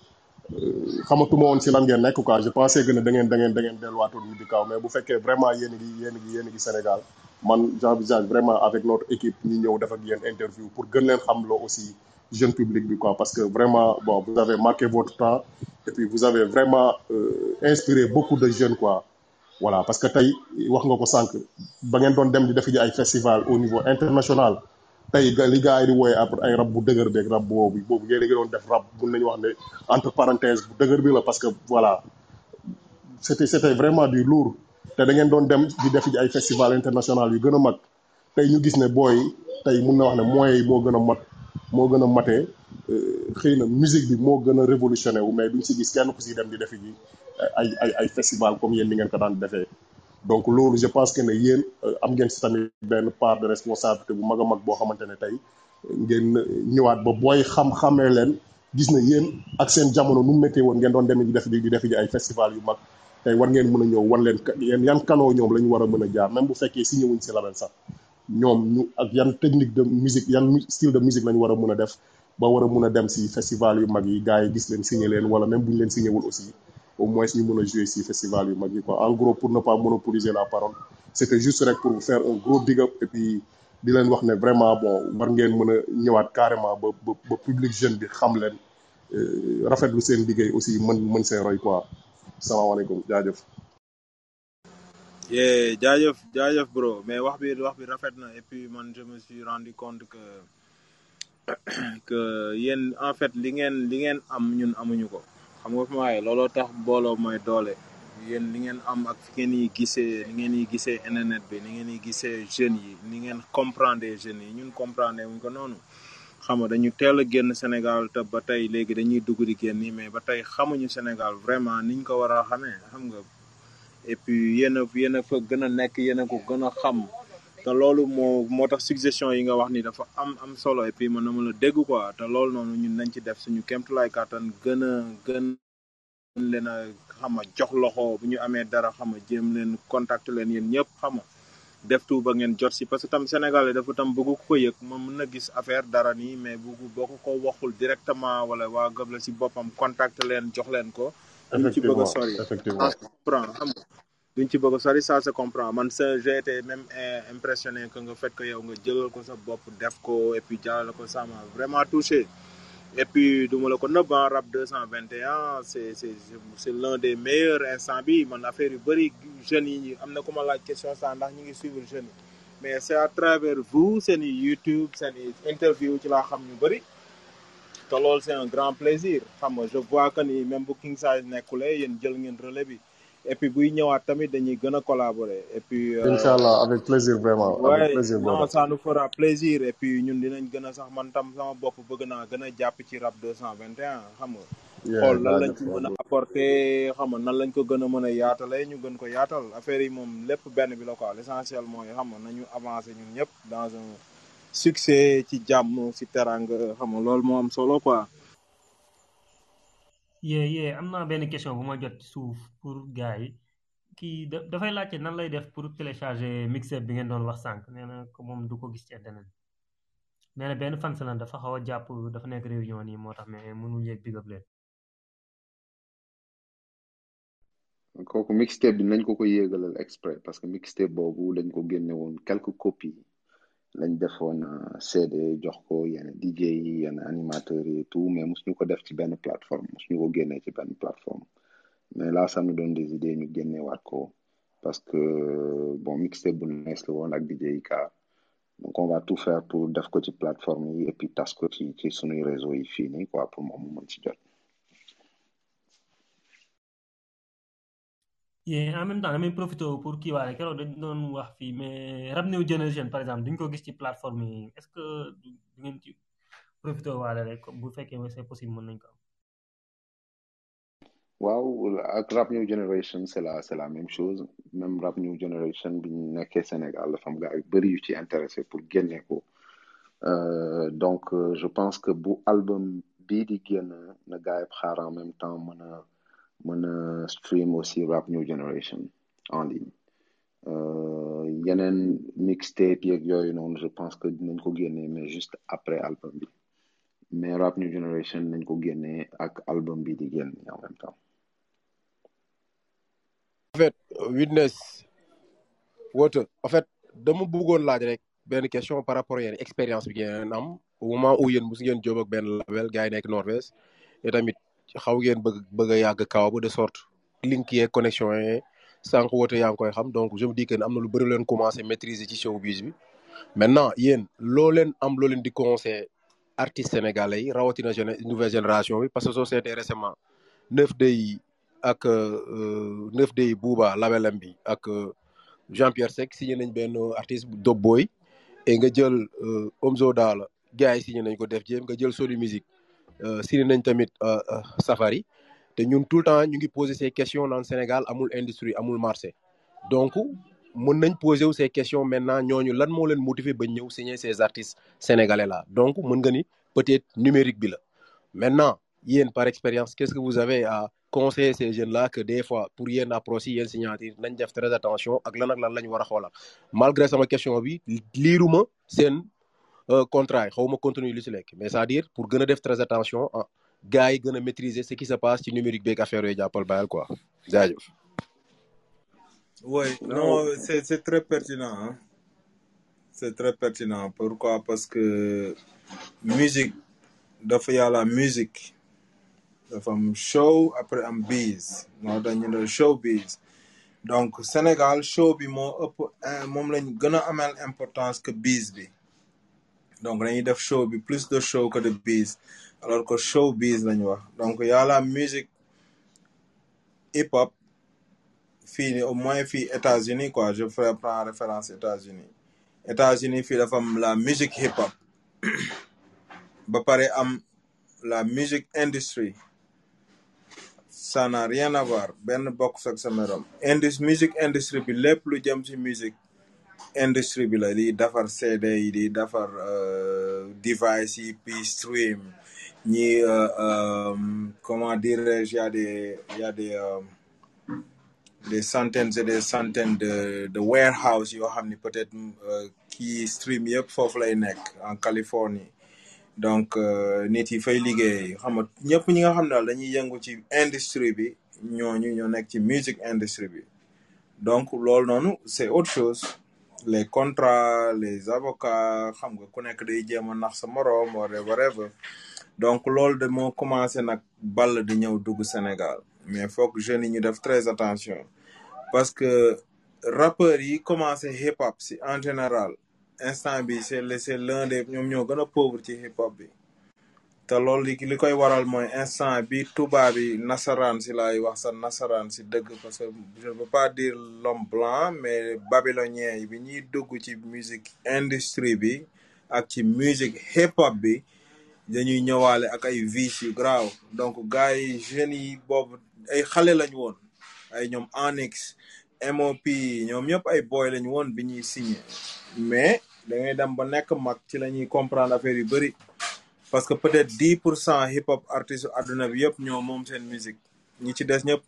xamatuma woon ci lan ngeen nekk quoi. Je pensais que ne da ngeen da ngeen da ngeen delluwaatoon di kaw mais bu fekkee vraiment yéen a ngi yéen a ngi yéen a ngi Sénégal man j'envisage vraiment avec notre équipe ñu ñëw def ak yéen interview pour gën leen xam loo aussi jeune public bi quoi. Parce que vraiment bon vous avez marqué votre temps et puis vous avez vraiment euh, inspiré beaucoup de jeunes quoi. Voilà parce que tey wax nga ko sànq ba ngeen doon dem di def ji ay festival au niveau international tey li gars yi di wooye après ay rab bu dëgër beeg rab boobu boobu ngeen a ngi doon def rab mun nañu wax ne entre parenthèse bu dëgër bi la parce que voilà. C'était c'était vraiment du lourd. Te da ngeen doon dem di def ji ay festival international yu gën a mag. Tey ñu gis ne booy tey mun na wax ne moyens yi gën a mat moo gën a matee xëy na musique bi moo gën a révolutionné wu mais duñ si gis kenn ku si di def ji ay comme yéen ni ngeen ko daan defee. Donc loolu je pense que ne yéen am ngeen si tamit benn part de responsabilité bu mag a mag boo xamante ne tey ngeen ñëwaat ba booy xam-xamee leen gis na yéen ak seen jamono nu méttee woon ngeen doon demee di def di def ji ay festival yu mag tey war ngeen mën a ñëw wan leen yéen yan kanoo ñoom la ñu war a mën a jaar même bu fekkee si ñëwuñ si label sax. Ñoom ñu ak yan technique de musique yan style de musique la ñu war a mën a def ba war a mën a dem si festival yu mag yi gars yi gis leen signé leen wala même bu ñu leen signé wul aussi au moins ñu mën a jouer si festival yu mag yi quoi. En gros pour ne pas monopoliser la parole c'était juste rek pour faire un gros big up et puis di leen wax ne vraiment bon war ngeen mën a ñëwaat carrément ba ba ba public jeune bi xam leen rafetlu seen liggéey aussi mën mën seen roy quoi. Salaamaaleykum jaajëf. yeah jaajëf jaajëf bro. Mais wax bi wax bi rafet na et puis man je me suis rendu compte que que yéen en fait li ngeen li ngeen am ñun amuñu ko xam nga fi ma looloo tax booloo mooy doole. Yéen li ngeen am ak ngeen yi gisee ni ngeen yi gisee internet bi ni ngeen yi gisee jeunes yi ni ngeen comprendre jeunes yi ñun comprendre wuñ ko noonu. Xam nga dañu teel a génn Sénégal te ba tey léegi dañuy dugg di génn mais ba tey xamuñu Sénégal vraiment niñ ko war a xamee xam nga. Et puis yéen yéen a fa gën a nekk yéen a ko gën a xam. Te loolu moo moo tax suggestion yi nga wax ni dafa am am solo et puis man na ma la dégg quoi te loolu noonu ñun nañ ci def suñu kéemtulaay kàttan gën a gën leen a xam nga jox loxo bu ñu amee dara xam nga jéem leen contact leen yéen ñëpp xam def tout ba ngeen jot si. Parce que tam Sénégalais dafa tam bëgg ko yëg moom mën na gis affaire dara nii mais bu boo ko ko waxul directement wala waa gëb la si boppam contact leen jox leen ko. ñu ci bëgg a sori. effectivement. Comprend xam nga. Duñ ci bëgg sori ça se comprend. Man sa j'ai été même impressionné que nga que yow nga jëlal ko sa bopp def ko et puis jàllale ko ça m'a vraiment touché. et puis du ma la ko nëbb ah rap 221 c'est c'est c'est l'un des meilleurs instant bi. Man affaire yu bëri jeunes yi am na ku ma laaj question sax ndax ñu ngi suivre jeunes yi. Mais c'est à travers vous seen YouTube seen interview ci laa xam ñu bëri te loolu c'est un grand plaisir. Xam nga je vois que ni même bu King Size nekkulee yéen jël ngeen relais bi et puis buy ñëwaat tamit dañuy gën a collaborer et puis. incha allah avec plaisir vraiment. avec ouais plaisir non ça nous fera plaisir et puis ñun dinañ gën a sax man tam sama bopp bëgg naa gën a jàpp ci rap 221 xam nga. Yeah, xool nan lañ ci mën a apporter xam nga nan lañ ko gën a mën a yaatalee ñu gën ko yaatal affaire yi moom lépp benn bi la quoi l'essentiel mooy xam nga nañu avancer ñun ñëpp dans un succès ci jàmm ci teranga xam nga loolu moo am solo quoi. Yee yee am naa benn question bu ma jot suuf pour gars yi. Kii da dafay laajte nan lay def pour télécharger mixtape bi ngeen doon wax sànq. Nee na ko moom du ko gis ci internet nee na benn fan dafa xaw a jàpp dafa nekk réunion nii moo tax mais mënul yéeg big up leen. Bi nañ ko ko yéegalal parce que mixtape boobu dañ ko génne woon quelques copies. Lañ defoon euh, CD jox ko yenn DJ yi yenn animateurs yi tout mais mosuñu ko def ci benn plateforme mosuñu ko génnee ci plateforme. Mais là ça nous donne des idées ñu génneewaat ko parce que bon mixtape bu nees la woon ak DJ yi car donc on va tout faire pour def ko plateforme et puis tas ko ci ci sunuy réseau yi fii nii quoi pour moom mu yee en même temps damay profité pour kii waale keroog dañ doon wax fii mais Rap New Generation par exemple duñ ko gis ci plateforme yi. Est-ce que du ngeen ci profité waale rek bu fekkee c'est possible mën nañ ko am? Waaw ak rap new generation c'est la c'est la même chose. Même rap new generation bi ñu nekkee Sénégal dafa am gars yu bëri yu ci intéressé pour génne ko. Euh, donc euh, je pense que bu album bii di génn na gars yi xaar en même temps mën a mën a stream aussi rap new generation en ligne Euh, yeneen mixtape yeeg yooyu noonu je pense que dinañ ko génnee mais juste après album bi. Mais rap new generation nañ ko génnee ak album bi di génn en même temps. En fait witness woote en fait dama bëggoon laaj rek benn question par rapport yéen expérience bi ngeen am au moment où yéen mus ngeen jóg benn label gars yi nekk Norvège tamit xaw ngeen bëgg de sorte. Connexion donc je me dis que am na lu bëri leen commencé maîtriser ci maintenant yéen loo leen sénégalais yi nouvelle génération parce que soo seetee récemment neuf day ak neuf day euh, Jean-Pierre Seck signé nañ benn artiste Dope Boy et nga jël euh, gars signé def jéem nga euh, signé nañ tamit euh, euh, Safari. Te ñun tout le temps ñu ngi poser ces questions le Sénégal amul industrie amul marché. Donc mën nañ poser ces questions maintenant ñooñu lan moo leen motiver ba ñëw signer ces artistes sénégalais là. Donc mën nga ni peut-être numérique bi la. Maintenant yéen par expérience qu'est-ce que vous avez à conseiller ces jeunes là que des fois pour yéen approche yi yéen signature nañ def très attention ak lan ak lan la ñu war a xoolal malgré sama question bi liiruma seen contrat yi xaw ma contenu lu si lekk mais c'est-à-dire pour gën a def très attention ah gars yi gën a maîtriser ce qui se passe ci numérique beeg affaire yooyu jàppal bayal quoi jaajëf. Oui, non, c'est c'est très pertinent. hein. C'est très pertinent. Pourquoi? Parce que musique, dafa y a la musique, dafa am show après am biz. moo tax ñu ne showbiz. Donc Sénégal show bi moo ëpp euh, moom lañ gën a amal importance que biz bi. Donc dañuy def show bi plus de show que de biz. Alors que showbiz lañu wax. Donc y a la musique hip hop fii au moins fii États-Unis quoi. Je ferai prendre référence États-Unis. États-Unis fii dafa am la musique hip hop ba pare am la musique industrie. Ça n'a rien à voir. Benn bokk ak sa morom indus musique industrie bi lépp lu jëm ci musique industrie bi la di defar CD yi di defar euh, device yi puis stream ñi euh, euh, comment dirais-je y a des y a des des centaines de de warehouse yoo xam ni peut-être kii stream yëpp foofu lay nekk en Californie. Donc nit yi fay liggéey xam nga ñëpp ñi nga xam ne daal dañuy yëngu ci industrie bi ñooñu ñoo nekk ci music industrie bi. Donc loolu noonu c'est autre chose. Les contrats les avocats xam nga ku nekk day jéem a nax sa moroom wala whatever. Donc loolu de moo commencé nag ball di ñëw dugg Sénégal. Mais foog jeunes yi ñu def très attention. Parce que rappeurs yi commencé hip hop si en général instant bi c'est l'un des ñoom ñoo gën a pauvre ci hip hop te loolu li li koy waral mooy instant bi tubaab bi nasaraan si laay wax sa nasaraan si dëgg parce que je ne veux pas dire l'homme blanc mais babylonien yi bi ñuy dugg ci musique industrie bi ak musique hip hop bi dañuy ñëwaale ak ay vices yu graaw donc gars yi jeunes yi boobu ay xale lañ woon ay ñoom Onyx MOP ñoom ñëpp ay boy lañ woon bi ñuy signé mais da ngay dem ba nekk mag ci la comprendre affaire yu parce que peut-être dix pour cent hip hop artiste àdduna bi yëpp ñoo moom seen musique. des ñëpp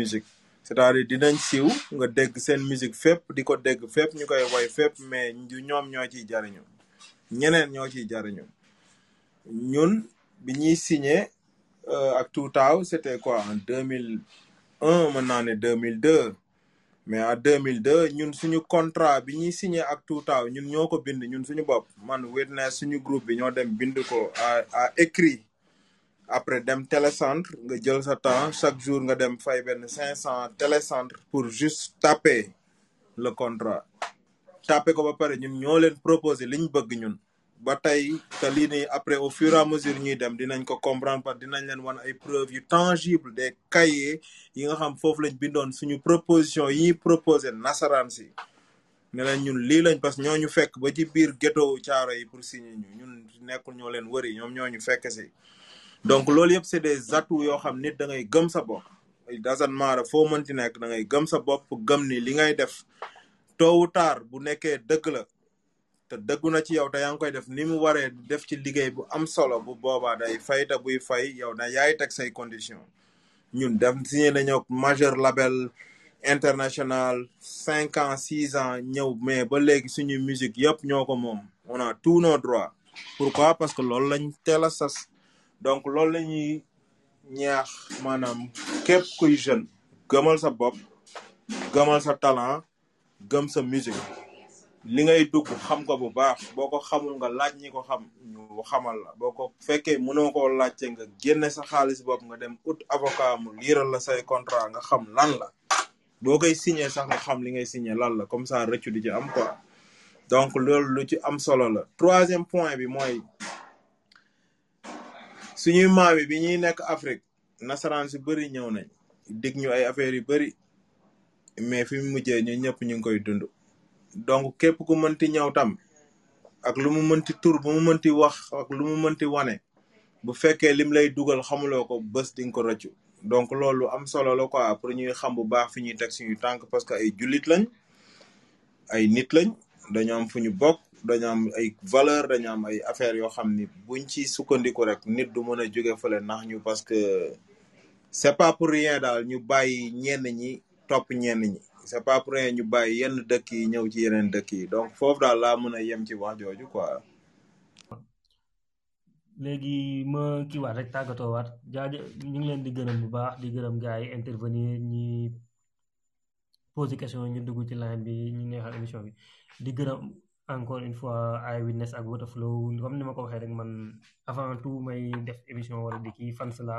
musique. c'est-à-dire dinañ siiw nga dégg seen musique fépp di ko dégg fépp ñu koy woy fépp mais ñoom ñoo ciy jariñu. ñeneen ñoo ciy jariñu. ñun bi ñuy signé euh, ak Two Taw c'était quoi en 2001 mën naa ne 2002 mais en 2002 ñun suñu contrat bi ñuy signé ak Two Taw ñun ñoo ko bind ñun suñu bopp. Man Witness suñu groupe bi ñoo dem bind ko à écrit. Après dem télécentre nga jël sa temps chaque jour nga dem fay benn 500 télécentre pour juste taper le contrat. Taper ko ba pare ñun ñoo leen proposer liñ bëgg ñun. Ba tey te lii nii après au fur et mesure ñuy dem dinañ ko comprendre dinañ leen wan ay preuves yu tangible des cahiers yi nga xam foofu lañ bindoon suñu proposition yi ñuy proposer nasaraan si. Ne leen ñun lii lañ parce que ñoo ñu fekk ba ci biir ghetto caaro yi pour signer ñu ñun nekkul ñoo leen wëri ñoom ñoo ñu fekk si. Donc loolu yëpp c'est des atouts yoo xam nit da ngay gëm sa bopp. Doesn't matter foo mënti nekk da ngay gëm sa bopp gëm ni li ngay def tôt ou tard bu nekkee dëgg la te dëggu na ci yow te yaa ngi koy def ni mu waree def ci liggéey bu am solo bu boobaa day fay te buy fay yow da yaay teg say conditions. Ñun def signé nañu majeur label international cinq ans six ans ñëw mais ba léegi suñu musique yëpp ñoo ko moom. On a tous nos droits. Pourquoi? Parce que loolu lañ teel a sas. Donc loolu la ñuy ñaax maanaam képp kuy jeune gëmal sa bopp gëmal sa talent gëm sa musique. Li ngay dugg xam ko bu baax boo ko xamul nga laaj ñi ko xam ñu xamal la. Boo ko fekkee mënoo koo laajte nga génne sa xaalis bopp nga dem ut avocat mu liiral la say contrat nga xam lan la. Boo koy signé sax nga xam li ngay signé lan la comme ça rëccu di ci am quoi. Donc loolu lu ci am solo la. Troisième point bi mooy suñuy maam bi ñuy nekk Afrique nasaraan si bëri ñëw nañ. Dig ñu ay affaires yu bëri mais fi mu mujjee ñu ñëpp ñu ngi koy dund. Donc képp ku mënti ñëw tam ak lu mu mënti tur bu mu mënti wax ak lu mu mënti wane bu fekkee lim lay dugal xamuloo ko bés di nga ko rëccu. Donc loolu am solo la quoi pour ñuy xam bu baax fi ñuy teg suñu tànk parce que ay jullit lañ ay nit lañ dañu am fu ñu bokk dañu am ay valeur dañu am ay affaires yoo xam ni buñ ci sukkandiku rek nit du mën a jóge fële nax ñu parce que c'est pas pour rien daal ñu bàyyi ñenn ñi topp ñenn ñi. C'est pas pour rien ñu bàyyi yenn dëkk yi ñëw ci yeneen dëkk yi. Donc foofu daal laa mën a yem ci wax jooju quoi. léegi ma kii waat rek tàggatoo waat. Jaaja ñu ngi leen di gërëm bu baax di gërëm gars yi intervenir ñi poser question ñu dugg ci line bi ñu neexal émission bi. Di gërëm encore une fois ay witness ak Waterflow. Comme ni ma ko waxee rek man avant tout may def émission wala di kii fans la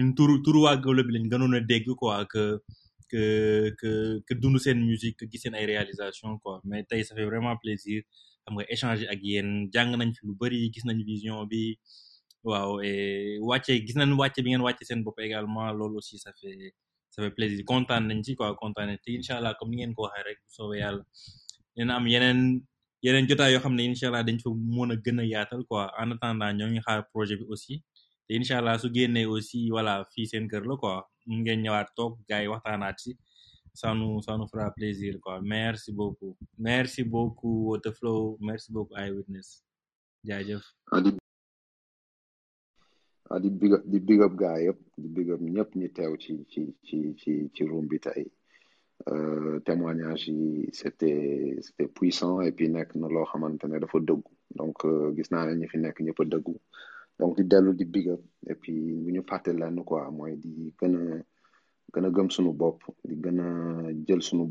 ñun turu turu waa Gawlo bi lañ gënoon a dégg quoi que que que que dund seen musique que gis seen ay réalisation quoi. Mais tey ça fait vraiment plaisir xam nga échanger ak yéen. Jàng nañ fi lu bëri gis nañ vision bi. Waaw et wàcce gis nañ wàcce bi ngeen wàcce seen bopp également. Loolu aussi ça fait ça fait plaisir. Kontaan nañ ci quoi kontaan nañ te incha allah comme ni ngeen ko waxee rek bu soobee yàlla dina am yeneen yeneen jotaay yoo xam ne incha allah dañ fa mën a gën a yaatal quoi. En attendant ñoo ngi xaar projet bi aussi te incha allah su génnee aussi voilà fii seen kër la quoi. Mun ngeen ñëwaat toog gars yi waxtaanaat si. Ça nous ça nous fera plaisir quoi. Merci beaucoup. Merci beaucoup Waterflow. Merci beaucoup Eyewitness. Jaajëf. Ah di big di big up gaa yëpp di big up ñëpp ñi teew ci ci ci ci ci bi tey. Euh, témoignage yi c'était c'était puissant et puis nekk na loo xamante ne dafa dëggu. Donc euh, gis naa ne ñi fi nekk ñëpp a dëggu. Donc di dellu di big up et puis bu ñu quoi mooy di gën a gën a gëm suñu bopp di gën a jël suñu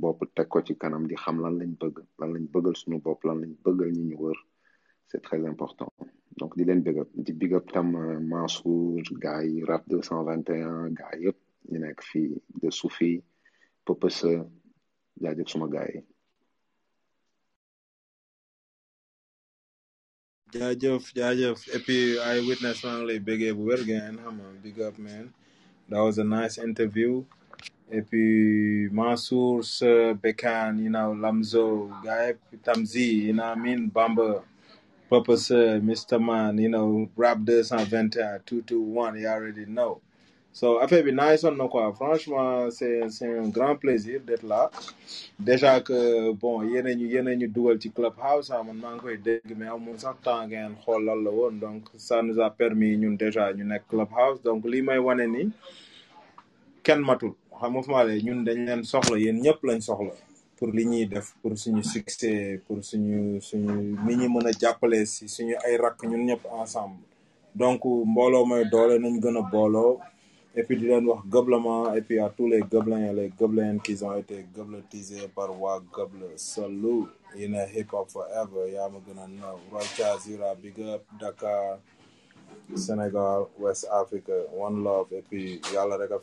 c'est très important. Donc di leen big up di big up tam euh, Mansour rap 221 gars yëpp de Soufi jaajëf suma gars jaajëf jaajëf. Et puis ngi lay béggee bu wér ngeen xam nga big up man. That was a nice interview. Et puis Mansour Bekan you know Lamzo yëpp Tamzi you know what I mean? Bamba Papa Mr Man you know rap 221 221 you already know so nice on franchement c'est un grand plaisir d'être là. Déjà que bon yéen ñu yéen ñu dugal ci clubhouse ah temps donc ça nous a permis ñun déjà ñu nekk clubhouse. Donc lii may wane ni kenn matul. Xam nga fu ma ñun pour li pour succès pour suñu suñu ni ñu mën a jàppale ensemble. Donc mbooloo mooy doole a et puis di leen wax et puis à tous les gobelins et les gobelins qui ont été gobletisés par waa Goble salut a hip hop forever yaa ma gën a naw. Roy Chazira big up Dakar Sénégal West Africa one love. Et puis yàlla rek a